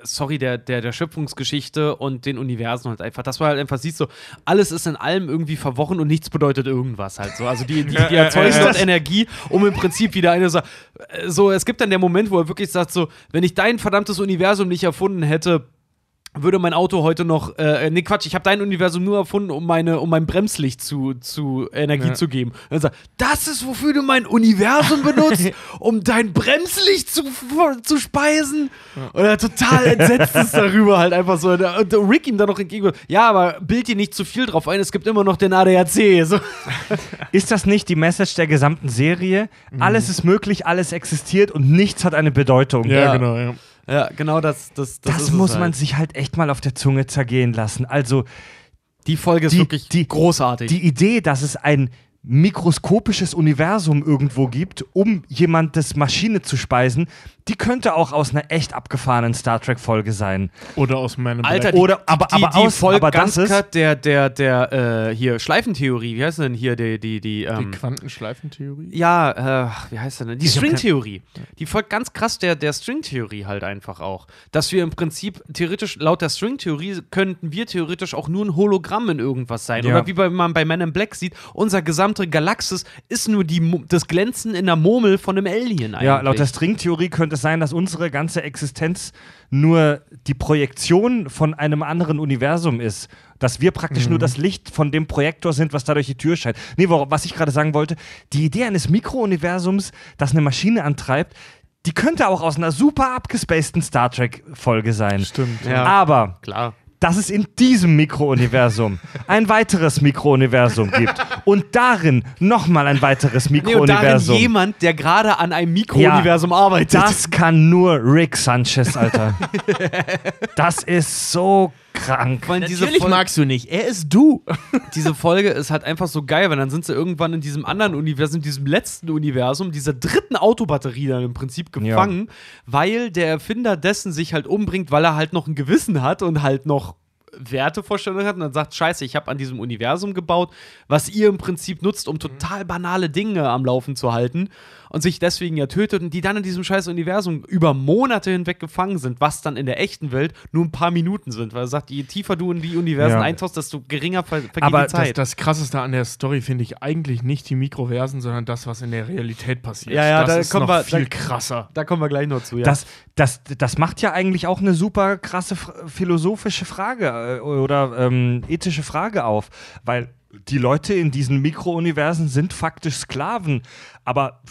sorry, der, der, der Schöpfungsgeschichte und den Universen halt einfach. Dass man halt einfach sieht, so, alles ist in allem irgendwie verworren und nichts bedeutet irgendwas halt so. Also die, die, die erzeugen dort Energie, um im Prinzip wieder eine Sa- äh, so, es gibt dann der Moment, wo er wirklich sagt, so, wenn ich dein verdammtes Universum nicht erfunden hätte, würde mein Auto heute noch, äh, nee, Quatsch, ich habe dein Universum nur erfunden, um meine, um mein Bremslicht zu, zu Energie Ja. zu geben. Und er sagt, das ist, wofür du mein Universum benutzt, um dein Bremslicht zu, zu speisen. Und er total entsetzt ist darüber halt einfach so. Und Rick ihm dann noch entgegen, ja, aber bild dir nicht zu viel drauf ein, es gibt immer noch den ADAC. So. Ist das nicht die Message der gesamten Serie? Alles ist möglich, alles existiert und nichts hat eine Bedeutung. Ja, Ja. genau, ja. Ja, genau das. Das, das, Das, muss halt. man sich halt echt mal auf der Zunge zergehen lassen. Also Die Folge ist die- wirklich die- großartig. die Idee, dass es ein mikroskopisches Universum irgendwo gibt, um jemandes Maschine zu speisen, die könnte auch aus einer echt abgefahrenen Star Trek-Folge sein. Oder aus meinem Alter, Black- die, Oder- aber- die, aber die aus- folgt aber ganz das ist- der, der, der, äh, hier, Schleifentheorie, wie heißt denn hier, die, die, die, die ähm, Quantenschleifentheorie. ja, äh, wie heißt denn? Die Stringtheorie. Die folgt ganz krass der, der Stringtheorie halt einfach auch. Dass wir im Prinzip theoretisch, laut der Stringtheorie, könnten wir theoretisch auch nur ein Hologramm in irgendwas sein. Ja. Oder wie man bei Men in Black sieht, unser gesamtes gesamte Galaxis ist nur die, das Glänzen in der Murmel von einem Alien eigentlich. Ja, laut der Stringtheorie könnte es sein, dass unsere ganze Existenz nur die Projektion von einem anderen Universum ist. Dass wir praktisch nur das Licht von dem Projektor sind, was da durch die Tür scheint. Nee, was ich gerade sagen wollte, die Idee eines Mikrouniversums, das eine Maschine antreibt, die könnte auch aus einer super abgespaceden Star Trek-Folge sein. Stimmt. Ja. Aber Klar. Dass es in diesem Mikrouniversum ein weiteres Mikrouniversum gibt und darin nochmal ein weiteres Nee, und darin Mikrouniversum. jemand, der gerade an einem Mikrouniversum arbeitet. Das kann nur Rick Sanchez, Alter. das ist so krank. Weil diese Natürlich Folge, magst du nicht. Er ist du. diese Folge ist halt einfach so geil, weil dann sind sie irgendwann in diesem anderen Universum, diesem letzten Universum, dieser dritten Autobatterie dann im Prinzip gefangen, weil der Erfinder dessen sich halt umbringt, weil er halt noch ein Gewissen hat und halt noch Wertevorstellungen hat und dann sagt, scheiße, ich habe an diesem Universum gebaut, was ihr im Prinzip nutzt, um total banale Dinge am Laufen zu halten und sich deswegen ja tötet und die dann in diesem scheiß Universum über Monate hinweg gefangen sind, was dann in der echten Welt nur ein paar Minuten sind, weil er sagt, je tiefer du in die Universen Ja. eintauchst, desto geringer ver vergeht Aber die Das, Zeit. das Krasseste an der Story finde ich eigentlich nicht die Mikroversen, sondern das, was in der Realität passiert. Ja, ja, das da ist kommen noch wir- viel da- krasser. da kommen wir gleich noch zu, ja. Das, das, das macht ja eigentlich auch eine super krasse ph- philosophische Frage äh, oder ähm, ethische Frage auf, weil die Leute in diesen Mikrouniversen sind faktisch Sklaven, aber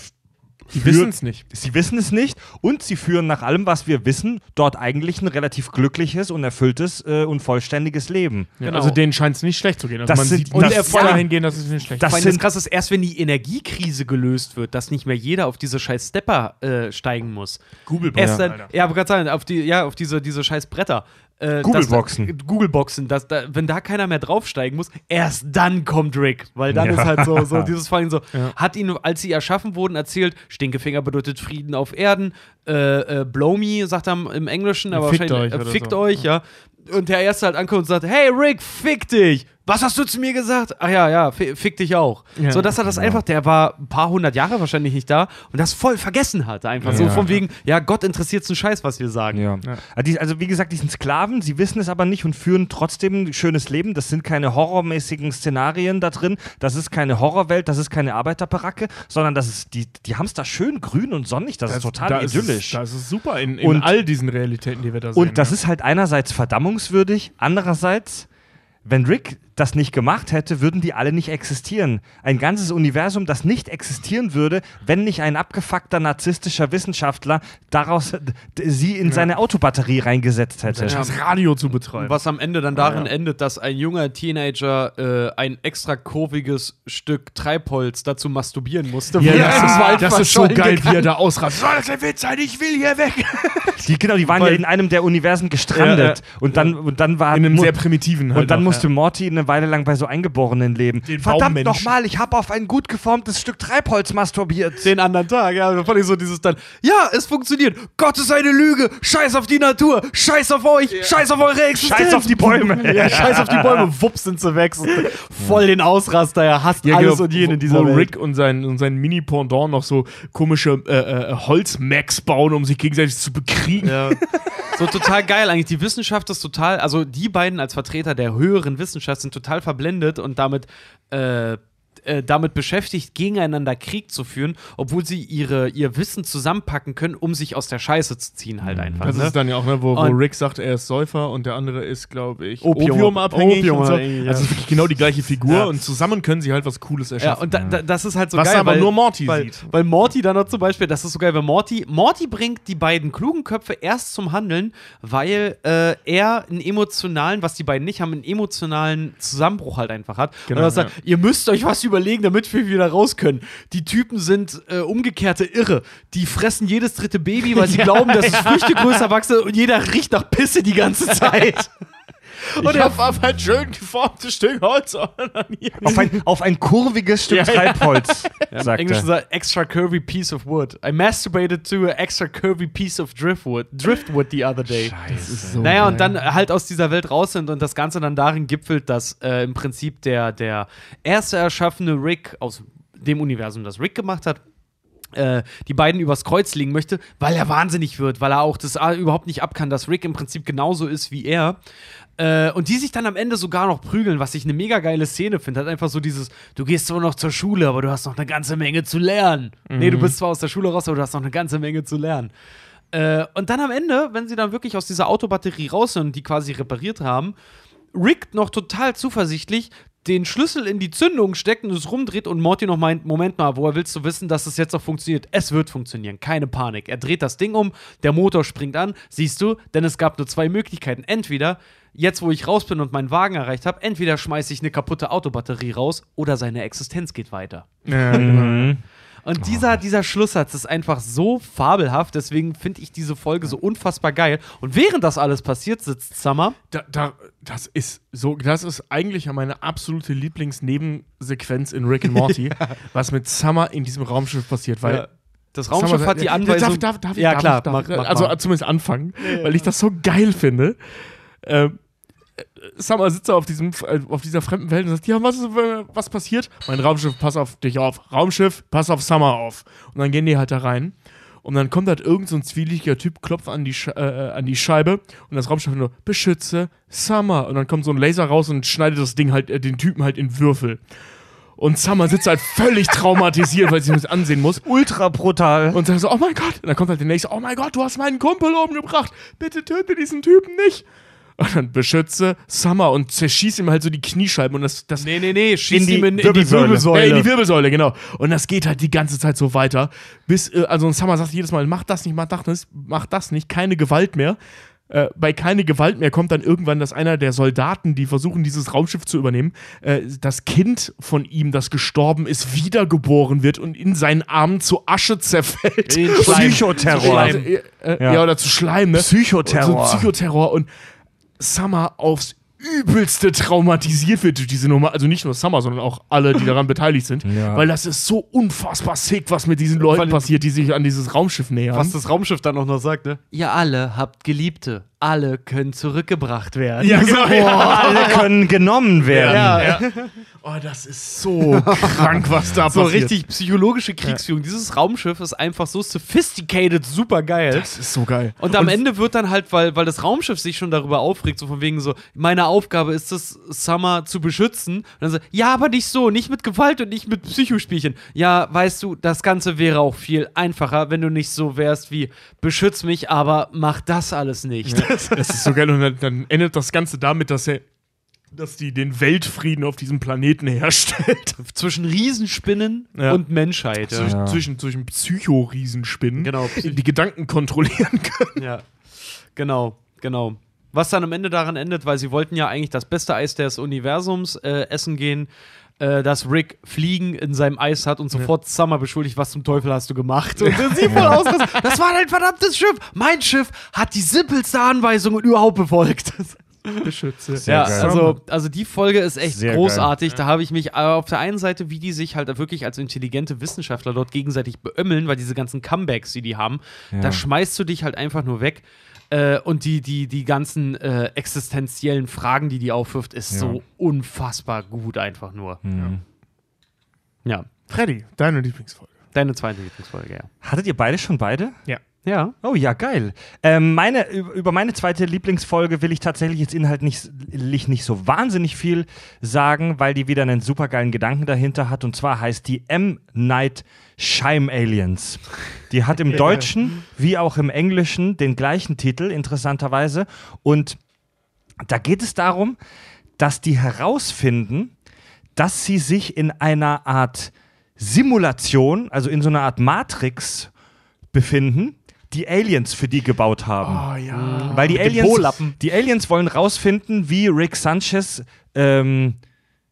Für- wissen es nicht. Sie wissen es nicht und sie führen nach allem, was wir wissen, dort eigentlich ein relativ glückliches und erfülltes äh, und vollständiges Leben. Ja, Genau. Also denen scheint es nicht schlecht zu gehen. Also Das man sind- sieht und er- voll ja. dahin gehen, dass es nicht schlecht Das das Krasse ist, erst wenn die Energiekrise gelöst wird, dass nicht mehr jeder auf diese scheiß Stepper äh, steigen muss. Google Erst dann, ja, aber gerade sagen, auf die, ja, auf diese, diese scheiß Bretter. Äh, Google-Boxen. da- Google-Boxen, dass da, wenn da keiner mehr draufsteigen muss, erst dann kommt Rick. Weil dann Ja. ist halt so, so dieses vor allem so, Ja. hat ihn, als sie erschaffen wurden, erzählt, Stinkefinger bedeutet Frieden auf Erden, äh, äh, Blow me, sagt er im Englischen, aber Fickt wahrscheinlich, euch äh, fickt so. euch, ja. Und der Erste halt ankommt und sagt, hey Rick, fick dich. Was hast du zu mir gesagt? Ach ja, ja, fi- fick dich auch. Ja. So, dass er das einfach, der war ein paar hundert Jahre wahrscheinlich nicht da und das voll vergessen hat. Einfach so Ja. von wegen, ja, Gott interessiert einen Scheiß, was wir sagen. Ja. Also, also wie gesagt, die sind Sklaven, sie wissen es aber nicht und führen trotzdem ein schönes Leben. Das sind keine horrormäßigen Szenarien da drin. Das ist keine Horrorwelt, das ist keine Arbeiterbaracke, sondern das ist, die, die haben es da schön grün und sonnig. Das, ist total da ist idyllisch. Es, das ist super in, in Und- all diesen Realitäten, die wir da sehen. und das ja. ist halt einerseits verdammungswürdig, andererseits, wenn Rick das nicht gemacht hätte, würden die alle nicht existieren. Ein ganzes Universum, das nicht existieren würde, wenn nicht ein abgefuckter narzisstischer Wissenschaftler daraus sie in seine Autobatterie reingesetzt hätte. das Radio zu betreiben. Was am Ende dann darin endet, dass ein junger Teenager äh, ein extra kurviges Stück Treibholz dazu masturbieren musste. ja, weil er das, das ist so geil, wie er da ausrastet. Soll das ein Witz sein? Ich will hier weg. Die, genau, die waren ja Weil- in einem der Universen gestrandet. Ja, ja. Und, dann, und dann war. In einem sehr primitiven halt und dann noch, musste ja. Morty eine Weile lang bei so Eingeborenen leben. Den Verdammt nochmal, ich habe auf ein gut geformtes Stück Treibholz masturbiert. den anderen Tag. Ja, da fand ich so dieses dann, ja, es funktioniert. Gott ist eine Lüge. Scheiß auf die Natur. Scheiß auf euch. Scheiß auf eure Existenz. Scheiß auf die Bäume. ja, scheiß auf die Bäume. Wups sind sie weg. Voll den Ausraster. Er hasst Ja, alles genau, und jeden in dieser wo Welt. Rick und sein, und sein Mini-Pendant noch so komische äh, äh, Holzmacks bauen, um sich gegenseitig zu bekriegen. Ja. So total geil eigentlich. Die Wissenschaft ist total, also die beiden als Vertreter der höheren Wissenschaft sind total verblendet und damit äh, äh, damit beschäftigt, gegeneinander Krieg zu führen, obwohl sie ihre, ihr Wissen zusammenpacken können, um sich aus der Scheiße zu ziehen, halt einfach. Das ne? ist dann ja auch, ne, wo, wo Rick sagt, er ist Säufer und der andere ist, glaube ich, Opium- opiumabhängig. und so. Ja. Also wirklich genau die gleiche Figur Ja. und zusammen können sie halt was Cooles ja, erschaffen. und da, da, das ist halt so Was geil, aber weil, nur Morty weil, sieht. Weil Morty dann noch zum Beispiel, das ist so geil, weil Morty, Morty bringt die beiden klugen Köpfe erst zum Handeln, weil äh, er einen emotionalen, was die beiden nicht haben, einen emotionalen Zusammenbruch halt einfach hat. Genau, und er sagt, ihr müsst euch was überlegen, damit wir wieder raus können. Die Typen sind äh, umgekehrte Irre. Die fressen jedes dritte Baby, weil sie glauben, dass es Früchte größer wachsen und jeder riecht nach Pisse die ganze Zeit. Und er auf ein schön geformtes Stück Holz. Auf ein, auf ein kurviges Stück Ja, ja. Treibholz, Im sagt Englischen er. sagt extra curvy piece of wood. I masturbated to an extra curvy piece of driftwood, driftwood the other day. Scheiße. Naja, und dann halt aus dieser Welt raus sind und das Ganze dann darin gipfelt, dass äh, im Prinzip der, der erste erschaffene Rick aus dem Universum, das Rick gemacht hat, äh, die beiden übers Kreuz legen möchte, weil er wahnsinnig wird, weil er auch das äh, überhaupt nicht ab kann, dass Rick im Prinzip genauso ist wie er. Äh, und die sich dann am Ende sogar noch prügeln, was ich eine mega geile Szene finde. Hat einfach so dieses, du gehst zwar noch zur Schule, aber du hast noch eine ganze Menge zu lernen. Nee, du bist zwar aus der Schule raus, aber du hast noch eine ganze Menge zu lernen. Äh, und dann am Ende, wenn sie dann wirklich aus dieser Autobatterie raus sind und die quasi repariert haben, Rick noch total zuversichtlich den Schlüssel in die Zündung steckt und es rumdreht und Morty noch meint, Moment mal, woher willst du wissen, dass es jetzt noch funktioniert? Es wird funktionieren, keine Panik. Er dreht das Ding um, der Motor springt an, siehst du, denn es gab nur zwei Möglichkeiten. Entweder, jetzt wo ich raus bin und meinen Wagen erreicht habe, entweder schmeiße ich eine kaputte Autobatterie raus oder seine Existenz geht weiter. Ja, Mhm. Und dieser, dieser Schlusssatz ist einfach so fabelhaft, deswegen finde ich diese Folge so unfassbar geil. Und während das alles passiert, sitzt Summer. Da, da, das ist so, das ist eigentlich ja meine absolute Lieblingsnebensequenz in Rick and Morty, was mit Summer in diesem Raumschiff passiert, weil Ja. Das Raumschiff Summer- hat die Ja, Anweisung. Darf, darf, darf, ja, darf, klar, darf, mach, mach also mal. zumindest anfangen, weil ich das so geil finde. Ähm, äh, Summer sitzt da auf, diesem, äh, auf dieser fremden Welt und sagt, ja, was, ist, äh, was passiert? Mein Raumschiff, pass auf dich auf. Raumschiff, pass auf Summer auf. Und dann gehen die halt da rein. Und dann kommt halt irgend so ein zwielichtiger Typ, klopft an die, äh, an die Scheibe und das Raumschiff nur, beschütze Summer. Und dann kommt so ein Laser raus und schneidet das Ding halt, äh, den Typen halt in Würfel. Und Summer sitzt halt völlig traumatisiert, weil sie sich das ansehen muss. Ultra brutal. Und sagt so, oh mein Gott. Und dann kommt halt der nächste, oh mein Gott, du hast meinen Kumpel umgebracht. Bitte töte diesen Typen nicht. Und dann beschütze Summer und zerschießt ihm halt so die Kniescheiben und das, das Nee, nee, nee, die ihm in, in die Wirbelsäule. Ja, in die Wirbelsäule, genau. Und das geht halt die ganze Zeit so weiter. Bis, äh, also und Summer sagt jedes Mal, mach das nicht, mach das nicht, mach das nicht, keine Gewalt mehr. Äh, bei keine Gewalt mehr kommt dann irgendwann, dass einer der Soldaten, die versuchen, dieses Raumschiff zu übernehmen, äh, das Kind von ihm, das gestorben ist, wiedergeboren wird und in seinen Armen zu Asche zerfällt. Psychoterror. Schleim. Äh, äh, Ja. ja. oder zu Schleim, ne? Psychoterror. So Psychoterror und Summer aufs übelste traumatisiert wird durch diese Nummer. Also nicht nur Summer, sondern auch alle, die daran beteiligt sind. Ja. Weil das ist so unfassbar sick, was mit diesen Leuten passiert, die sich an dieses Raumschiff nähern. Was das Raumschiff dann auch noch sagt, ne? Ihr alle habt Geliebte. Alle können zurückgebracht werden. ja, genau. Boah, alle können genommen werden. Ja, Oh, das ist so krank, was da so passiert. richtig psychologische Kriegsführung. Dieses Raumschiff ist einfach so sophisticated, super geil. Das ist so geil. Und am Ende wird dann halt, weil, weil das Raumschiff sich schon darüber aufregt, so von wegen so, meine Aufgabe ist es, Summer zu beschützen. Und dann so, ja, aber nicht so, nicht mit Gewalt und nicht mit Psychospielchen. Ja, weißt du, das Ganze wäre auch viel einfacher, wenn du nicht so wärst wie, beschütz mich, aber mach das alles nicht. Das ist so geil. Und dann, dann endet das Ganze damit, dass er dass die den Weltfrieden auf diesem Planeten herstellt. Zwischen Riesenspinnen Ja. und Menschheit. Ja. Zwischen, Ja. zwischen, zwischen Psycho-Riesenspinnen, Genau. die Gedanken kontrollieren können. Ja, genau, genau. Was dann am Ende daran endet, weil sie wollten ja eigentlich das beste Eis des Universums äh, essen gehen, äh, dass Rick Fliegen in seinem Eis hat und sofort Summer beschuldigt, was zum Teufel hast du gemacht? Und sie voll ausrastet. Das war dein verdammtes Schiff. Mein Schiff hat die simpelste Anweisung überhaupt befolgt. Beschütze. ja, geil. also, also die Folge ist echt Sehr großartig. Da habe ich mich auf der einen Seite, wie die sich halt wirklich als intelligente Wissenschaftler dort gegenseitig beömmeln, weil diese ganzen Comebacks, die die haben, da schmeißt du dich halt einfach nur weg. Äh, und die, die, die ganzen äh, existenziellen Fragen, die die aufwirft, ist Ja. so unfassbar gut einfach nur. Mhm. Ja, Freddy, deine Lieblingsfolge. deine zweite Lieblingsfolge, ja. Hattet ihr beide schon beide? Ja. Ja. Oh ja, geil. Ähm, meine, über meine zweite Lieblingsfolge will ich tatsächlich jetzt inhaltlich nicht so wahnsinnig viel sagen, weil die wieder einen supergeilen Gedanken dahinter hat. Und zwar heißt die M. Night Scheim Aliens. Die hat im Deutschen wie auch im Englischen den gleichen Titel, interessanterweise. Und da geht es darum, dass die herausfinden, dass sie sich in einer Art Simulation, also in so einer Art Matrix befinden, die Aliens für die gebaut haben. Oh ja. Weil die Aliens, die Aliens wollen rausfinden, wie Rick Sanchez ähm,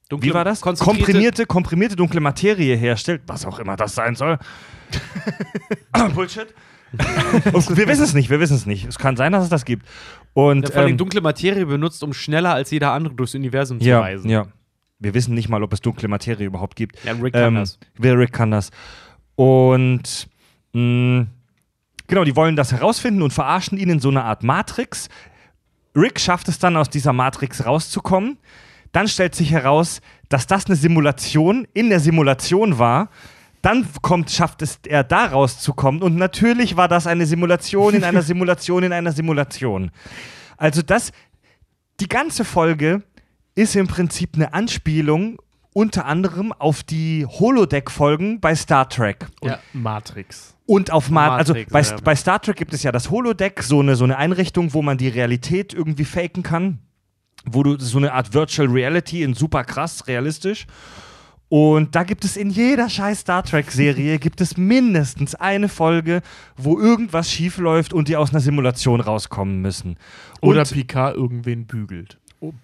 Dunkle, wie war das? Komprimierte, komprimierte dunkle Materie herstellt, was auch immer das sein soll. Bullshit. Und wir wissen es nicht, wir wissen es nicht. Es kann sein, dass es das gibt. Und Ja, vor allem ähm, dunkle Materie benutzt, um schneller als jeder andere durchs Universum zu ja, reisen. ja. Wir wissen nicht mal, ob es dunkle Materie überhaupt gibt. Ja, Rick kann Ähm, das. Rick kann das. Und mh, genau, die wollen das herausfinden und verarschen ihn in so eine Art Matrix. Rick schafft es dann, aus dieser Matrix rauszukommen. Dann stellt sich heraus, dass das eine Simulation in der Simulation war. Dann kommt, schafft es er da rauszukommen. Und natürlich war das eine Simulation in einer Simulation in einer Simulation. Also das, die ganze Folge ist im Prinzip eine Anspielung unter anderem auf die Holodeck-Folgen bei Star Trek. Und Matrix. Und auf Ma also Matrix, bei, ja. bei Star Trek gibt es ja das Holodeck, so eine, so eine Einrichtung, wo man die Realität irgendwie faken kann. Wo du so eine Art Virtual Reality in super krass, realistisch. Und da gibt es in jeder scheiß Star Trek-Serie gibt es mindestens eine Folge, wo irgendwas schief läuft und die aus einer Simulation rauskommen müssen. Oder und Picard irgendwen bügelt.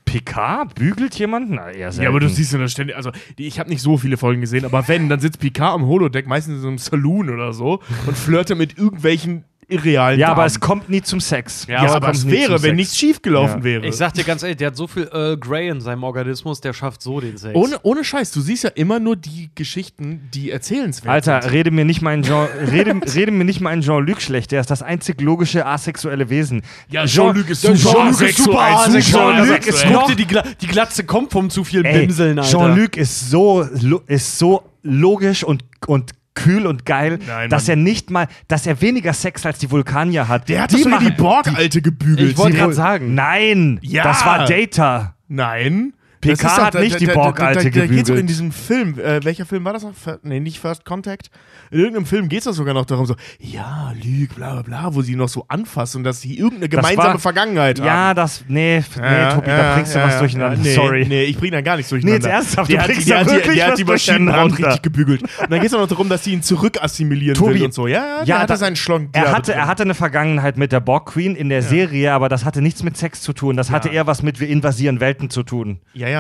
Picard bügelt jemanden? Na, eher Ja, aber du siehst ja das ständig. Also, die, ich habe nicht so viele Folgen gesehen, aber wenn, dann sitzt Picard am Holodeck, meistens in so einem Saloon oder so, und flirtet mit irgendwelchen irrealen Ja, aber Damen. es kommt nie zum Sex. Ja, aber kommt es wäre, wenn Sex. nichts schiefgelaufen Ja. wäre. Ich sag dir ganz ehrlich, der hat so viel Earl Grey in seinem Organismus, der schafft so den Sex. ohne, ohne Scheiß, du siehst ja immer nur die Geschichten, die erzählenswert Alter, sind. rede mir nicht mein Jean, rede, rede mir nicht mein Jean-Luc schlecht. Der ist das einzig logische asexuelle Wesen. Ja, Jean-Luc ist Jean- super Jean-Luc ist super super asexuell. Jean-Luc ist noch- Guck dir die, Gla die Glatze kommt vom zu viel Ey, Bimseln, Alter. Jean-Luc ist so, ist so logisch und, und kühl und geil, Nein, dass er nicht mal, dass er weniger Sex als die Vulkanier hat. Der hat die sogar die Borg-Alte gebügelt. Ich wollte gerade sagen. Nein, Ja. das war Data. Nein. Ist doch- hat nicht die da- da- Borg-Alte Da, da, da geht's gebügelt. doch in diesem Film, äh, welcher Film war das noch? Nee, nicht First Contact. In irgendeinem Film geht es doch sogar noch darum, so, ja, Lüg, bla bla bla, wo sie noch so anfassen und dass sie irgendeine gemeinsame war- Vergangenheit haben. Ja, das, nee, nee, Ja, Tobi, ja, da bringst du ja, was durcheinander. nee, Sorry. Nee, ich bring da gar nichts durcheinander. Nee, jetzt ernsthaft, der du hat, bringst die, da hat, die, der hat die durcheinander. richtig gebügelt. Und dann geht es auch noch darum, dass sie ihn zurück assimilieren Tobi, will und so. Ja, ja, Ja, der hatte da- seinen Schlong. Er hatte, er hatte eine Vergangenheit mit der Borg Queen in der Serie, aber das hatte nichts mit Sex zu tun. Das hatte eher was mit wir invasieren Welten zu tun. Ja, ja.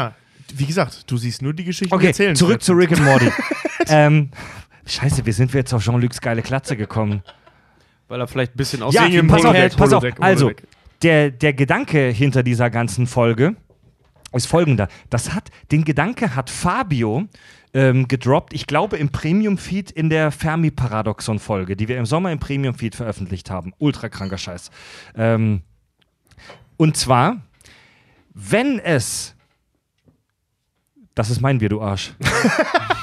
Wie gesagt, du siehst nur die Geschichten Okay, erzählen. zurück zu Rick and Morty. ähm, scheiße, wie sind wir jetzt auf Jean-Lucs geile Klatze gekommen? Weil er vielleicht ein bisschen aus Ja, pass auf, Holodeck, pass auf. Also, der, der Gedanke hinter dieser ganzen Folge ist folgender. Das hat, den Gedanke hat Fabio ähm, gedroppt, ich glaube im Premium-Feed in der Fermi-Paradoxon-Folge, die wir im Sommer im Premium-Feed veröffentlicht haben. Ultra kranker Scheiß. Ähm, und zwar, wenn es. Das ist mein Bier, du Arsch.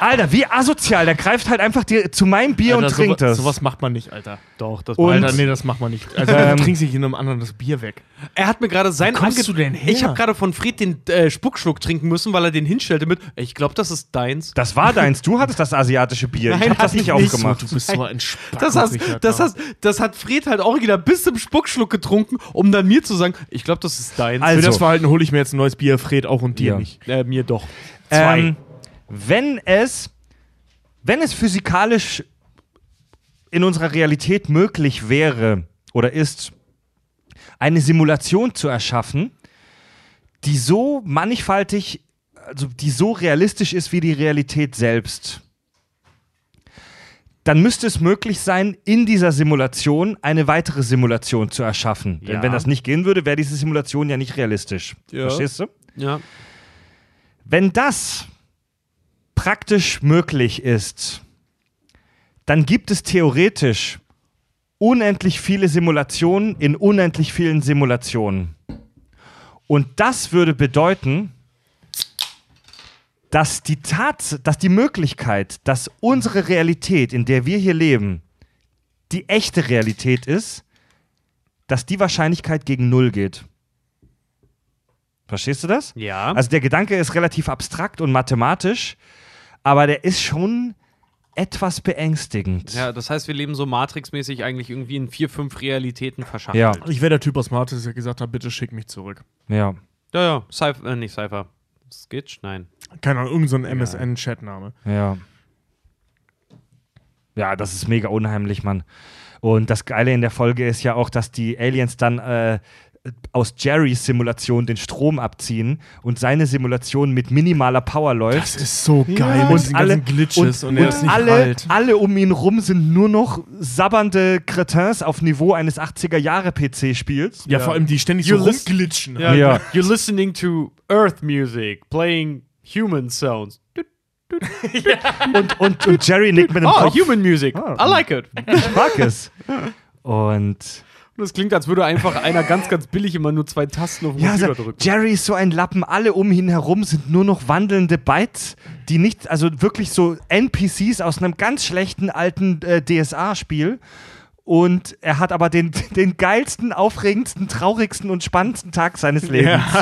Alter, wie asozial. Der greift halt einfach dir zu meinem Bier Alter, und trinkt sowas, das. Sowas macht man nicht, Alter. Doch, das Und- Alter, nee, das macht man nicht. Also, Ähm, du trinkst nicht in einem anderen das Bier weg. Er hat mir gerade sein kommst Ange- du denn her? Ich habe gerade von Fred den äh, Spuckschluck trinken müssen, weil er den hinstellte mit. Ich glaube, das ist deins. Das war deins. Du hattest das asiatische Bier. ich Nein, habe das nicht ich nicht. aufgemacht. Du bist so ein Spaß. Das, hast, das, hast, das hat Fred halt original bis zum Spuckschluck getrunken, um dann mir zu sagen, ich glaube, das ist deins. Also- Für das Verhalten hole ich mir jetzt ein neues Bier, Fred auch und dir Ja. nicht. äh, mir doch. Zwei. Ähm, wenn es, wenn es physikalisch in unserer Realität möglich wäre oder ist, eine Simulation zu erschaffen, die so mannigfaltig, also die so realistisch ist wie die Realität selbst, dann müsste es möglich sein, in dieser Simulation eine weitere Simulation zu erschaffen. Denn Ja. wenn das nicht gehen würde, wäre diese Simulation ja nicht realistisch. Ja. Verstehst du? Ja. Wenn das praktisch möglich ist, dann gibt es theoretisch unendlich viele Simulationen in unendlich vielen Simulationen. Und das würde bedeuten, dass die Tats dass die Möglichkeit, dass unsere Realität, in der wir hier leben, die echte Realität ist, dass die Wahrscheinlichkeit gegen Null geht. Verstehst du das? Ja. Also der Gedanke ist relativ abstrakt und mathematisch, aber der ist schon etwas beängstigend. ja, das heißt, wir leben so Matrix-mäßig eigentlich irgendwie in vier, fünf Realitäten verschachtelt. Ja. Ich wäre der Typ aus Martis, der gesagt hat, bitte schick mich zurück. Ja. Ja, ja. Cypher, äh, nicht Cypher. Skitch? Nein. Keine Ahnung, irgendein so ein MSN-Chatname. Ja. Ja, das ist mega unheimlich, Mann. Und das Geile in der Folge ist ja auch, dass die Aliens dann äh, aus Jerrys Simulation den Strom abziehen und seine Simulation mit minimaler Power läuft. Das ist so geil mit und alle, ganzen Glitches und, und, er und ist nicht alle, alt. alle um ihn rum sind nur noch sabbernde Cretins auf Niveau eines 80er-Jahre-PC-Spiels. Ja, vor allem die ständig so rumglitschen. Ja. Ja. You're listening to Earth music, playing human sounds. Und, und, und Jerry nickt mit dem Oh, Kopf. human music. Ah. I like it. Ich mag es. Und Es klingt, als würde einfach einer ganz, ganz billig immer nur zwei Tasten auf den ja, Computer so, drücken. Jerry ist so ein Lappen. Alle um ihn herum sind nur noch wandelnde Bytes, die nicht, also wirklich so NPCs aus einem ganz schlechten alten äh, DSA-Spiel. und er hat aber den, den geilsten, aufregendsten, traurigsten und spannendsten Tag seines Lebens.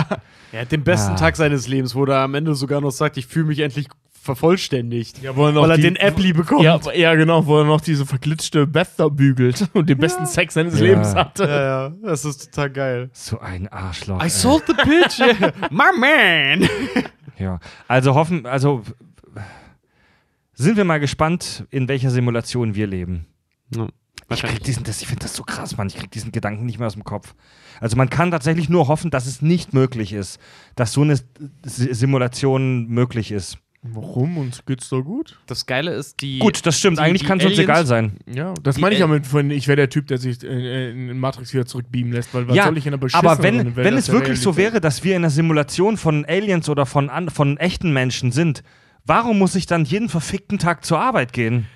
Er hat den besten Ah. Tag seines Lebens, wo er am Ende sogar noch sagt, ich fühle mich endlich vervollständigt. Ja, er weil er die- den Apply bekommt. Ja, ja, genau, wo er noch diese verglitschte Beth da bügelt und den besten Sex seines Ja. Lebens hatte. ja, ja, das ist total geil. So ein Arschloch. I ey. sold the bitch, my man. Ja, also hoffen, also sind wir mal gespannt, in welcher Simulation wir leben. Ich, krieg diesen, das, ich finde das so krass, Mann. Ich krieg diesen Gedanken nicht mehr aus dem Kopf. Also man kann tatsächlich nur hoffen, dass es nicht möglich ist, dass so eine Simulation möglich ist. Warum? Uns geht's doch gut? Das Geile ist, die. Gut, das stimmt. die- Eigentlich kann es uns egal sein. Ja, das meine ich ja mit von, ich wäre der Typ, der sich in Matrix wieder zurückbeamen lässt, weil was ja, soll ich in einer beschissenen aber wenn, Welt wenn es der wirklich so wäre, dass wir in einer Simulation von Aliens oder von, an, von echten Menschen sind, warum muss ich dann jeden verfickten Tag zur Arbeit gehen?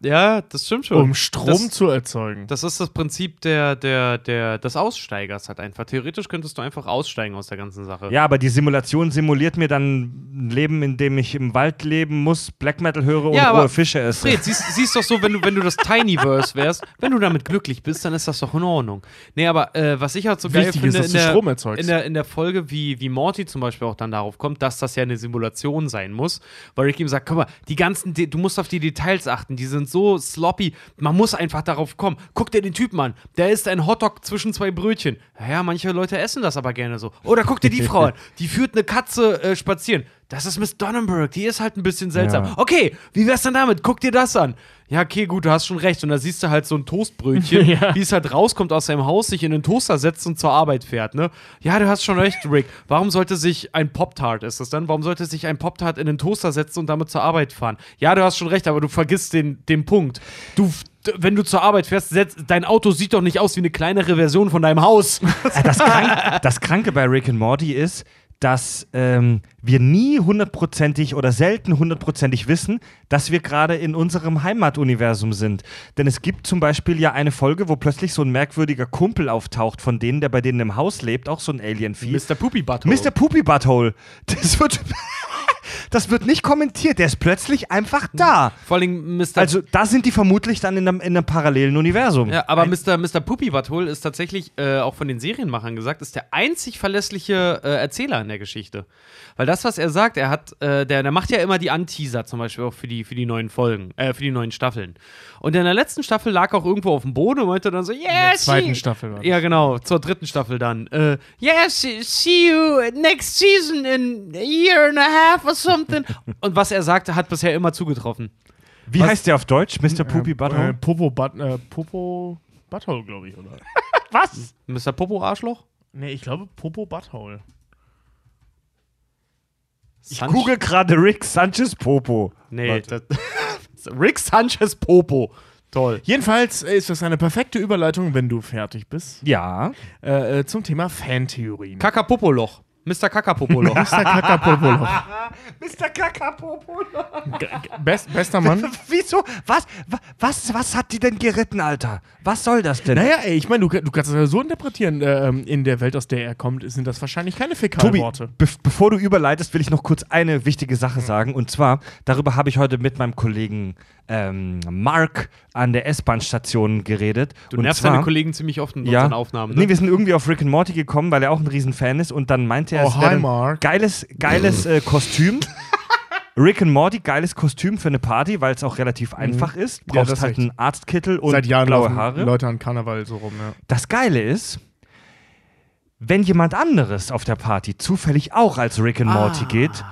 Ja, das stimmt schon. um Strom das, zu erzeugen. Das ist das Prinzip der, der, der, des Aussteigers halt einfach. Theoretisch könntest du einfach aussteigen aus der ganzen Sache. Ja, aber die Simulation simuliert mir dann ein Leben, in dem ich im Wald leben muss, Black Metal höre und Ja, aber rohe Fische esse. Fred, siehst, siehst doch so, wenn du, wenn du das Tinyverse wärst, wenn du damit glücklich bist, dann ist das doch in Ordnung. Nee, aber äh, was ich halt so geil Wichtig finde, ist, dass in, der, in, der, in der Folge, wie, wie Morty zum Beispiel auch dann darauf kommt, dass das ja eine Simulation sein muss, weil Rick ihm sagt, guck mal, die ganzen, De du musst auf die Details achten, die sind so sloppy, man muss einfach darauf kommen. Guck dir den Typen an, der isst ein Hotdog zwischen zwei Brötchen. Ja, manche Leute essen das aber gerne so. Oder guck dir die Frau an, die führt eine Katze äh, spazieren. Das ist Miss Donnenberg, die ist halt ein bisschen seltsam. Ja. Okay, wie wär's denn damit? Guck dir das an. Ja, okay, gut, du hast schon recht. Und da siehst du halt so ein Toastbrötchen, Ja. wie es halt rauskommt aus seinem Haus, sich in den Toaster setzt und zur Arbeit fährt, ne? Ja, du hast schon recht, Rick. Warum sollte sich ein Pop-Tart, ist das dann? Warum sollte sich ein Pop-Tart in den Toaster setzen und damit zur Arbeit fahren? Ja, du hast schon recht, aber du vergisst den, den Punkt. Du, wenn du zur Arbeit fährst, dein Auto sieht doch nicht aus wie eine kleinere Version von deinem Haus. Das, Krank, das Kranke bei Rick and Morty ist, dass ähm, wir nie hundertprozentig oder selten hundertprozentig wissen, dass wir gerade in unserem Heimatuniversum sind. Denn es gibt zum Beispiel ja eine Folge, wo plötzlich so ein merkwürdiger Kumpel auftaucht von denen, der bei denen im Haus lebt, auch so ein Alien-Vieh. Mr. Poopy Butthole. Mr. Poopy Butthole. Das wird, das wird nicht kommentiert, der ist plötzlich einfach da. Vor allem Mr. Also da sind die vermutlich dann in einem, in einem parallelen Universum. Ja, aber Mr. Mr. Poopy Butthole ist tatsächlich, äh, auch von den Serienmachern gesagt, ist der einzig verlässliche äh, Erzähler in der Geschichte. Weil das, was er sagt, er hat, äh, der, der macht ja immer die Anteaser zum Beispiel auch für die, für die neuen Folgen, äh, für die neuen Staffeln. Und in der letzten Staffel lag auch irgendwo auf dem Boden und meinte dann so, In yes, der zweiten Staffel war das. Ja, genau, zur dritten Staffel dann. Äh, yes, see you next season in a year and a half or something. und was er sagte, hat bisher immer zugetroffen. Wie Was- heißt der auf Deutsch? Mr. Poopy Äh, Butthole? Popo, But, äh, Popo Butthole, glaube ich, oder? Was? Mr. Popo Arschloch? Nee, ich glaube Popo Butthole. Ich Sanch- google gerade Rick Sanchez Popo. Nee, das, Rick Sanchez Popo. Toll. Jedenfalls ist das eine perfekte Überleitung, wenn du fertig bist, Ja. äh, äh, zum Thema Fantheorien. Kakapopoloch. Mr. Kakapopoloch. Mr. Kakapopoloch. Mr. Kakapopo. Best, bester Mann. Wieso? Was, wa- was, was hat die denn geritten, Alter? Was soll das denn? Naja, ey, ich meine, du, du kannst es ja so interpretieren, äh, ähm, in der Welt, aus der er kommt, sind das wahrscheinlich keine Tobi, Fäkalworte. be bevor du überleitest, will ich noch kurz eine wichtige Sache sagen. Und zwar, darüber habe ich heute mit meinem Kollegen ähm, Mark an der S-Bahn-Station geredet. Du und nervst zwar, deine Kollegen ziemlich oft in ja, unseren Aufnahmen. Ne? Nee, wir sind irgendwie auf Rick and Morty gekommen, weil er auch ein Riesenfan ist. Und dann meinte er, Oh, hi, Mark. geiles, geiles äh, Kostüm. Rick and Morty, geiles Kostüm für eine Party, weil es auch relativ einfach ist. Mhm. Ja, Brauchst das ist halt echt. einen Arztkittel und Seit Jahren blaue Haare. Leute an Karneval so rum, ja. Das Geile ist, wenn jemand anderes auf der Party zufällig auch als Rick and Morty Ah, geht,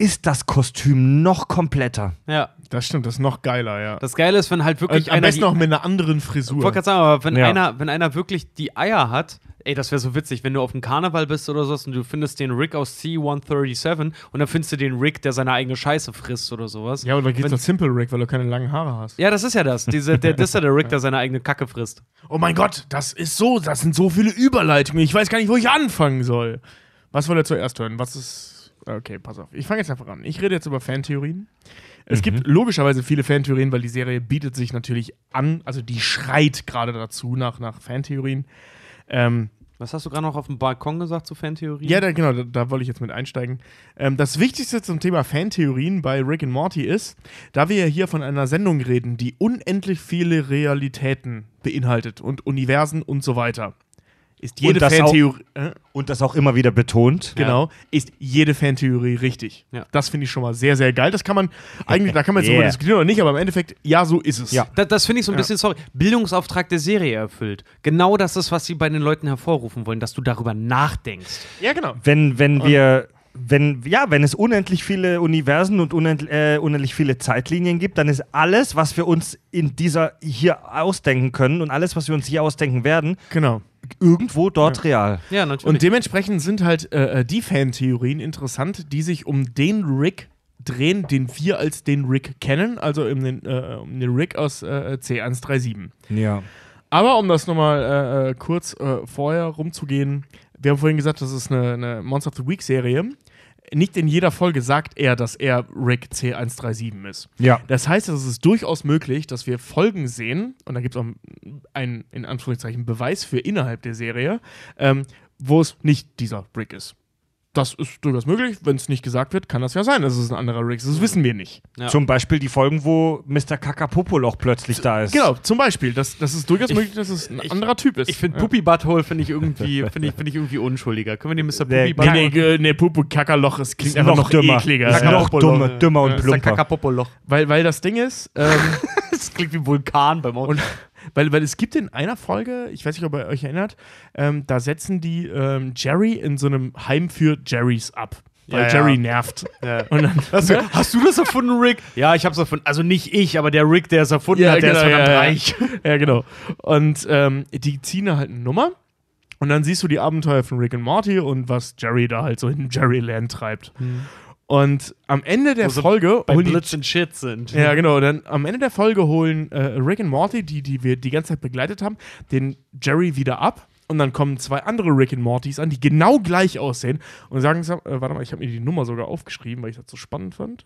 ist das Kostüm noch kompletter. Ja. Das stimmt, das ist noch geiler, ja. Das Geile ist, wenn halt wirklich Und am einer. besten die, auch mit einer anderen ich Frisur. wollte gerade sagen, aber wenn, Ja. einer, wenn einer wirklich die Eier hat, ey, das wäre so witzig, wenn du auf dem Karneval bist oder sowas und du findest den Rick aus C-137 und dann findest du den Rick, der seine eigene Scheiße frisst oder sowas. Ja, oder geht's noch Simple Rick, weil du keine langen Haare hast. Ja, das ist ja das. Diese, der, das ist ja der Rick, der seine eigene Kacke frisst. Oh mein Gott, das ist so, das sind so viele Überleitungen. Ich weiß gar nicht, wo ich anfangen soll. Was wollt ihr zuerst hören? Was ist. Okay, pass auf. Ich fange jetzt einfach an. Ich rede jetzt über Fantheorien. Es gibt logischerweise viele Fantheorien, weil die Serie bietet sich natürlich an, also die schreit gerade dazu nach, nach Fantheorien. Ähm, Was hast du gerade noch auf dem Balkon gesagt zu Fantheorien? Ja, da, genau, da, da wollte ich jetzt mit einsteigen. Ähm, das Wichtigste zum Thema Fantheorien bei Rick and Morty ist, da wir ja hier von einer Sendung reden, die unendlich viele Realitäten beinhaltet und Universen und so weiter, ist jede auch- Fantheorie. Äh, Und das auch immer wieder betont. Genau, ist jede Fantheorie richtig. Ja. Das finde ich schon mal sehr, sehr geil. Das kann man eigentlich, da kann man jetzt Yeah. diskutieren oder nicht, aber im Endeffekt, ja, so ist es. Ja. Da, das finde ich so ein Ja. bisschen, sorry, Bildungsauftrag der Serie erfüllt. Genau das ist, was sie bei den Leuten hervorrufen wollen, dass du darüber nachdenkst. Ja, genau. Wenn, wenn wir, wenn, ja, wenn es unendlich viele Universen und unendlich, äh, unendlich viele Zeitlinien gibt, dann ist alles, was wir uns in dieser hier ausdenken können und alles, was wir uns hier ausdenken werden, Genau. Irgendwo dort real. Ja, natürlich. Und dementsprechend sind halt äh, äh, die Fantheorien interessant, die sich um den Rick drehen, den wir als den Rick kennen, also um den, äh, um den Rick aus äh, C137. Ja. Aber um das nochmal äh, äh, kurz äh, vorher rumzugehen, wir haben vorhin gesagt, das ist eine, eine Monster of the Week Serie. Nicht in jeder Folge sagt er, dass er Rick C137 ist. Ja. Das heißt, es ist durchaus möglich, dass wir Folgen sehen, und da gibt es auch einen, in Anführungszeichen, Beweis für innerhalb der Serie, ähm, wo es nicht dieser Rick ist. Das ist durchaus möglich. Wenn es nicht gesagt wird, kann das ja sein, dass es ein anderer ist. Das wissen wir nicht. Ja. Zum Beispiel die Folgen, wo Mr. Kakapopoloch plötzlich da ist. Genau, zum Beispiel. Das, das ist durchaus möglich, dass es ein ich- anderer Typ ist. ich finde ja. Puppy Butthole finde ich irgendwie finde ich, find ich irgendwie unschuldiger. Können wir den Mr. Nee, Puppy Nee, Butthole nee, nee, Pupu Kackerloch, es klingt Ist einfach noch noch, dümmer. ekliger. Ist Ja. noch dümmer, dümmer und ist plumper. Kakapopoloch. Weil, weil das Ding ist, ähm, Das klingt wie ein Vulkan beim Auto. Und weil, weil es gibt in einer Folge, ich weiß nicht, ob ihr euch erinnert, ähm, da setzen die ähm, Jerry in so einem Heim für Jerrys ab. Weil Ja, ja. Jerry nervt. Ja. Und dann, Hast du, hast du das erfunden, Rick? Ja, ich hab's erfunden. Also nicht ich, aber der Rick, der es erfunden Ja, hat, der genau, ist verdammt ja, ja. reich. ja, genau. Und ähm, die ziehen da halt eine Nummer. Und dann siehst du die Abenteuer von Rick und Morty und was Jerry da halt so in Jerryland treibt. Und am Ende der sie Folge Bei Blitz und Shit sind. Ja, genau. Dann am Ende der Folge holen äh, Rick und Morty, die, die wir die ganze Zeit begleitet haben, den Jerry wieder ab. Und dann kommen zwei andere Rick und Mortys an, die genau gleich aussehen. Und sagen, äh, warte mal, ich habe mir die Nummer sogar aufgeschrieben, weil ich das so spannend fand.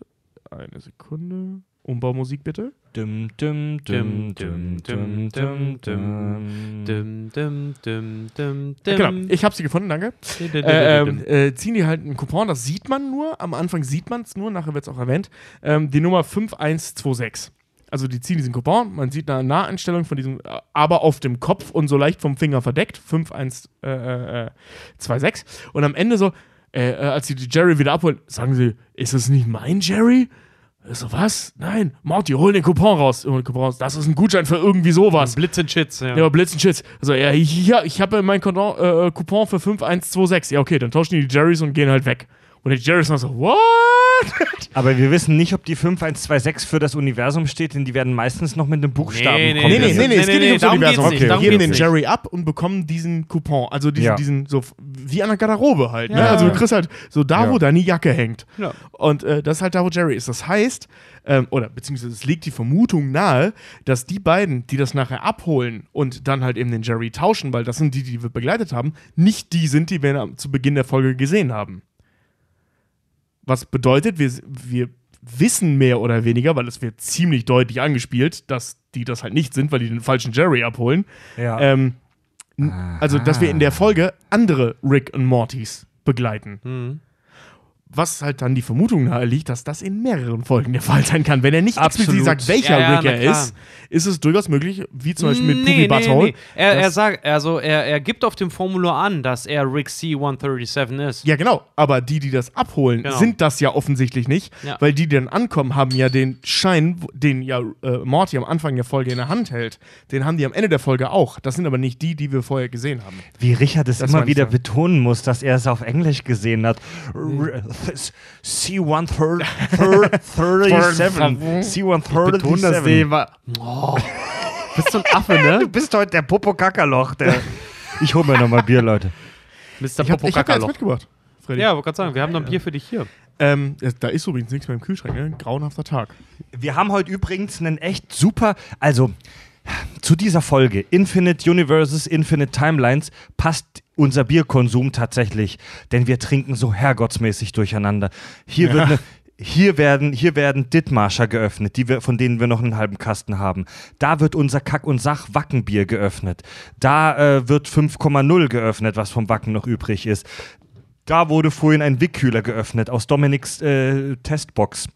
Eine Sekunde. Umbaumusik bitte. Dum, dum, dum, dum, dum, dum, dum. Dum, dum, dum, dum. genau, ich habe sie gefunden, danke. Äh, ähm, äh, ziehen die halt einen Coupon, das sieht man nur. Am Anfang sieht man es nur, nachher wird es auch erwähnt. Ähm, die Nummer 5126. Also die ziehen diesen Coupon, man sieht eine Naheinstellung von diesem, äh, aber auf dem Kopf und so leicht vom Finger verdeckt, 5126. Und am Ende so, äh, äh, als sie die Jerry wieder abholen, sagen sie, ist es nicht mein Jerry? Ich So, was? Nein, Morty, hol den Coupon raus. Hol den Coupon raus. Das ist ein Gutschein für irgendwie sowas. Blitz und Shits, ja. Ja, Blitz und Shits. Also, ja, hier, ich habe mein Coupon, äh, Coupon für 5126. Ja, okay, dann tauschen die die Jerrys und gehen halt weg. Und die Jerrys noch so, what? Aber wir wissen nicht, ob die 5126 für das Universum steht, denn die werden meistens noch mit einem Buchstaben Nee, nee, kommen. Nee, nee, nee, nee, es nee, geht nee, nicht ums Universum. nicht, Wir geben den nicht. Jerry ab und bekommen diesen Coupon. Also diesen, Ja. diesen so wie an der Garderobe halt. Ne? Ja. Also du kriegst halt so da, Ja. wo deine Jacke hängt. Ja. Und äh, das ist halt da, wo Jerry ist. Das heißt, ähm, oder beziehungsweise es liegt die Vermutung nahe, dass die beiden, die das nachher abholen und dann halt eben den Jerry tauschen, weil das sind die, die wir begleitet haben, nicht die sind, die wir zu Beginn der Folge gesehen haben. Was bedeutet, wir, wir wissen mehr oder weniger, weil es wird ziemlich deutlich angespielt, dass die das halt nicht sind, weil die den falschen Jerry abholen. Ja. Ähm, also, dass wir in der Folge andere Rick und Mortys begleiten. Mhm. Was halt dann die Vermutung nahe liegt, dass das in mehreren Folgen der Fall sein kann. Wenn er nicht explizit Absolut. sagt, welcher Ja, ja, Rick er ist, ist es durchaus möglich, wie zum Beispiel mit nee, nee, Butthole. nee. Er, er dass- sagt, also er, er gibt auf dem Formular an, dass er Rick C137 ist. Ja, genau. Aber die, die das abholen, Genau. sind das ja offensichtlich nicht, Ja. weil die, die dann ankommen, haben ja den Schein, den ja äh, Morty am Anfang der Folge in der Hand hält. Den haben die am Ende der Folge auch. Das sind aber nicht die, die wir vorher gesehen haben. Wie Richard es Das immer wieder betonen muss, dass er es auf Englisch gesehen hat. R- C137. Beton das C137. D. Oh. Bist du ein Affe, ne? Du bist heute der Popo-Kackerloch. Der ich hol mir nochmal Bier, Leute. Mr. Ich habe hab ja jetzt Popokackerloch. mitgebracht, Freddy. Ja, wollte gerade sagen, wir haben noch ein Bier für dich hier. Ähm, da ist übrigens nichts mehr im Kühlschrank, ne? Ein grauenhafter Tag. Wir haben heute übrigens einen echt super, also zu dieser Folge Infinite Universes, Infinite Timelines passt unser Bierkonsum tatsächlich, denn wir trinken so herrgottsmäßig durcheinander. Hier Ja. wird eine hier werden, hier werden Dithmarscher geöffnet, die wir, von denen wir noch einen halben Kasten haben. Da wird unser Kack- und Sach-Wackenbier geöffnet. Da äh, wird 5,0 geöffnet, was vom Wacken noch übrig ist. Da wurde vorhin ein Wickkühler geöffnet aus Dominiks äh, Testbox.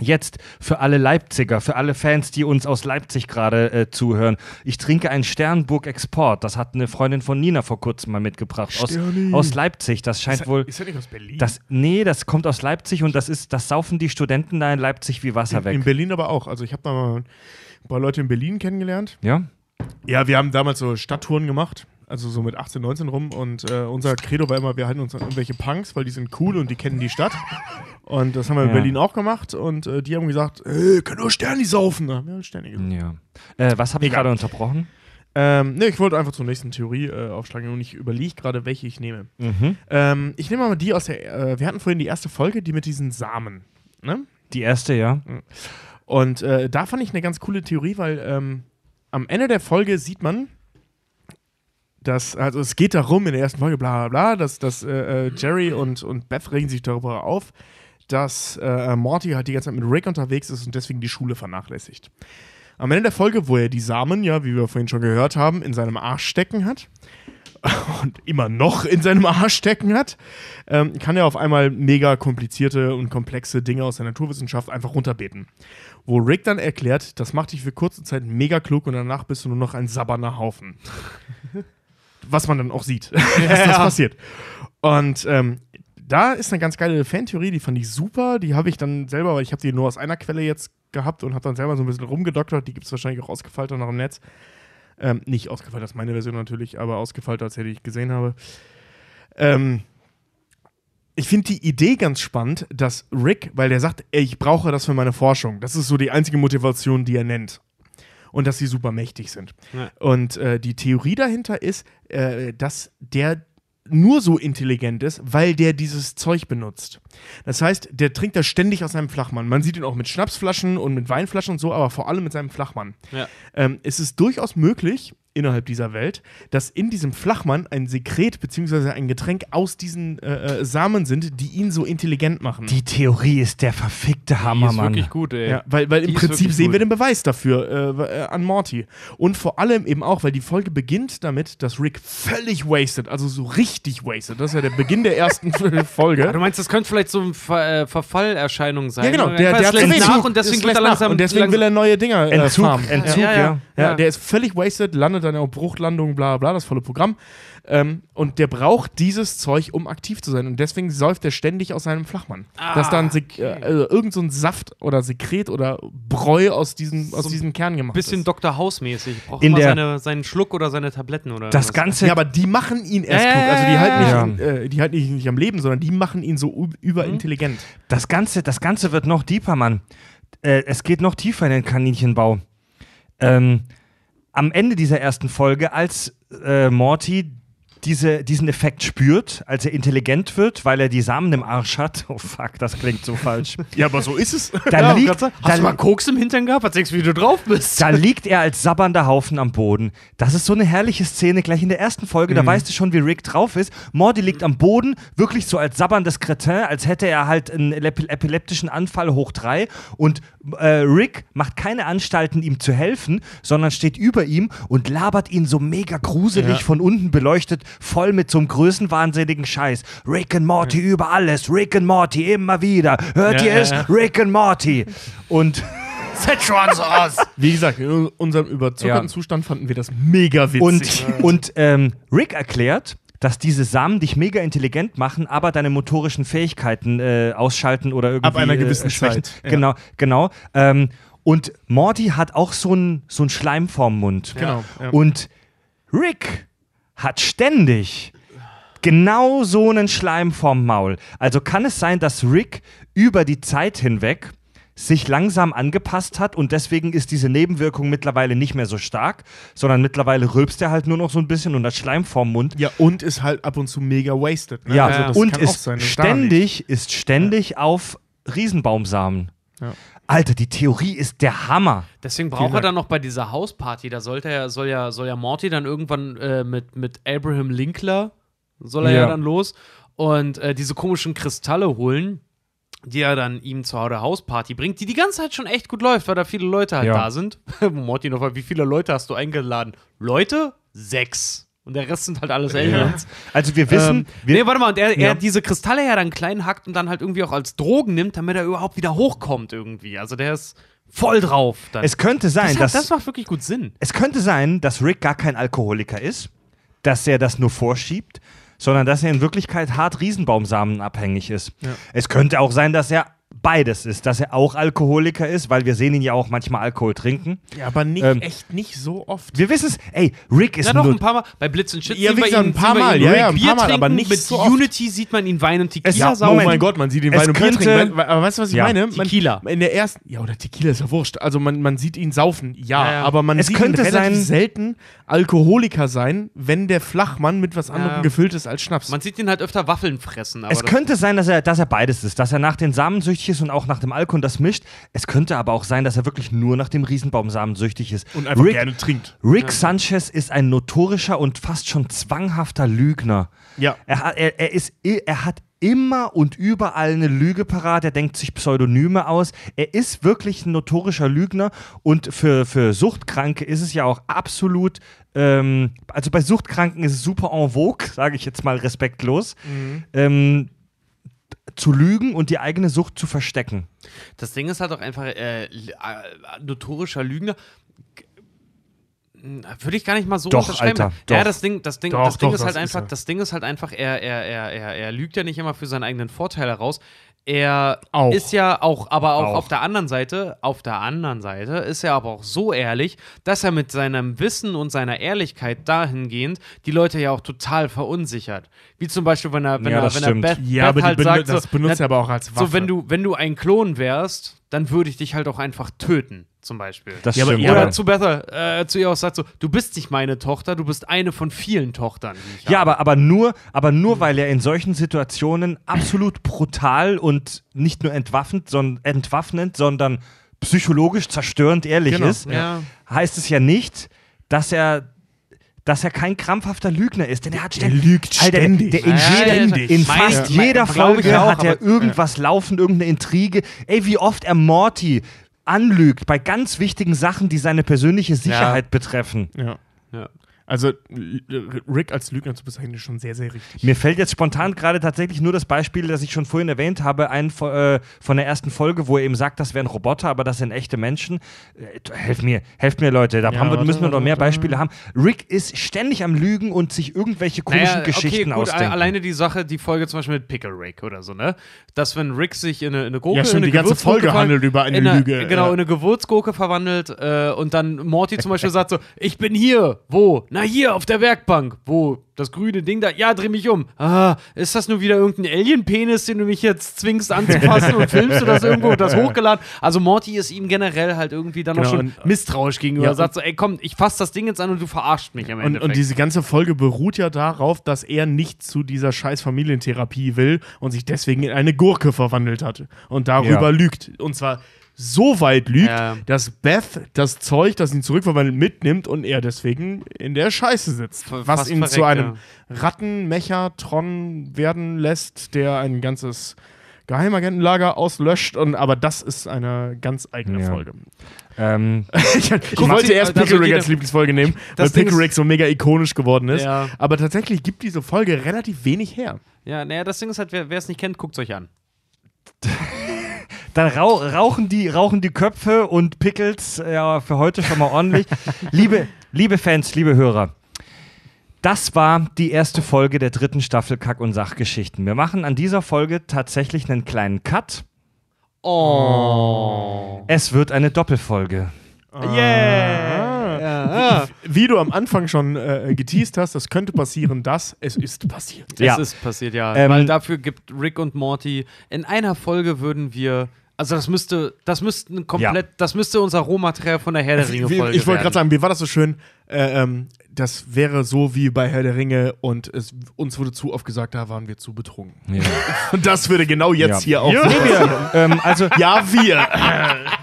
Jetzt für alle Leipziger, für alle Fans, die uns aus Leipzig gerade äh, zuhören. Ich trinke ein Sternburg Export. Das hat eine Freundin von Nina vor kurzem mal mitgebracht. Aus, aus Leipzig. Das scheint Ist, wohl. ist er nicht aus Berlin? Das, nee, das kommt aus Leipzig und das ist, das saufen die Studenten da in Leipzig wie Wasser in, weg. in Berlin aber auch. Also ich habe da mal ein paar Leute in Berlin kennengelernt. ja? Ja, wir haben damals so Stadttouren gemacht. Also so mit 18, 19 rum. Und äh, unser Credo war immer, wir halten uns an irgendwelche Punks, weil die sind cool und die kennen die Stadt. Und das haben wir in Ja. Berlin auch gemacht. Und äh, die haben gesagt, hey, können nur Sterni saufen. Da haben wir Sterni gesagt. Ja. Äh, was habe ich gerade unterbrochen? Ähm, ne, ich wollte einfach zur nächsten Theorie äh, aufschlagen und ich überlege gerade, welche ich nehme. Mhm. Ähm, ich nehme mal die aus der, äh, wir hatten vorhin die erste Folge, die mit diesen Samen. Ne? Die erste, ja. Und äh, da fand ich eine ganz coole Theorie, weil ähm, am Ende der Folge sieht man, dass, also es geht darum in der ersten Folge, bla bla bla, dass, dass äh, äh, Jerry und, und Beth regen sich darüber auf, dass äh, Morty halt die ganze Zeit mit Rick unterwegs ist und deswegen die Schule vernachlässigt. Am Ende der Folge, wo er die Samen, ja, wie wir vorhin schon gehört haben, in seinem Arsch stecken hat und immer noch in seinem Arsch stecken hat, ähm, kann er auf einmal mega komplizierte und komplexe Dinge aus der Naturwissenschaft einfach runterbeten. Wo Rick dann erklärt, das macht dich für kurze Zeit mega klug und danach bist du nur noch ein sabberner Haufen. Was man dann auch sieht, dass das passiert. Und ähm, da ist eine ganz geile Fantheorie, die fand ich super. Die habe ich dann selber, weil ich habe die nur aus einer Quelle jetzt gehabt und habe dann selber so ein bisschen rumgedoktert. Die gibt es wahrscheinlich auch ausgefeilter noch im Netz. Ähm, nicht ausgefeilt als meine Version natürlich, aber ausgefeilt als hätte ich gesehen habe. Ähm, ich finde die Idee ganz spannend, dass Rick, weil der sagt, ey, ich brauche das für meine Forschung. Das ist so die einzige Motivation, die er nennt. Und dass sie super mächtig sind. Ja. Und äh, die Theorie dahinter ist, äh, dass der nur so intelligent ist, weil der dieses Zeug benutzt. Das heißt, der trinkt das ständig aus seinem Flachmann. Man sieht ihn auch mit Schnapsflaschen und mit Weinflaschen und so, aber vor allem mit seinem Flachmann. Ja. Ähm, es ist durchaus möglich, innerhalb dieser Welt, dass in diesem Flachmann ein Sekret bzw. ein Getränk aus diesen äh, äh, Samen sind, die ihn so intelligent machen. Die Theorie ist der verfickte Hammer, Die ist Mann. wirklich gut, ey. ja, weil, weil Die im Prinzip sehen wir gut. den Beweis dafür äh, äh, an Morty. Und vor allem eben auch, weil die Folge beginnt damit, dass Rick völlig wasted, also so richtig wasted. Das ist ja der Beginn der ersten Folge. Ah, du meinst, das könnte vielleicht so eine Ver äh, Verfallerscheinung sein? Ja, genau. Er Der, der hat Entzug. nach und deswegen geht er langsam. Und deswegen will er neue Dinger äh, Entzug. Entzug, Ja, ja. ja. Ja, Ja. der ist völlig wasted, landet dann auf Bruchlandung, bla bla, das volle Programm. Ähm, und der braucht dieses Zeug, um aktiv zu sein. Und deswegen säuft er ständig aus seinem Flachmann. Ah, dass dann Sek äh, also irgend so ein Saft oder Sekret oder Bräu aus diesem, aus So ein diesem Kern gemacht Bisschen ist. Dr. House-mäßig. Braucht In immer der- seine, seinen Schluck oder seine Tabletten oder Das was. Ganze, Ja, aber die machen ihn erst klug. ja, Also die halten, ja, nicht, äh, die halten ihn nicht am Leben, sondern die machen ihn so überintelligent. das Ganze, das Ganze wird noch deeper, Mann. Äh, es geht noch tiefer in den Kaninchenbau. Ähm, am Ende dieser ersten Folge, als äh, Morty diese, diesen Effekt spürt, als er intelligent wird, weil er die Samen im Arsch hat. Oh fuck, das klingt so falsch. Ja, aber so ist es. Da, Ja, liegt, Hast du mal Koks im Hintern gehabt? Du, wie du drauf bist? da liegt er als sabbernder Haufen am Boden. Das ist so eine herrliche Szene gleich in der ersten Folge. Da weißt du schon, wie Rick drauf ist. Morty liegt am Boden, wirklich so als sabberndes Cretin, als hätte er halt einen epil- epileptischen Anfall hoch drei. Und äh, Rick macht keine Anstalten, ihm zu helfen, sondern steht über ihm und labert ihn so mega gruselig Ja. von unten beleuchtet, voll mit so einem größenwahnsinnigen Scheiß. Rick and Morty über alles, Rick and Morty immer wieder. Hört Ja, ihr ja, es? ja. Rick and Morty. Und so aus. Wie gesagt, in unserem überzuckerten Ja. Zustand fanden wir das mega witzig. Und, und ähm, Rick erklärt, dass diese Samen dich mega intelligent machen, aber deine motorischen Fähigkeiten äh, ausschalten oder irgendwie Ab einer gewissen äh, schwächen. Zeit, ja. Genau, genau. Ähm, und Morty hat auch so einen so Schleim vorm Mund. Genau, ja. Und Rick hat ständig genau so einen Schleim vorm Maul. Also kann es sein, dass Rick über die Zeit hinweg sich langsam angepasst hat und deswegen ist diese Nebenwirkung mittlerweile nicht mehr so stark, sondern mittlerweile rülpst er halt nur noch so ein bisschen und hat Schleim vorm Mund. ja, und ist halt ab und zu mega wasted. Ne? Ja, also und ist ständig, ist ständig auf Riesenbaumsamen. Ja. Alter, die Theorie ist der Hammer. Deswegen Vielen braucht er dann noch bei dieser Hausparty, da sollte er, soll ja, soll ja Morty dann irgendwann äh, mit, mit Abraham Linkler, soll er ja, Ja. dann los und äh, diese komischen Kristalle holen. die er dann ihm zur Hausparty bringt, die die ganze Zeit schon echt gut läuft, weil da viele Leute halt Ja. da sind. Morty noch, wie viele Leute hast du eingeladen? Leute? Sechs. Und der Rest sind halt alles Aliens. Also wir wissen, Ähm, wir, nee, warte mal, und er, Ja. er diese Kristalle ja dann klein hackt und dann halt irgendwie auch als Drogen nimmt, damit er überhaupt wieder hochkommt irgendwie. Also der ist voll drauf. Dann. es könnte sein, das, dass das macht wirklich gut Sinn. es könnte sein, dass Rick gar kein Alkoholiker ist, dass er das nur vorschiebt, sondern dass er in Wirklichkeit hart Riesenbaumsamen abhängig ist. Es könnte auch sein, dass er beides ist, dass er auch Alkoholiker ist, weil wir sehen ihn ja auch manchmal Alkohol trinken. Ja, aber nicht, Ähm, echt nicht so oft. Wir wissen es, ey, Rick ist Ja, doch, ein paar Mal. Bei Blitz und Shit Ja, sehen wie wir gesagt, ihn, ein paar Mal, ihn ja, Rick ja, ein Bier paar Mal, trinken. aber nicht Mit so oft. Unity sieht man ihn Wein und Tequila Es- Ja, saufen. oh mein Gott, man sieht ihn Wein und Bier trinken. Aber weißt du, was ich Ja, meine? Man, Tequila. In der ersten, ja, oder Tequila ist ja wurscht. Also man, man sieht ihn saufen, ja, Ja, ja. aber man Es sieht könnte ihn relativ sein- selten Alkoholiker sein, wenn der Flachmann mit was anderem Ja. gefüllt ist als Schnaps. Man sieht ihn halt öfter Waffeln fressen. Aber Es könnte sein, dass er, dass er beides ist, dass er nach den Samen süchtig ist und auch nach dem Alkohol das mischt. Es könnte aber auch sein, dass er wirklich nur nach dem Riesenbaumsamen süchtig ist. und einfach Rick, gerne trinkt. Rick Sanchez ist ein notorischer und fast schon zwanghafter Lügner. Ja. Er, hat- er, er, ist, er hat immer und überall eine Lüge parat. Er denkt sich Pseudonyme aus. Er ist wirklich ein notorischer Lügner. Und für, für Suchtkranke ist es ja auch absolut. Ähm, also bei Suchtkranken ist es super en vogue, sage ich jetzt mal respektlos, ähm, zu lügen und die eigene Sucht zu verstecken. Das Ding ist halt auch einfach äh, äh, notorischer Lügner. Hm, Würde ich gar nicht mal so Doch, unterschreiben. Alter, Ja, doch. das Ding, das Ding, Doch, das Ding doch, ist halt das ist einfach, er. das Ding ist halt einfach, er, er, er, er, er lügt ja nicht immer für seinen eigenen Vorteil heraus. Er Auch. ist ja auch, aber auch, Auch. auf der anderen Seite, auf der anderen Seite ist er aber auch so ehrlich, dass er mit seinem Wissen und seiner Ehrlichkeit dahingehend die Leute ja auch total verunsichert. Wie zum Beispiel, wenn er, wenn Ja, er, das wenn stimmt. er Beth, Ja, Beth halt sagt, das so, benutzt na, er aber auch als Waffe. so, wenn du, wenn du ein Klon wärst, dann würde ich dich halt auch einfach töten, zum Beispiel. Das Ja, aber- stimmt. ja, Oder aber- zu Bethel, äh, zu ihr auch sagt so, du bist nicht meine Tochter, du bist eine von vielen Tochtern, die ich Ja, habe. aber, aber nur, aber nur weil er in solchen Situationen absolut brutal und nicht nur entwaffnend, sondern, entwaffnend, sondern psychologisch zerstörend ehrlich Genau, ist, ja. heißt es ja nicht, dass er dass er kein krampfhafter Lügner ist, denn er hat Der ständig, lügt Alter, ständig. Der, in, Ja, jeder, ja, in fast mein- jeder ich Folge auch, hat er aber- irgendwas laufen, irgendeine Intrige. Ey, wie oft er Morty anlügt bei ganz wichtigen Sachen, die seine persönliche Sicherheit betreffen. Ja. Ja. Also Rick als Lügner zu bezeichnen, ist schon sehr, sehr richtig. Mir fällt jetzt spontan gerade tatsächlich nur das Beispiel, das ich schon vorhin erwähnt habe, ein äh, von der ersten Folge, wo er eben sagt, das wären Roboter, aber das sind echte Menschen. Äh, helft mir, helft mir, Leute. Da Ja, haben wir, warte, müssen wir noch mehr warte. Beispiele haben. Rick ist ständig am Lügen und sich irgendwelche komischen Naja, Geschichten okay, gut, ausdenken. alleine die Sache, die Folge zum Beispiel mit Pickle Rick oder so, ne? Dass wenn Rick sich in eine, in eine Gurke, Ja, stimmt, in eine die ganze Folge handelt über eine in eine, Lüge, Genau, ja. in eine Gewürzgurke verwandelt äh, und dann Morty zum Beispiel sagt so, ich bin hier, wo? Na hier, auf der Werkbank. Wo? Das grüne Ding da? Ja, dreh mich um. Ah, ist das nur wieder irgendein Alien-Penis, den du mich jetzt zwingst anzupassen und filmst du das irgendwo und das hochgeladen? Also Morty ist ihm generell halt irgendwie dann Genau, auch schon und- misstrauisch gegenüber. Ja, Er sagt so, ey komm, ich fass das Ding jetzt an und du verarscht mich am Und, Ende. und diese ganze Folge beruht ja darauf, dass er nicht zu dieser scheiß Familientherapie will und sich deswegen in eine Gurke verwandelt hat und darüber Ja. lügt. Und zwar so weit lügt, Ja. dass Beth das Zeug, das ihn zurückverwandelt, mitnimmt und er deswegen in der Scheiße sitzt. F- was ihn zu verreckt, einem Rattenmechatron werden lässt, der ein ganzes Geheimagentenlager auslöscht. Und, aber das ist eine ganz eigene Ja. Folge. ähm, Ich, wollte die- erst das Pickle wird Rick jeder- als Lieblingsfolge nehmen, weil Das Ding Pickle ist- Rick so mega ikonisch geworden ist. Ja. Aber tatsächlich gibt diese Folge relativ wenig her. Ja, naja, das Ding ist halt, wer es nicht kennt, guckt es euch an. dann rau rauchen, die, rauchen die Köpfe und Pickles ja, für heute schon mal ordentlich. liebe, liebe Fans, liebe Hörer, das war die erste Folge der dritten Staffel Kack- und Sachgeschichten. Wir machen an dieser Folge tatsächlich einen kleinen Cut. Oh. Es wird eine Doppelfolge. Yeah. Ja. Wie du am Anfang schon äh, geteased hast, das könnte passieren, dass es ist passiert. Es Ja. ist passiert, ja. Ähm, Weil dafür gibt Rick und Morty in einer Folge würden wir. Also das müsste, das müssten komplett, das müsste unser Rohmaterial von der Herr der Ringe Wie, Folge ich wollte gerade sagen, wie war das so schön? Äh, ähm, das wäre so wie bei Herr der Ringe und es, uns wurde zu oft gesagt, da waren wir zu betrunken. Und das würde genau jetzt Ja. hier auch. Nee, wir, ähm, also Ja, wir.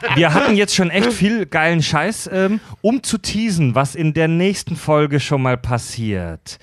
wir hatten jetzt schon echt viel geilen Scheiß, ähm, um zu teasen, was in der nächsten Folge schon mal passiert.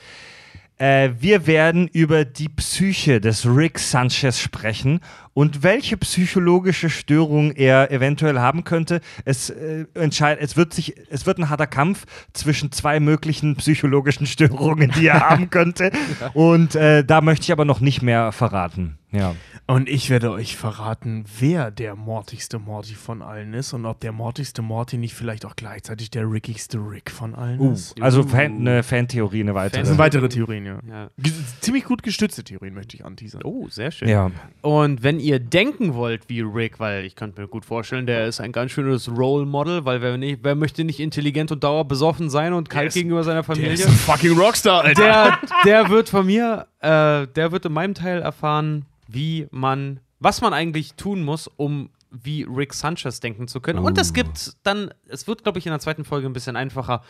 Äh, wir werden über die Psyche des Rick Sanchez sprechen und welche psychologische Störung er eventuell haben könnte. Es, äh, entscheid es, wird sich, es wird ein harter Kampf zwischen zwei möglichen psychologischen Störungen, die er haben könnte. Und äh, da möchte ich aber noch nicht mehr verraten. Ja. Und ich werde euch verraten, wer der mortigste Morty von allen ist und ob der mortigste Morty nicht vielleicht auch gleichzeitig der rickigste Rick von allen Uh, ist. also Fan, eine Fantheorie, eine weitere. Das sind weitere Theorien, ja. Ja. Ziemlich gut gestützte Theorien möchte ich anteasern. Oh, sehr schön. Ja. Und wenn ihr denken wollt wie Rick, weil ich könnte mir gut vorstellen, der ist ein ganz schönes Role Model, weil wer, nicht, wer möchte nicht intelligent und dauerbesoffen sein und kalt gegenüber seiner Der Familie? ist ein fucking Rockstar, Alter. der, der wird von mir, äh, der wird in meinem Teil erfahren, wie man, was man eigentlich tun muss, um wie Rick Sanchez denken zu können. Und es gibt dann, es wird, glaube ich, in der zweiten Folge ein bisschen einfacher,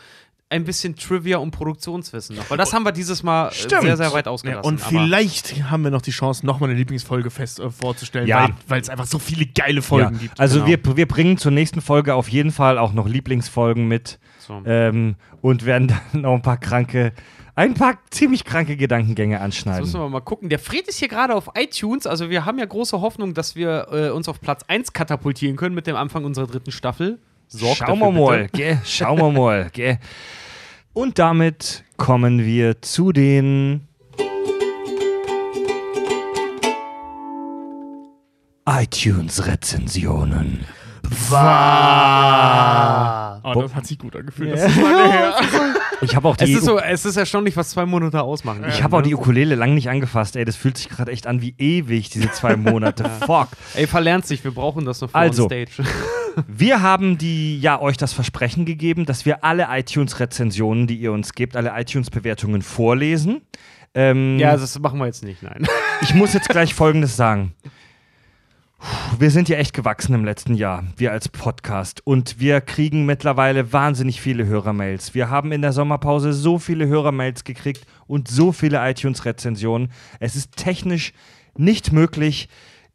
ein bisschen Trivia und Produktionswissen noch. Weil das haben wir dieses Mal äh, Stimmt. sehr, sehr weit Ja, ausgelassen. und aber- vielleicht haben wir noch die Chance, nochmal eine Lieblingsfolge fest äh, vorzustellen, Ja. weil- weil es einfach so viele geile Folgen ja. gibt. Also Genau. wir, wir bringen zur nächsten Folge auf jeden Fall auch noch Lieblingsfolgen mit So. ähm, und werden dann noch ein paar kranke, ein paar ziemlich kranke Gedankengänge Jetzt anschneiden. müssen wir mal gucken. Der Fred ist hier gerade auf iTunes. Also wir haben ja große Hoffnung, dass wir äh, uns auf Platz 1 katapultieren können mit dem Anfang unserer dritten Staffel. Sorgt Schauen dafür wir mal, gell? Schauen wir mal, gell? Und damit kommen wir zu den iTunes-Rezensionen. Oh, das hat sich gut angefühlt. Das ist lange her. Ich habe auch Es die, ist, so, es ist erstaunlich, was zwei Monate ausmachen. ich habe auch die Ukulele lang nicht angefasst. Ey, das fühlt sich gerade echt an wie ewig, diese zwei Monate. Fuck. Ey, verlernt sich, wir brauchen das noch für Also. Stage. Wir haben die, ja, euch das Versprechen gegeben, dass wir alle iTunes-Rezensionen, die ihr uns gebt, alle iTunes-Bewertungen vorlesen. Ähm, ja, das machen wir jetzt nicht, nein. Ich muss jetzt gleich Folgendes sagen. Wir sind ja echt gewachsen im letzten Jahr, wir als Podcast. Und wir kriegen mittlerweile wahnsinnig viele Hörermails. Wir haben in der Sommerpause so viele Hörermails gekriegt und so viele iTunes-Rezensionen. Es ist technisch nicht möglich,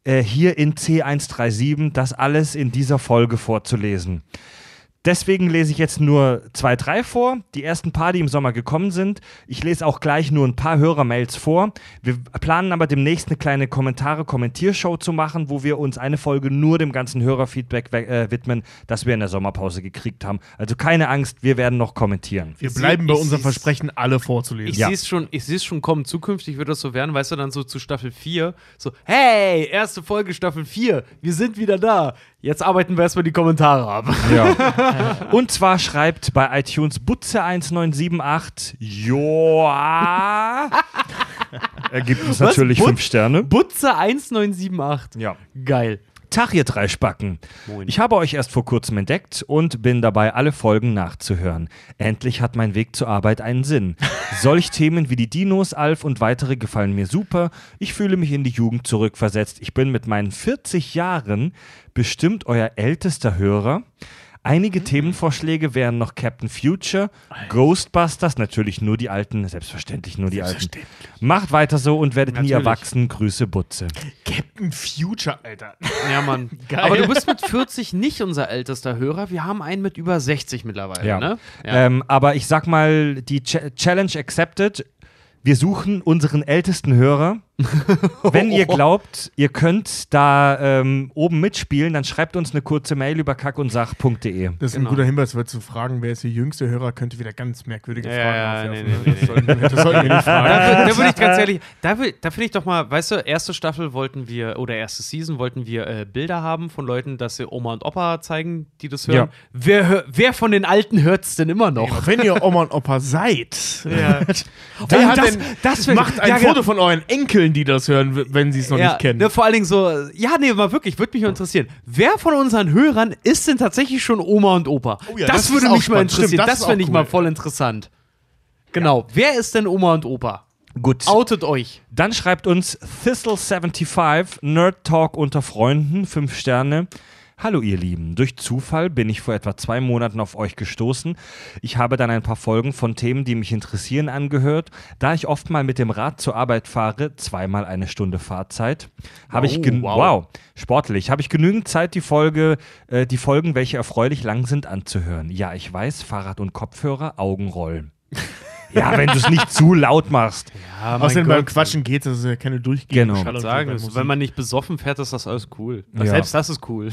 äh, hier in C137 das alles in dieser Folge vorzulesen. Deswegen lese ich jetzt nur zwei, drei vor. Die ersten paar, die im Sommer gekommen sind. Ich lese auch gleich nur ein paar Hörermails vor. Wir planen aber demnächst eine kleine Kommentare-Kommentiershow zu machen, wo wir uns eine Folge nur dem ganzen Hörerfeedback äh, widmen, das wir in der Sommerpause gekriegt haben. Also keine Angst, wir werden noch kommentieren. Wir bleiben bei unserem Versprechen, alle vorzulesen. Ich Ja. sehe es schon, ich sehe es schon kommen. Zukünftig wird das so werden, weißt du, dann so zu Staffel 4. So, hey, erste Folge Staffel 4, wir sind wieder da. Jetzt arbeiten wir erstmal die Kommentare ab. Und zwar schreibt bei iTunes Butze1978, Joa. er gibt uns Was? natürlich But- fünf Sterne. Butze 1978. Ja. Geil. Tag, ihr drei Spacken. Moin. Ich habe euch erst vor kurzem entdeckt und bin dabei, alle Folgen nachzuhören. Endlich hat mein Weg zur Arbeit einen Sinn. Solch Themen wie die Dinos, Alf und weitere gefallen mir super. Ich fühle mich in die Jugend zurückversetzt. Ich bin mit meinen 40 Jahren bestimmt euer ältester Hörer. Einige Themenvorschläge wären noch Captain Future, Ghostbusters, natürlich nur die alten, selbstverständlich nur die alten. Macht weiter so und werdet nie Natürlich. erwachsen. Grüße Butze. Captain Future, Alter. Ja, Mann. Geil. Aber du bist mit 40 nicht unser ältester Hörer. Wir haben einen mit über 60 mittlerweile, Ja. ne? Ähm, aber ich sag mal, die Ch Challenge accepted. Wir suchen unseren ältesten Hörer. Wenn ihr glaubt, ihr könnt da ähm, oben mitspielen, dann schreibt uns eine kurze Mail über kackundsach.de. Das ist Genau. ein guter Hinweis, weil zu fragen, wer ist der jüngste Hörer, könnte wieder ganz merkwürdige Ja, Fragen ja, aufwerfen. nee, ne? nee, das, sollten wir, das sollten wir nicht Da, fragen. wür- da würde ich ganz ehrlich, da, da finde ich doch mal, weißt du, erste Staffel wollten wir, oder erste Season wollten wir äh, Bilder haben von Leuten, dass sie Oma und Opa zeigen, die das hören. Ja. Wer, wer von den Alten hört es denn immer noch? Wenn ihr Oma und Opa seid, Ja. wer Oh, hat das- denn, das wär- macht ein ja, Foto ja. von euren Enkeln, die das hören, wenn sie es noch ja, nicht kennen. Ne, vor allen Dingen so, ja, nee, mal wirklich, würde mich mal interessieren. Wer von unseren Hörern ist denn tatsächlich schon Oma und Opa? Oh ja, das, das würde mich mal interessieren. Stimmt, das das fände auch ich mal cool. voll interessant. Genau. Wer ist denn Oma und Opa? Gut. Outet euch. Dann schreibt uns Thistle75, Nerd Talk unter Freunden, 5 Sterne. Hallo ihr Lieben, durch Zufall bin ich vor etwa zwei Monaten auf euch gestoßen. Ich habe dann ein paar Folgen von Themen, die mich interessieren, angehört. Da ich oft mal mit dem Rad zur Arbeit fahre, zweimal eine Stunde Fahrzeit, habe ich Oh, gen- wow. wow, sportlich, habe ich genügend Zeit, die Folge, äh, die Folgen, welche erfreulich lang sind, anzuhören. Ja, ich weiß, Fahrrad und Kopfhörer, Augen rollen. Ja, wenn du es nicht zu laut machst. Ja, Außerdem beim Quatschen geht das ist ja keine durchgehende Genau. Schall- und sagen, ist, wenn man nicht besoffen fährt, ist das alles cool. Ja. Selbst das ist cool.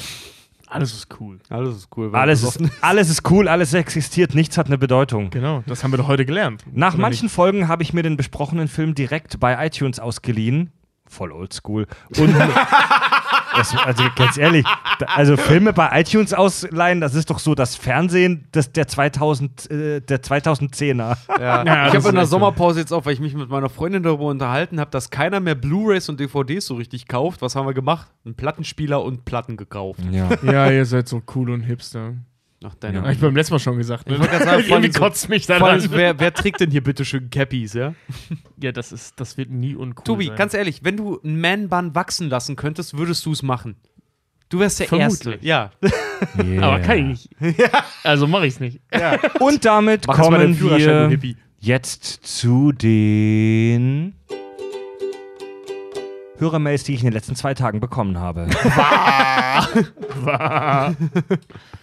Alles ist cool. Alles ist cool. Alles ist, alles ist cool, alles existiert, nichts hat eine Bedeutung. Genau, das haben wir doch heute gelernt. Nach Oder manchen Folgen habe ich mir den besprochenen Film direkt bei iTunes ausgeliehen. Voll oldschool. Und das, also ganz ehrlich, da- also Filme bei iTunes ausleihen, das ist doch so das Fernsehen des, der, 2000, äh, der 2010er. Ja. Ja, ich habe in der. Sommerpause jetzt auch, weil ich mich mit meiner Freundin darüber unterhalten habe, dass keiner mehr Blu-rays und DVDs so richtig kauft. Was haben wir gemacht? Einen Plattenspieler und Platten gekauft. Ja. Ja, ihr seid so cool und hipster. Ach, deine Hab ich beim letzten Mal schon gesagt. Ne? Ich wollte gerade sagen, Irgendwie so- kotzt mich daran. allem, wer, wer trägt denn hier bitte schön Cappies, ja? Ja, das, ist, das wird nie uncool Tobi, sein. ganz ehrlich, wenn du einen Man-Bun wachsen lassen könntest, würdest du es machen. Du wärst der Vermutlich. Erste. Ja. Aber kann ich nicht. Also mache ich es nicht. Und damit Mach kommen wir jetzt zu den Hörermails, die ich in den letzten zwei Tagen bekommen habe.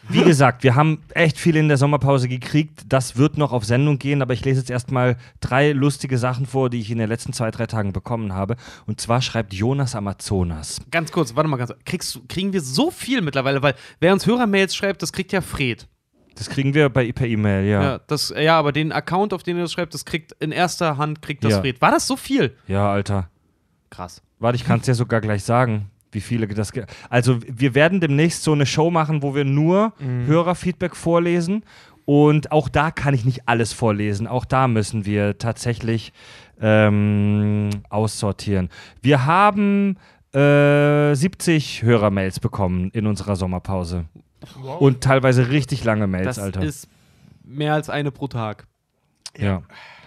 Wie gesagt, wir haben echt viel in der Sommerpause gekriegt. Das wird noch auf Sendung gehen, aber ich lese jetzt erstmal drei lustige Sachen vor, die ich in den letzten zwei, drei Tagen bekommen habe. Und zwar schreibt Jonas Amazonas. Ganz kurz, warte mal ganz kurz. Kriegst, kriegen wir so viel mittlerweile, weil wer uns Hörermails schreibt, das kriegt ja Fred. Das kriegen wir bei, per E-Mail, ja. Ja. ja. das, ja, aber den Account, auf den er das schreibt, das kriegt in erster Hand kriegt das Ja. Fred. War das so viel? Alter. Krass. Warte, ich kann es dir sogar gleich sagen, wie viele das. Also, wir werden demnächst so eine Show machen, wo wir nur Hörerfeedback vorlesen. Und auch da kann ich nicht alles vorlesen. Auch da müssen wir tatsächlich ähm, aussortieren. Wir haben äh, 70 Hörermails bekommen in unserer Sommerpause. Und teilweise richtig lange Mails, Das Alter. ist mehr als eine pro Tag, ja.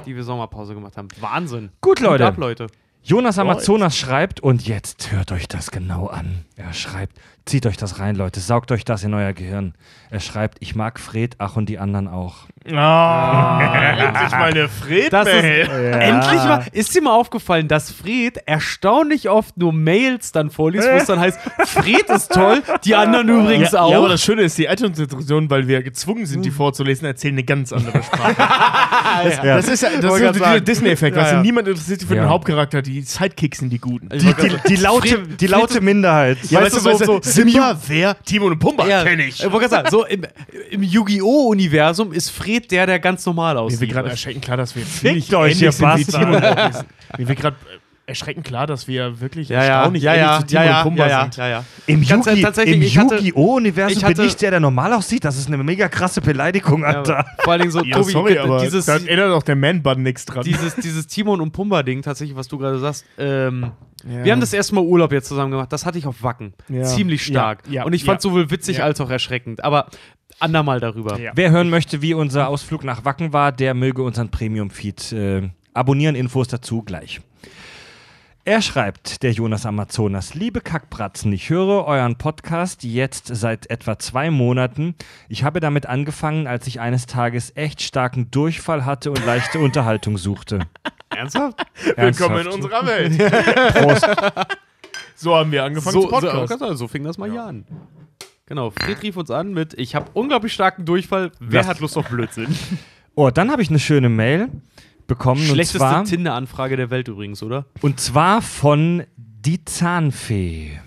die wir Sommerpause gemacht haben. Wahnsinn. Gut, Leute. Ab, Leute. Jonas Amazonas schreibt, und jetzt hört euch das genau an. Er schreibt, zieht euch das rein, Leute, saugt euch das in euer Gehirn. Er schreibt, ich mag Fred, ach und die anderen auch. Ah, endlich mal eine fred Das ist, Endlich mal, ist dir mal aufgefallen, dass Fred erstaunlich oft nur Mails dann vorliest, wo es dann heißt, Fred ist toll, die anderen übrigens ja, auch. Ja, aber das Schöne ist, die iTunes-Situation, weil wir gezwungen sind, die vorzulesen, erzählen eine ganz andere Sprache. das, Ja. das ist ja das ist dieser. Disney-Effekt. Ja, weißt du, ja. niemand interessiert sich für Ja. den Hauptcharakter, die Sidekicks sind die Guten. Die, die, die laute, die laute Minderheit. Ja, weißt du, so, so- Simba, wer? Timon und Pumba, Ja, kenn ich. Ich wollte gerade sagen, so im, im Yu-Gi-Oh!-Universum ist Fred der, der ganz normal Mir aussieht. wird gerade erschreckend klar, dass wir ziemlich euch, ihr ähnlich sind wie. Timon und Pumba. Mir wird gerade erschreckend klar, dass wir wirklich ja, ja, erstaunlich ja, ja, zu Timon ja, ja, und Pumba ja, ja, sind. ja, ja. Im Ganz Yugi- tatsächlich, im ich hatte- Yu-Gi-Oh!-Universum bin ich der, der normal aussieht. Das ist eine mega krasse Beleidigung, Ja, Alter. vor allen Dingen so, Ja, Tobi, sorry, aber dieses, da erinnert auch der Man-Bun nichts dran. dieses, dieses Timon und Pumba-Ding, tatsächlich, was du gerade sagst, ähm, Ja. wir haben das erste Mal Urlaub jetzt zusammen gemacht. Das hatte ich auf Wacken. Ja. Ziemlich stark. Ja, ja, und ich fand ja. sowohl witzig Ja. als auch erschreckend. Aber andermal darüber. Ja. Wer hören möchte, wie unser Ausflug nach Wacken war, der möge unseren Premium-Feed äh, abonnieren. Infos dazu gleich. Er schreibt, der Jonas Amazonas, liebe Kackbratzen, ich höre euren Podcast jetzt seit etwa zwei Monaten. Ich habe damit angefangen, als ich eines Tages echt starken Durchfall hatte und leichte Unterhaltung suchte. Ernsthaft? Willkommen in unserer Welt. Prost. So haben wir angefangen So, zu so, Podcast. so, so fing das mal hier an. Genau, Fred rief uns an mit, ich habe unglaublich starken Durchfall, wer Was? hat Lust auf Blödsinn? Oh, dann habe ich eine schöne Mail bekommen. Und Schlechteste Tinder-Anfrage der Welt übrigens, oder? und zwar von Die Zahnfee.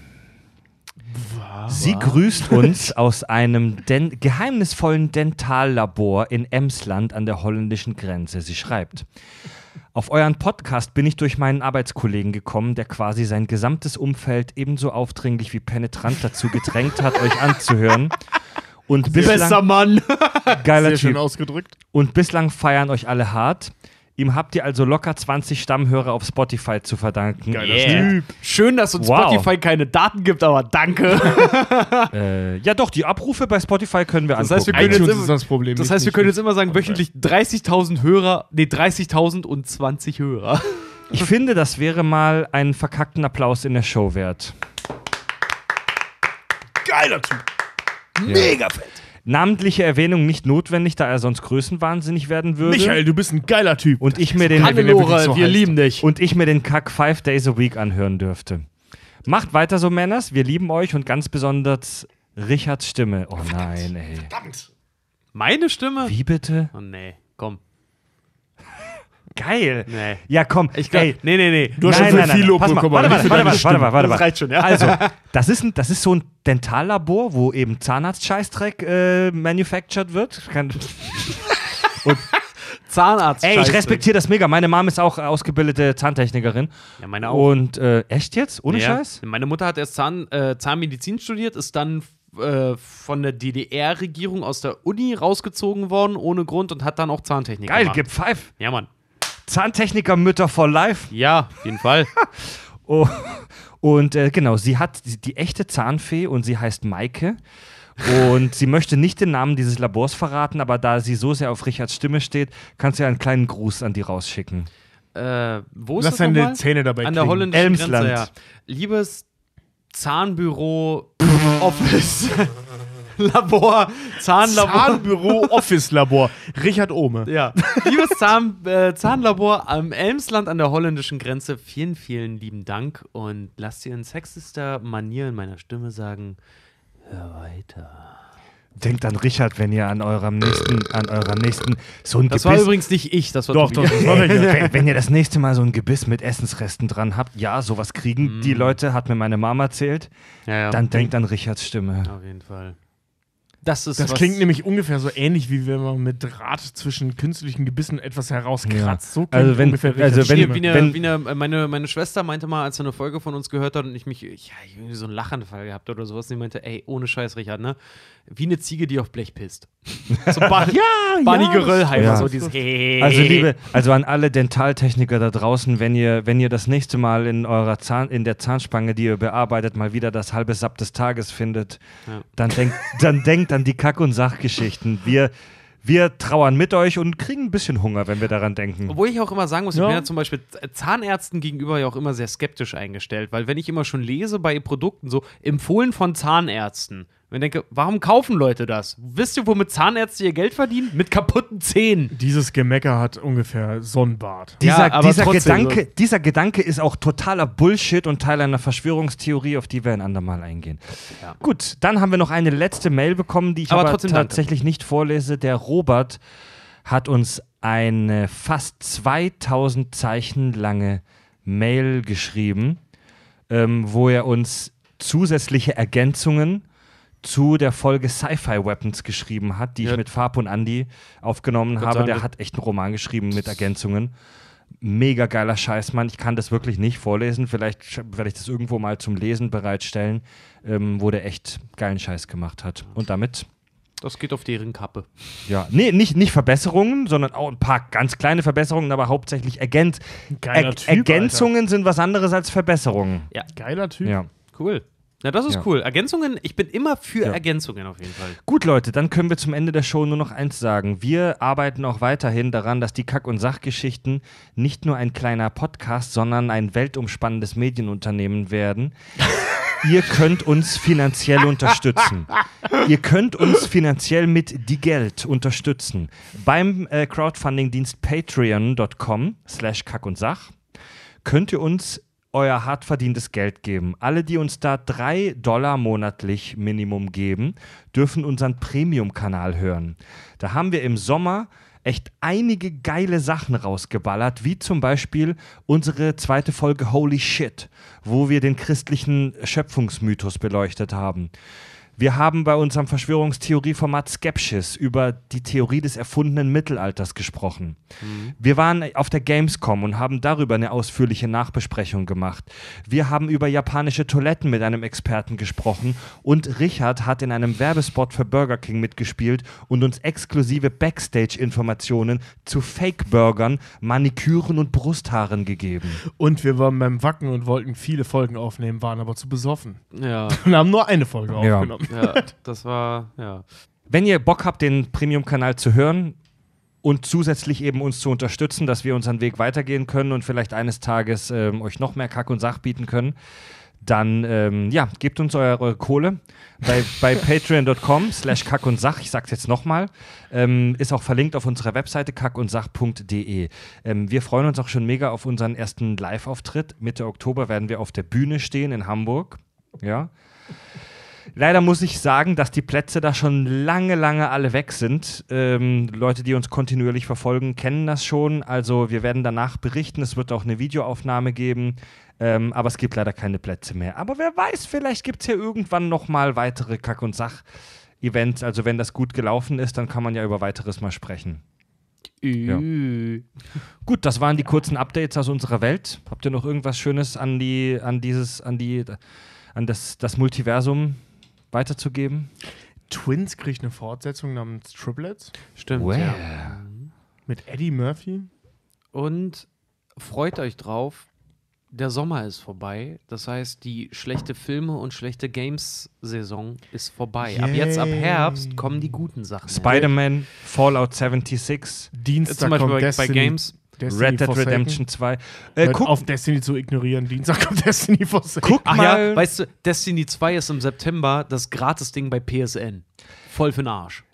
Sie grüßt uns aus einem den geheimnisvollen Dentallabor in Emsland an der holländischen Grenze. Sie schreibt. Auf euren Podcast bin ich durch meinen Arbeitskollegen gekommen, der quasi sein gesamtes Umfeld ebenso aufdringlich wie penetrant dazu gedrängt hat, euch anzuhören. Und bislang, Mann! geiler Sehr schön Typ. ausgedrückt. Und bislang feiern euch alle hart. Ihm habt ihr also locker 20 Stammhörer auf Spotify zu verdanken. Geiler Yeah. Typ. Schön, dass uns Wow. Spotify keine Daten gibt, aber danke. Äh, ja, doch, die Abrufe bei Spotify können wir Das angucken. heißt, wir können immer- das Problem. Das nicht- heißt, wir nicht- können jetzt immer sagen, wöchentlich 30.000 Hörer, nee, 30.000 und 20 Hörer. ich finde, das wäre mal einen verkackten Applaus in der Show wert. Geiler Typ. Mega fett. Namentliche Erwähnung nicht notwendig, da er sonst größenwahnsinnig werden würde. Michael, du bist ein geiler Typ. und ich mir den Hannelore, so wir heißt. lieben dich. und ich mir den Kack Five Days a Week anhören dürfte. Macht weiter so, Männers. Wir lieben euch und ganz besonders Richards Stimme. Oh nein, ey. Verdammt. Meine Stimme? Wie bitte? Oh nee, komm. Geil. Nee. Ja, komm. Ich glaube, ey, nee, nee, nee. Du hast schon viel Lob Pass mal, bekommen, Warte warte warte mal, warte mal. Das reicht schon, ja. Also, das ist, ein, das ist so ein Dentallabor, wo eben Zahnarzt-Scheißdreck äh, manufactured wird. Kann, Zahnarzt. ey, ich respektiere das mega. Meine Mom ist auch ausgebildete Zahntechnikerin. Ja, meine auch. Und äh, echt jetzt? Ohne Ja. Scheiß? Meine Mutter hat erst Zahn, äh, Zahnmedizin studiert, ist dann äh, von der DDR-Regierung aus der Uni rausgezogen worden, ohne Grund, und hat dann auch Zahntechnik Geil, gemacht. gib five. Ja, Mann. Zahntechniker-Mütter for life. Ja, auf jeden Fall. Oh, und äh, genau, sie hat die, die echte Zahnfee und sie heißt Maike. Und sie möchte nicht den Namen dieses Labors verraten, aber da sie so sehr auf Richards Stimme steht, kannst du ja einen kleinen Gruß an die rausschicken. äh, wo ist Lass das deine? Zähne dabei An der klingen. holländischen Elmsland. Grenze, ja. Liebes Zahnbüro, Office, Labor, Zahnlabor. Zahnbüro Office Labor. Richard Ohme. Ja. Liebes Zahn, äh, Zahnlabor am Elmsland an der holländischen Grenze, vielen, vielen lieben Dank und lasst ihr in sexista Manier in meiner Stimme sagen, hör weiter. Denkt an Richard, wenn ihr an eurem nächsten, an eurer nächsten so ein Das war Gebiss. übrigens nicht ich, das war Doch, doch, das war Richard. wenn, wenn ihr das nächste Mal so ein Gebiss mit Essensresten dran habt, ja, sowas kriegen die Leute, hat mir meine Mama erzählt, Ja, ja. dann denkt an Richards Stimme. Auf jeden Fall. Das ist Das klingt nämlich ungefähr so ähnlich, wie wenn man mit Draht zwischen künstlichen Gebissen etwas herauskratzt. So klingt Also wenn- ungefähr also wenn- wie eine, wenn- wie eine, meine, meine Schwester meinte mal, als sie eine Folge von uns gehört hat und ich mich, ja, ich irgendwie so einen Lachanfall gehabt oder sowas, sie meinte, ey, ohne Scheiß, Richard, ne? Wie eine Ziege, die auf Blech pisst. So Bar ja, Barney Geröllheimer, Ja. so dieses Also liebe, also an alle Dentaltechniker da draußen, wenn ihr, wenn ihr das nächste Mal in eurer Zahn, in der Zahnspange, die ihr bearbeitet, mal wieder das halbe Sapp des Tages findet, Ja. dann denkt, dann denkt an die Kack- und Sachgeschichten. Wir, wir trauern mit euch und kriegen ein bisschen Hunger, wenn wir daran denken. Obwohl ich auch immer sagen muss, ich Ja. bin ja zum Beispiel Zahnärzten gegenüber ja auch immer sehr skeptisch eingestellt, weil wenn ich immer schon lese bei Produkten so empfohlen von Zahnärzten, und ich denke, warum kaufen Leute das? Wisst ihr, womit Zahnärzte ihr Geld verdienen? Mit kaputten Zähnen. Dieses Gemecker hat ungefähr Sonnenbart. Dieser, Ja, aber dieser, trotzdem Gedanke, dieser Gedanke ist auch totaler Bullshit und Teil einer Verschwörungstheorie, auf die wir ein andermal eingehen. Ja. Gut, dann haben wir noch eine letzte Mail bekommen, die ich Aber aber, trotzdem danke. tatsächlich nicht vorlese. Der Robert hat uns eine fast 2000 Zeichen lange Mail geschrieben, ähm, wo er uns zusätzliche Ergänzungen zu der Folge Sci-Fi Weapons geschrieben hat, die Ja. ich mit Farb und Andy aufgenommen Gott habe. Der hat echt einen Roman geschrieben mit Ergänzungen. Mega geiler Scheiß, Mann. Ich kann das wirklich nicht vorlesen. Vielleicht werde ich das irgendwo mal zum Lesen bereitstellen, ähm, wo der echt geilen Scheiß gemacht hat. Und damit, Das geht auf deren Kappe. ja, nee, nicht, nicht Verbesserungen, sondern auch ein paar ganz kleine Verbesserungen, aber hauptsächlich Ergänz Geiler er Typ, Ergänzungen sind was anderes als Verbesserungen. Geiler Typ. Ja. Cool. Na, das ist Ja. cool. Ergänzungen, ich bin immer für Ja. Ergänzungen auf jeden Fall. Gut, Leute, dann können wir zum Ende der Show nur noch eins sagen. Wir arbeiten auch weiterhin daran, dass die Kack- und Sachgeschichten nicht nur ein kleiner Podcast, sondern ein weltumspannendes Medienunternehmen werden. Ihr könnt uns finanziell unterstützen. Ihr könnt uns finanziell mit die Geld unterstützen. Beim äh, Crowdfunding-Dienst patreon.com slash kack und sach könnt ihr uns euer hart verdientes Geld geben. Alle, die uns da drei Dollar monatlich Minimum geben, dürfen unseren Premium-Kanal hören. Da haben wir im Sommer echt einige geile Sachen rausgeballert, wie zum Beispiel unsere zweite Folge Holy Shit, wo wir den christlichen Schöpfungsmythos beleuchtet haben. Wir haben bei unserem Verschwörungstheorieformat Skepsis über die Theorie des erfundenen Mittelalters gesprochen. Wir waren auf der Gamescom und haben darüber eine ausführliche Nachbesprechung gemacht. Wir haben über japanische Toiletten mit einem Experten gesprochen und Richard hat in einem Werbespot für Burger King mitgespielt und uns exklusive Backstage-Informationen zu Fake-Burgern, Maniküren und Brusthaaren gegeben. Und wir waren beim Wacken und wollten viele Folgen aufnehmen, waren aber zu besoffen. Ja, Und haben nur eine Folge Ja. aufgenommen. Ja, das war, ja. Wenn ihr Bock habt, den Premium-Kanal zu hören und zusätzlich eben uns zu unterstützen, dass wir unseren Weg weitergehen können und vielleicht eines Tages ähm, euch noch mehr Kack und Sach bieten können, dann ähm, ja, gebt uns eure Kohle bei, bei patreon.com slash kack und sach. Ich sag's jetzt nochmal. Ähm, ist auch verlinkt auf unserer Webseite kackundsach.de. Ähm, wir freuen uns auch schon mega auf unseren ersten Live-Auftritt. Mitte Oktober werden wir auf der Bühne stehen in Hamburg. Ja. Leider muss ich sagen, dass die Plätze da schon lange, lange alle weg sind. Ähm, Leute, die uns kontinuierlich verfolgen, kennen das schon. Also wir werden danach berichten. Es wird auch eine Videoaufnahme geben. Ähm, aber es gibt leider keine Plätze mehr. Aber wer weiß, vielleicht gibt es ja irgendwann noch mal weitere Kack- und Sach-Events. Also wenn das gut gelaufen ist, dann kann man ja über weiteres mal sprechen. Ja. Gut, das waren die kurzen Updates aus unserer Welt. Habt ihr noch irgendwas Schönes an die, an dieses, an die, an das, das Multiversum weiterzugeben? Twins kriegt eine Fortsetzung namens Triplets Stimmt, Well. ja. mit Eddie Murphy. Und freut euch drauf, der Sommer ist vorbei. Das heißt, die schlechte Filme und schlechte Games-Saison ist vorbei. Ab jetzt, ab Yay. Herbst, kommen die guten Sachen. Spider-Man, Fallout 76, Dienstag Zum Beispiel kommt bei, bei Games. Destiny Red Dead Forsaken. Redemption 2. Äh, guck, auf Destiny zu ignorieren. Dienstag kommt Destiny Forsaken. guck Ach mal. ja, weißt du, Destiny 2 ist im September das Gratis-Ding bei PSN. Voll für den Arsch.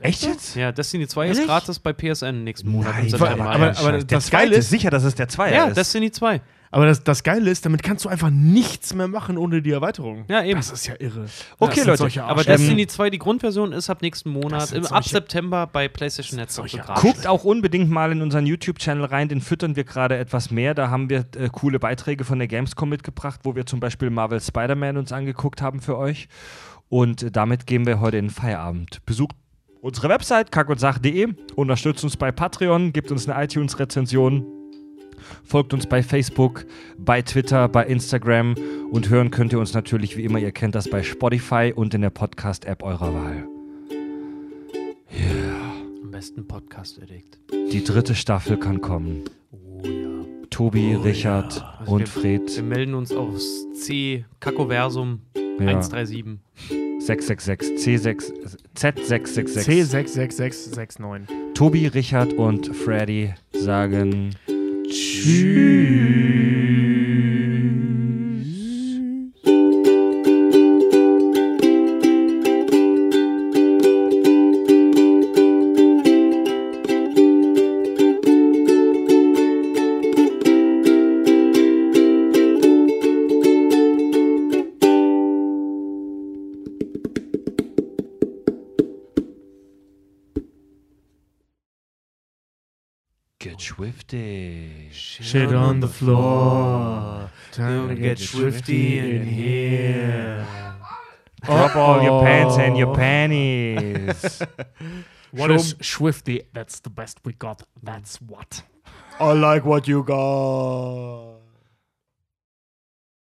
echt jetzt? Ja, Destiny 2 ist Ehrlich? gratis bei PSN nächsten Monat im Nein, September. aber- ja. aber der das zweite Geile ist- sicher, dass es der Zweier ja, ist. Destiny 2. Aber das, das Geile ist, damit kannst du einfach nichts mehr machen ohne die Erweiterung. Ja, eben. Das ist ja irre. Okay, Das sind Leute, Aber. Destiny 2, die Grundversion, ist ab nächsten Monat, im, ab September bei PlayStation Network. Guckt auch unbedingt mal in unseren YouTube-Channel rein, den füttern wir gerade etwas mehr. Da haben wir äh, coole Beiträge von der Gamescom mitgebracht, wo wir zum Beispiel Marvel Spider-Man uns angeguckt haben für euch. Und äh, damit gehen wir heute in den Feierabend. Besucht unsere Website kackundsach.de, unterstützt uns bei Patreon, gebt uns eine iTunes-Rezension, folgt uns bei Facebook, bei Twitter, bei Instagram und hören könnt ihr uns natürlich, wie immer, ihr kennt das bei Spotify und in der Podcast-App eurer Wahl. Am besten Podcast-Addict. Die dritte Staffel kann kommen. Oh ja. Tobi, Richard Also und wir, Fred. Wir melden uns aufs C Kakoversum Ja. 137. 666 C6 Z666. C66669. Tobi, Richard und Freddy sagen Get swifty. Shit on the floor. Time to get swifty in here. Drop all your pants and your panties. What is swifty? That's the best we got. That's what. I like what you got.